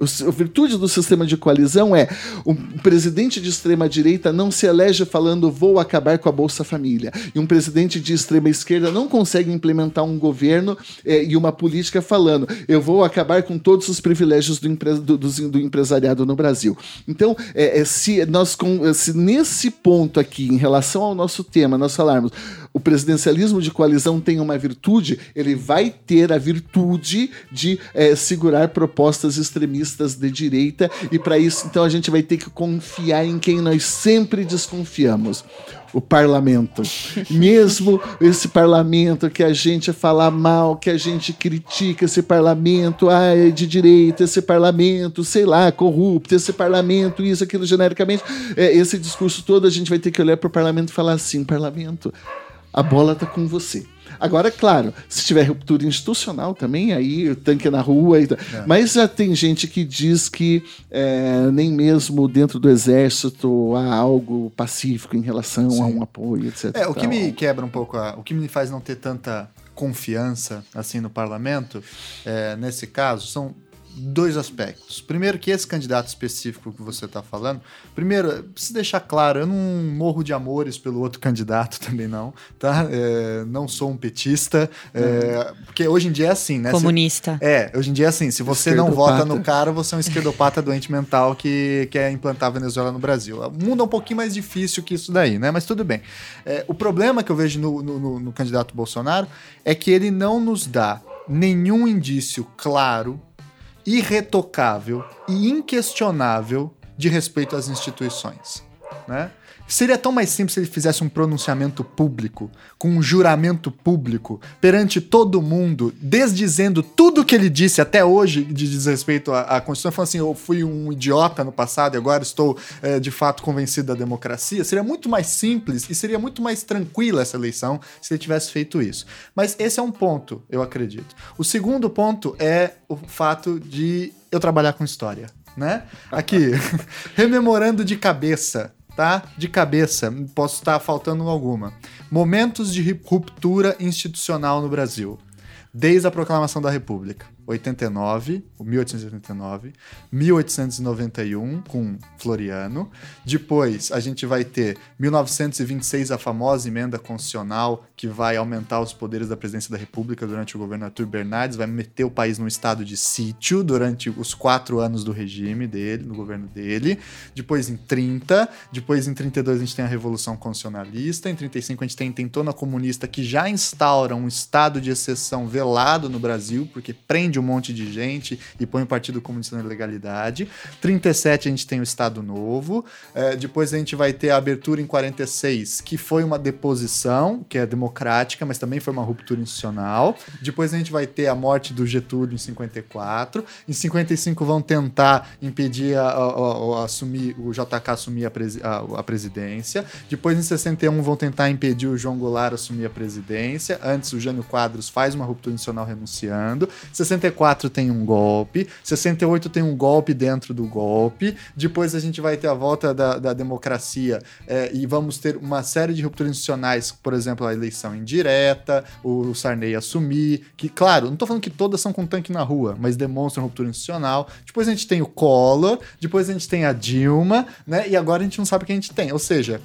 a virtude do sistema de coalizão é um presidente de extrema direita não se elege falando vou acabar com a Bolsa Família. E um presidente de extrema esquerda não consegue implementar um governo é, e uma política falando eu vou acabar com todos os privilégios do, empre do, do, do empresariado no Brasil. Então, é, é, se nós se nesse ponto aqui, em relação ao nosso tema, nós falarmos o presidencialismo de coalizão tem uma virtude, ele vai ter a virtude de é, segurar propostas extremistas de direita, e para isso, então, a gente vai ter que confiar em quem nós sempre desconfiamos o parlamento. Mesmo esse parlamento que a gente fala mal, que a gente critica esse parlamento, ah, é de direita, esse parlamento, sei lá, corrupto, esse parlamento, isso, aquilo, genericamente, é, esse discurso todo a gente vai ter que olhar para o parlamento e falar assim: parlamento a bola tá com você. Agora, claro, se tiver ruptura institucional também, aí o tanque é na rua. E... É. Mas já tem gente que diz que é, nem mesmo dentro do exército há algo pacífico em relação Sim. a um apoio, etc. É, o que me quebra um pouco, a, o que me faz não ter tanta confiança assim no parlamento, é, nesse caso, são dois aspectos. Primeiro, que esse candidato específico que você está falando, primeiro, preciso deixar claro, eu não morro de amores pelo outro [LAUGHS] candidato também não, tá? É, não sou um petista, é, porque hoje em dia é assim, né? Comunista. Se, é, hoje em dia é assim, se você não vota no cara, você é um esquerdopata doente mental que quer implantar a Venezuela no Brasil. O mundo é um pouquinho mais difícil que isso daí, né? Mas tudo bem. É, o problema que eu vejo no, no, no, no candidato Bolsonaro é que ele não nos dá nenhum indício claro irretocável e inquestionável de respeito às instituições. Né? Seria tão mais simples se ele fizesse um pronunciamento público, com um juramento público, perante todo mundo, desdizendo tudo que ele disse até hoje de desrespeito à, à Constituição, falando assim: eu fui um idiota no passado e agora estou é, de fato convencido da democracia. Seria muito mais simples e seria muito mais tranquila essa eleição se ele tivesse feito isso. Mas esse é um ponto, eu acredito. O segundo ponto é o fato de eu trabalhar com história. Né? Aqui, [LAUGHS] rememorando de cabeça tá? De cabeça, posso estar faltando alguma. Momentos de ruptura institucional no Brasil, desde a proclamação da República. 89, 1889, 1891 com Floriano. Depois a gente vai ter 1926 a famosa emenda constitucional que vai aumentar os poderes da presidência da República durante o governo Arthur Bernardes, vai meter o país num estado de sítio durante os quatro anos do regime dele, no governo dele. Depois em 30, depois em 32 a gente tem a Revolução Constitucionalista, em 35 a gente tem a intentona comunista que já instaura um estado de exceção velado no Brasil, porque prende um monte de gente e põe o Partido Comunista na ilegalidade. 37 a gente tem o Estado Novo. É, depois a gente vai ter a abertura em 46, que foi uma deposição, que é democrática, mas também foi uma ruptura institucional. Depois a gente vai ter a morte do Getúlio em 54. Em 55 vão tentar impedir a, a, a, assumir o JK assumir a, presi a, presidência. Depois em 61 vão tentar impedir o João Goulart assumir a presidência. Antes o Jânio Quadros faz uma ruptura institucional renunciando. 64 64 tem um golpe, 68 tem um golpe dentro do golpe, depois a gente vai ter a volta da, da democracia é, e vamos ter uma série de rupturas institucionais, por exemplo, a eleição indireta, o Sarney assumir, que, claro, não estou falando que todas são com tanque na rua, mas demonstram ruptura institucional. Depois a gente tem o Collor, depois a gente tem a Dilma, né? E agora a gente não sabe o que a gente tem. Ou seja,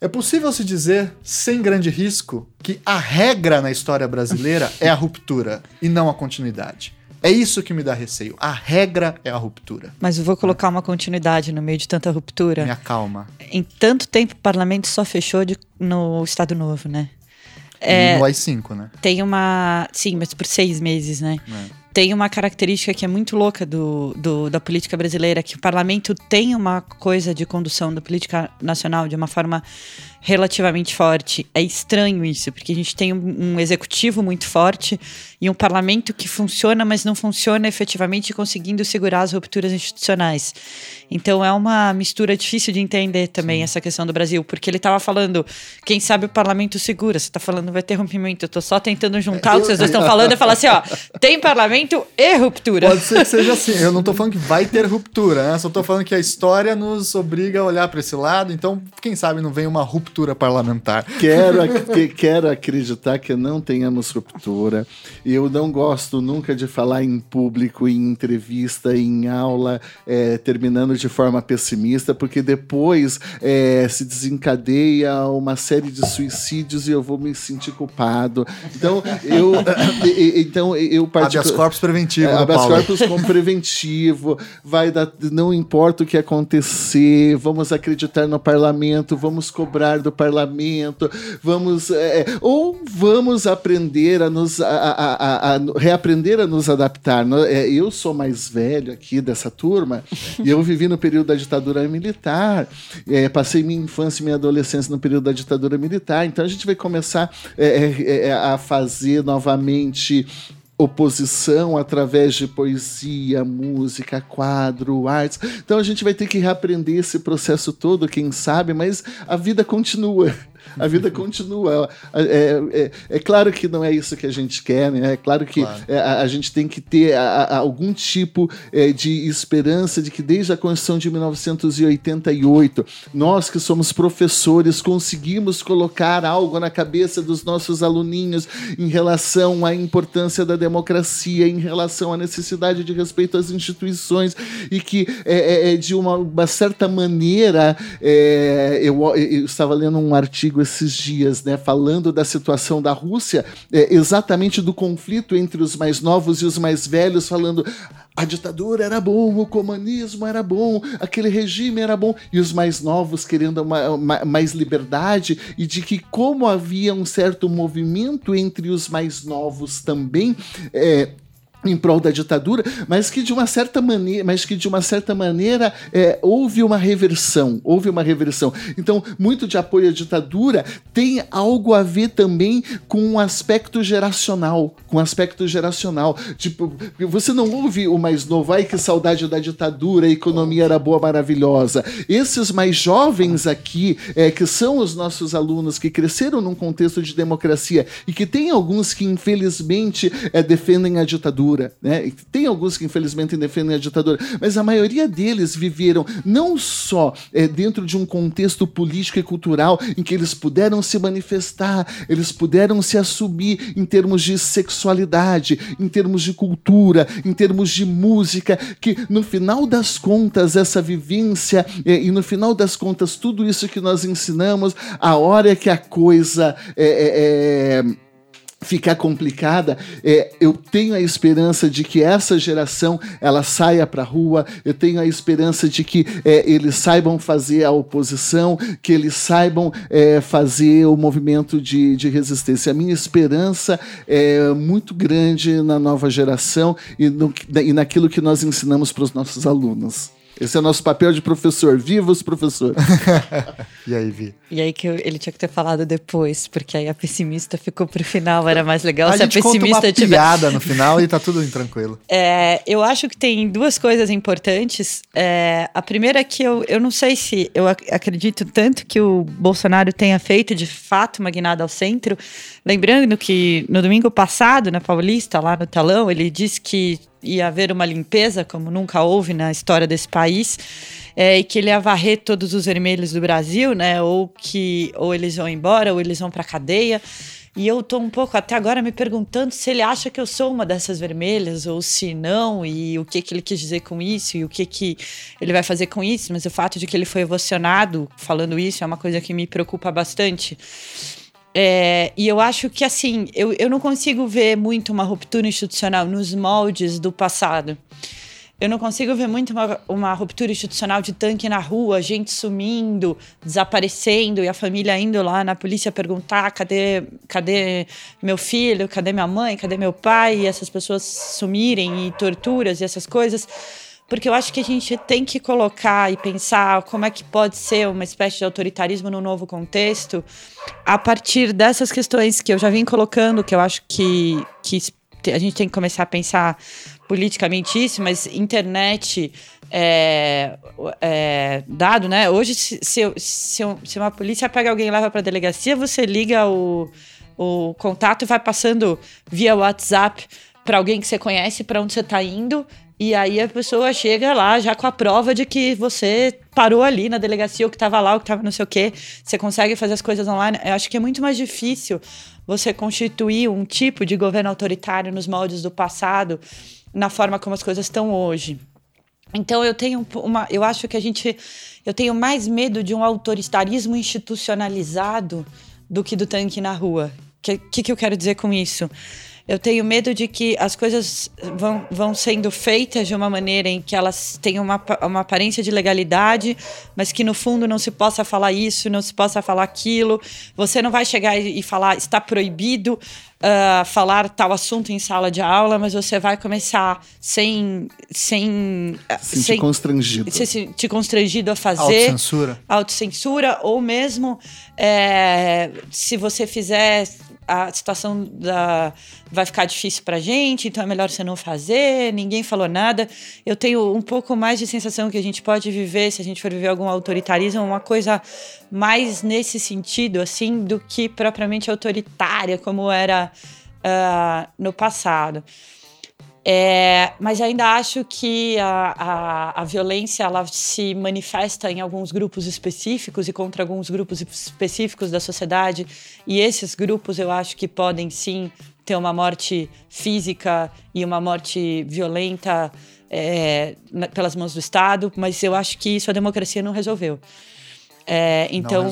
é possível se dizer, sem grande risco, que a regra na história brasileira é a ruptura e não a continuidade. É isso que me dá receio. A regra é a ruptura. Mas eu vou colocar uma continuidade no meio de tanta ruptura. Me acalma. Em tanto tempo o parlamento só fechou de, no Estado Novo, né? É, no AI-5, né? Tem uma. Sim, mas por seis meses, né? É tem uma característica que é muito louca do, do, da política brasileira, que o parlamento tem uma coisa de condução da política nacional de uma forma relativamente forte. É estranho isso, porque a gente tem um, um executivo muito forte e um parlamento que funciona, mas não funciona efetivamente conseguindo segurar as rupturas institucionais. Então é uma mistura difícil de entender também Sim. essa questão do Brasil, porque ele estava falando, quem sabe o parlamento segura, você está falando vai ter rompimento, eu estou só tentando juntar é, o que vocês dois estão falando e falar assim, ó, [LAUGHS] tem parlamento Desligamento e ruptura. Pode ser que seja assim. Eu não tô falando que vai ter ruptura, né? Só tô falando que a história nos obriga a olhar para esse lado. Então, quem sabe não vem uma ruptura parlamentar. Quero, ac quero acreditar que não tenhamos ruptura. Eu não gosto nunca de falar em público, em entrevista, em aula, é, terminando de forma pessimista, porque depois é, se desencadeia uma série de suicídios e eu vou me sentir culpado. Então, eu. [LAUGHS] então, eu particular... Corpus preventivo. É, né, habeas corpus como preventivo. Vai dar. Não importa o que acontecer, vamos acreditar no parlamento, vamos cobrar do parlamento, vamos. É, ou vamos aprender a nos. A, a, a, reaprender a nos adaptar. É, eu sou mais velho aqui dessa turma e eu vivi no período da ditadura militar. É, passei minha infância e minha adolescência no período da ditadura militar. Então a gente vai começar é, é, é a fazer novamente oposição através de poesia, música, quadro, artes. Então a gente vai ter que reaprender esse processo todo, quem sabe, mas a vida continua. A vida continua. É, é, é, é, claro que não é isso que a gente quer, né? É claro que claro. É, a, a, gente tem que ter a, a, algum tipo é, de esperança de que desde a Constituição de 1988, nós que somos professores conseguimos colocar algo na cabeça dos nossos aluninhos em relação à importância da democracia, em relação à necessidade de respeito às instituições e que é, de uma, uma, certa maneira eu, eu estava lendo um artigo esses dias, né, falando da situação da Rússia, é, exatamente do conflito entre os mais novos e os mais velhos, falando a ditadura era bom, o comunismo era bom, aquele regime era bom, e os mais novos querendo uma, uma, mais liberdade, e de que, como havia um certo movimento entre os mais novos também, é, em prol da ditadura, mas que de uma certa maneira, mas que de uma certa maneira é, houve uma reversão, houve uma reversão. Então, muito de apoio à ditadura tem algo a ver também com um aspecto geracional, com um aspecto geracional. Tipo, você não ouve o mais novo, ai que saudade da ditadura, a economia era boa, maravilhosa. Esses mais jovens aqui, é, que são os nossos alunos que cresceram num contexto de democracia e que tem alguns que infelizmente é, defendem a ditadura ditadura, né? Tem alguns que infelizmente defendem a ditadura, mas a maioria deles viveram não só é, dentro de um contexto político e cultural em que eles puderam se manifestar, eles puderam se assumir em termos de sexualidade, em termos de cultura, em termos de música, que no final das contas essa vivência é, e no final das contas tudo isso que nós ensinamos, a hora que a coisa é, é, é ficar complicada, é, eu tenho a esperança de que essa geração ela saia para a rua, eu tenho a esperança de que é, eles saibam fazer a oposição, que eles saibam é, fazer o movimento de, de resistência. A minha esperança é muito grande na nova geração e, no, e naquilo que nós ensinamos para os nossos alunos. Esse é o nosso papel de professor. Viva os professores! [LAUGHS] e aí, Vi? E aí que eu, ele tinha que ter falado depois, porque aí a pessimista ficou pro final, era mais legal a se a pessimista conta uma tiver... piada no final e tá tudo tranquilo. [LAUGHS] É, eu acho que tem duas coisas importantes. É, a primeira é que eu, eu não sei se eu acredito tanto que o Bolsonaro tenha feito de fato uma guinada ao centro. Lembrando que no domingo passado, na Paulista, lá no talão, ele disse que ia haver uma limpeza, como nunca houve na história desse país, é, e que ele ia varrer todos os vermelhos do Brasil, né? Ou que ou eles vão embora, ou eles vão para cadeia. E eu tô um pouco até agora me perguntando se ele acha que eu sou uma dessas vermelhas ou se não, e o que que ele quis dizer com isso, e o que que ele vai fazer com isso, mas o fato de que ele foi emocionado falando isso é uma coisa que me preocupa bastante. É, e eu acho que, assim, eu, eu não consigo ver muito uma ruptura institucional nos moldes do passado. Eu não consigo ver muito uma, uma ruptura institucional de tanque na rua, gente sumindo, desaparecendo e a família indo lá na polícia perguntar cadê, cadê meu filho, cadê minha mãe, cadê meu pai, e essas pessoas sumirem e torturas e essas coisas. Porque eu acho que a gente tem que colocar e pensar como é que pode ser uma espécie de autoritarismo no novo contexto a partir dessas questões que eu já vim colocando, que eu acho que, que a gente tem que começar a pensar politicamente isso, mas internet é, é, dado, né? Hoje, se, se, se, uma polícia pega alguém e leva para delegacia, você liga o, o contato e vai passando via WhatsApp para alguém que você conhece, para onde você está indo, e aí a pessoa chega lá já com a prova de que você parou ali na delegacia, ou que estava lá, ou que estava não sei o quê. Você consegue fazer as coisas online. Eu acho que é muito mais difícil você constituir um tipo de governo autoritário nos moldes do passado, na forma como as coisas estão hoje. Então eu tenho uma, eu acho que a gente, eu tenho mais medo de um autoritarismo institucionalizado do que do tanque na rua. O que, que, que eu quero dizer com isso? Eu tenho medo de que as coisas vão, vão sendo feitas de uma maneira em que elas tenham uma, uma aparência de legalidade, mas que no fundo não se possa falar isso, não se possa falar aquilo. Você não vai chegar e, falar está proibido uh, falar tal assunto em sala de aula, mas você vai começar sem. sem se sem, constrangido. Se sentir constrangido a fazer. Autocensura. Autocensura, ou mesmo é, se você fizer a situação da, vai ficar difícil para gente, então é melhor você não fazer, ninguém falou nada. Eu tenho um pouco mais de sensação que a gente pode viver, se a gente for viver algum autoritarismo, uma coisa mais nesse sentido, assim, do que propriamente autoritária, como era uh, no passado. É, mas ainda acho que a, a, a, violência ela se manifesta em alguns grupos específicos e contra alguns grupos específicos da sociedade. E esses grupos eu acho que podem sim ter uma morte física e uma morte violenta é, pelas mãos do Estado, mas eu acho que isso a democracia não resolveu. É, então,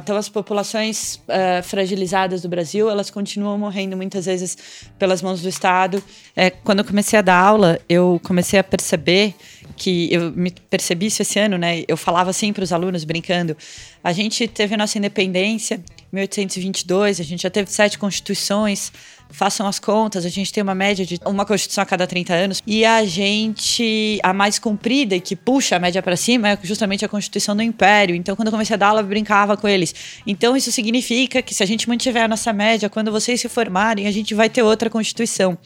então as populações uh, fragilizadas do Brasil elas continuam morrendo muitas vezes pelas mãos do Estado. É, quando eu comecei a dar aula, eu comecei a perceber que eu me percebi isso esse ano, né? Eu falava assim para os alunos brincando: a gente teve a nossa independência em 1822, a gente já teve sete constituições, façam as contas, a gente tem uma média de uma Constituição a cada 30 anos. E a gente, a mais comprida e que puxa a média para cima é justamente a Constituição do Império. Então, quando eu comecei a dar aula, eu brincava com eles. Então, isso significa que se a gente mantiver a nossa média, quando vocês se formarem, a gente vai ter outra Constituição.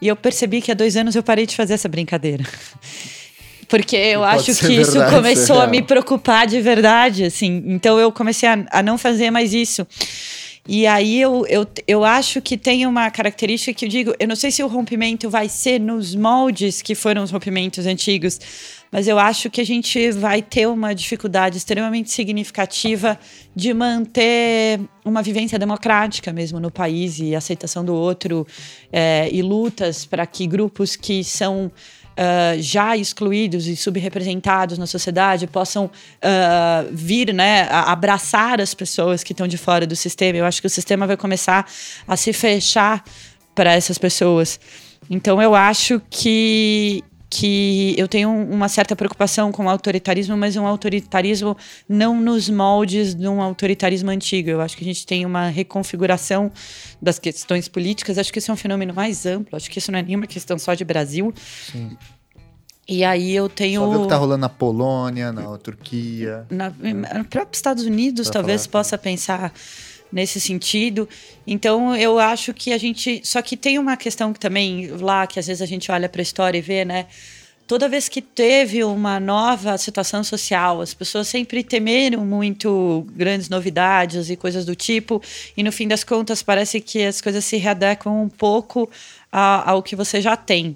E eu percebi que há dois anos eu parei de fazer essa brincadeira. [LAUGHS] Porque eu acho que verdade, isso começou a me preocupar de verdade, assim. Então eu comecei a, a não fazer mais isso. E aí eu, eu, eu acho que tem uma característica que eu digo, eu não sei se o rompimento vai ser nos moldes que foram os rompimentos antigos, mas eu acho que a gente vai ter uma dificuldade extremamente significativa de manter uma vivência democrática mesmo no país e aceitação do outro é, e lutas para que grupos que são uh, já excluídos e subrepresentados na sociedade possam uh, vir, né, abraçar as pessoas que estão de fora do sistema. Eu acho que o sistema vai começar a se fechar para essas pessoas. Então eu acho que que eu tenho uma certa preocupação com o autoritarismo, mas um autoritarismo não nos moldes de um autoritarismo antigo. Eu acho que a gente tem uma reconfiguração das questões políticas. Acho que isso é um fenômeno mais amplo. Acho que isso não é nenhuma questão só de Brasil. Sim. E aí eu tenho. Só ver o que tá rolando na Polônia, na Turquia. Na, no próprio Estados Unidos, talvez falar. possa pensar nesse sentido. Então eu acho que a gente. Só que tem uma questão que também lá, que às vezes a gente olha para a história e vê, né? Toda vez que teve uma nova situação social, as pessoas sempre temeram muito grandes novidades e coisas do tipo, e no fim das contas parece que as coisas se readequam um pouco ao que você já tem.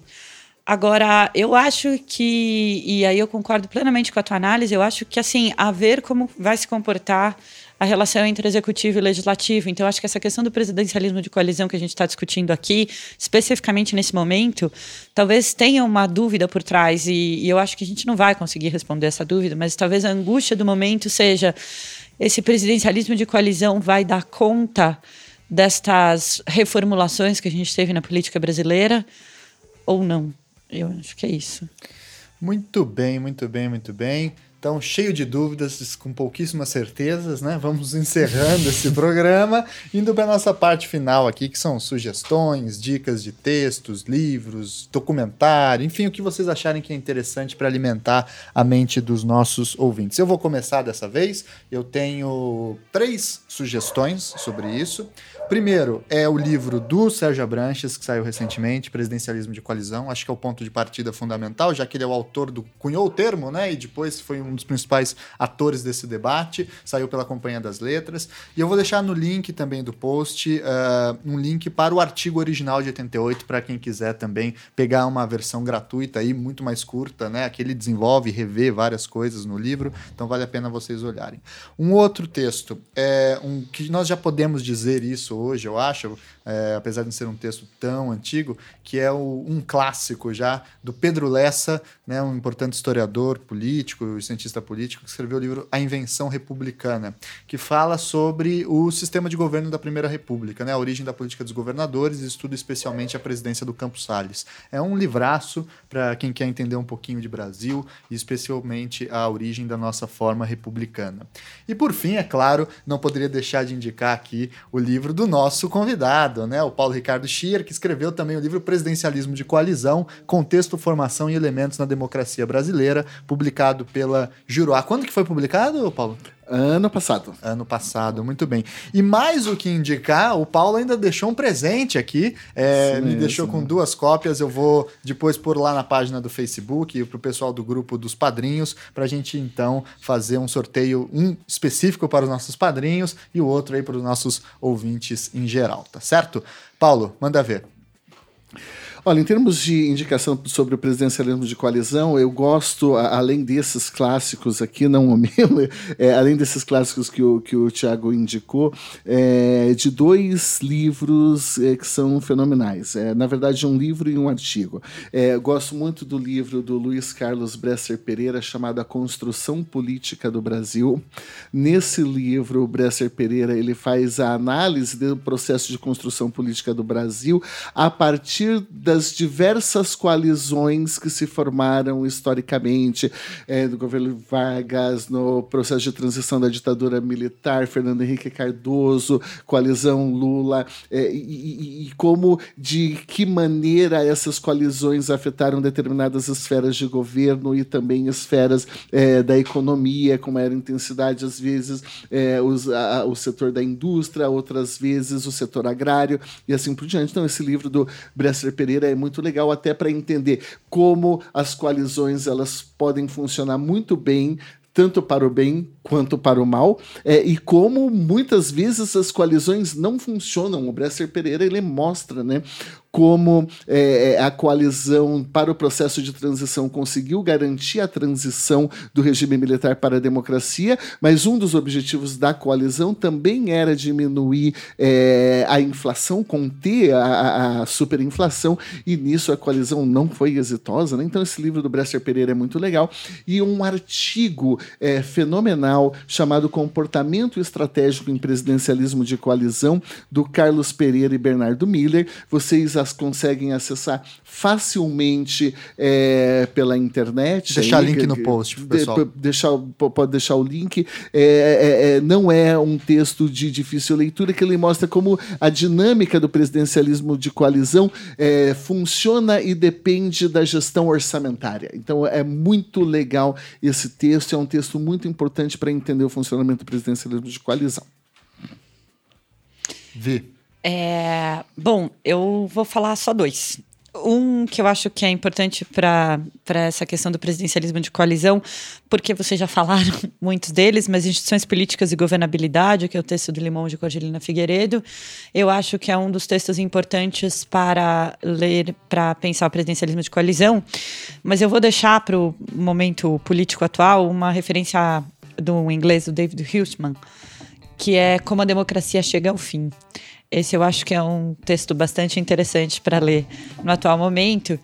Agora, eu acho que, e aí eu concordo plenamente com a tua análise, eu acho que, assim, a ver como vai se comportar a relação entre executivo e legislativo. Então, acho que essa questão do presidencialismo de coalizão que a gente está discutindo aqui, especificamente nesse momento, talvez tenha uma dúvida por trás, e, e eu acho que a gente não vai conseguir responder essa dúvida, mas talvez a angústia do momento seja: esse presidencialismo de coalizão vai dar conta destas reformulações que a gente teve na política brasileira ou não? Eu acho que é isso. Muito bem, muito bem, muito bem. Então, cheio de dúvidas, com pouquíssimas certezas, né? Vamos [LAUGHS] encerrando esse programa, indo para a nossa parte final aqui, que são sugestões, dicas de textos, livros, documentário, enfim, o que vocês acharem que é interessante para alimentar a mente dos nossos ouvintes. Eu vou começar dessa vez, eu tenho três sugestões sobre isso. Primeiro, é o livro do Sérgio Abranches, que saiu recentemente, Presidencialismo de Coalizão. Acho que é o ponto de partida fundamental, já que ele é o autor do. cunhou o termo, né? E depois foi um dos principais atores desse debate. Saiu pela Companhia das Letras. E eu vou deixar no link também do post uh, um link para o artigo original de 88, para quem quiser também pegar uma versão gratuita aí, muito mais curta, né? Aqui ele desenvolve e revê várias coisas no livro, então vale a pena vocês olharem. Um outro texto, é um que nós já podemos dizer isso hoje, eu acho, é, apesar de não ser um texto tão antigo, que é o, um clássico já do Pedro Lessa, né, um importante historiador político cientista político, que escreveu o livro A Invenção Republicana, que fala sobre o sistema de governo da Primeira República, né, a origem da política dos governadores e estuda especialmente a presidência do Campos Salles. É um livraço para quem quer entender um pouquinho de Brasil e especialmente a origem da nossa forma republicana. E por fim, é claro, não poderia deixar de indicar aqui o livro do nosso convidado, né, o Paulo Ricardo Schier, que escreveu também o livro Presidencialismo de Coalizão, Contexto, Formação e Elementos na Democracia Brasileira, publicado pela Juruá. Quando que foi publicado, Paulo? Ano passado. Ano passado, muito bem. E mais o que indicar, o Paulo ainda deixou um presente aqui. É, me deixou com duas cópias. Eu vou depois pôr lá na página do Facebook para o pessoal do grupo dos padrinhos, para a gente então fazer um sorteio, um específico para os nossos padrinhos e o outro aí para os nossos ouvintes em geral, tá certo? Paulo, manda ver. Olha, em termos de indicação sobre o presidencialismo de coalizão, eu gosto, além desses clássicos aqui, não o [LAUGHS] meu, é, além desses clássicos que o, que o Tiago indicou, é, de dois livros é, que são fenomenais. É, na verdade, um livro e um artigo. É, gosto muito do livro do Luiz Carlos Bresser Pereira, chamado A Construção Política do Brasil. Nesse livro, o Bresser Pereira ele faz a análise do processo de construção política do Brasil a partir da das diversas coalizões que se formaram historicamente é, no governo Vargas, no processo de transição da ditadura militar, Fernando Henrique Cardoso, coalizão Lula, é, e, e, como, de que maneira essas coalizões afetaram determinadas esferas de governo e também esferas é, da economia, com maior intensidade, às vezes é, os, a, o setor da indústria, outras vezes o setor agrário e assim por diante. Então, esse livro do Bresser Pereira é muito legal até para entender como as coalizões elas podem funcionar muito bem tanto para o bem quanto para o mal, é, e como muitas vezes as coalizões não funcionam. O Bresser Pereira ele mostra né, como é, a coalizão para o processo de transição conseguiu garantir a transição do regime militar para a democracia, mas um dos objetivos da coalizão também era diminuir é, a inflação, conter a, a, superinflação, e nisso a coalizão não foi exitosa. Né? Então, esse livro do Bresser Pereira é muito legal. E um artigo é, fenomenal chamado Comportamento Estratégico em Presidencialismo de Coalizão, do Carlos Pereira e Bernardo Miller. Vocês as conseguem acessar facilmente é, pela internet. Deixar aí, link no post, pessoal. De, deixar, pode deixar o link. É, é, é, não é um texto de difícil leitura, que ele mostra como a dinâmica do presidencialismo de coalizão é, funciona e depende da gestão orçamentária. Então é muito legal esse texto, é um texto muito importante para entender o funcionamento do presidencialismo de coalizão. Vi. É, bom, eu vou falar só dois. Um que eu acho que é importante para essa questão do presidencialismo de coalizão, porque vocês já falaram [LAUGHS] muitos deles, mas instituições políticas e governabilidade, que é o texto do Limão de Cordelina Figueiredo, eu acho que é um dos textos importantes para ler, para pensar o presidencialismo de coalizão. Mas eu vou deixar para o momento político atual uma referência do inglês do David Huseman, que é Como a Democracia Chega ao Fim. Esse eu acho que é um texto bastante interessante para ler no atual momento.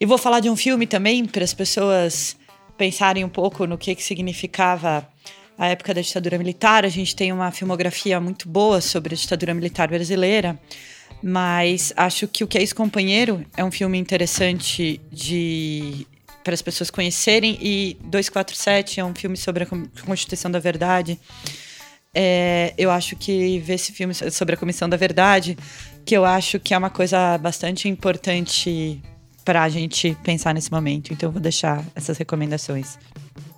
E vou falar de um filme também para as pessoas pensarem um pouco no que, que significava a época da ditadura militar. A gente tem uma filmografia muito boa sobre a ditadura militar brasileira, mas acho que o que é ex-companheiro é um filme interessante de para as pessoas conhecerem e 247 é um filme sobre a Constituição da Verdade é, eu acho que ver esse filme sobre a Comissão da Verdade, que eu acho que é uma coisa bastante importante para a gente pensar nesse momento. Então, eu vou deixar essas recomendações.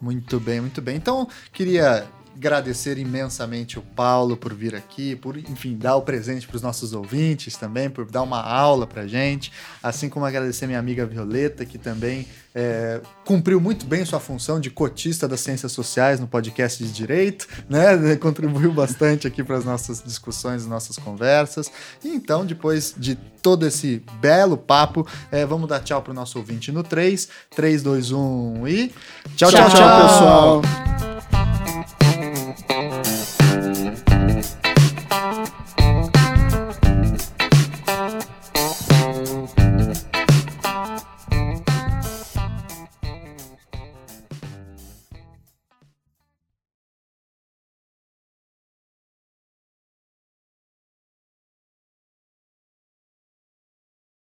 Muito bem, muito bem. Então, queria agradecer imensamente o Paulo por vir aqui, por, enfim, dar o presente para os nossos ouvintes também, por dar uma aula para gente, assim como agradecer minha amiga Violeta, que também é, cumpriu muito bem sua função de cotista das ciências sociais no podcast de direito, né? [LAUGHS] Contribuiu bastante aqui para as nossas discussões, nossas conversas. E então, depois de todo esse belo papo, é, vamos dar tchau para o nosso ouvinte no 3, 3, 2, 1 e. tchau, tchau, tchau, tchau pessoal!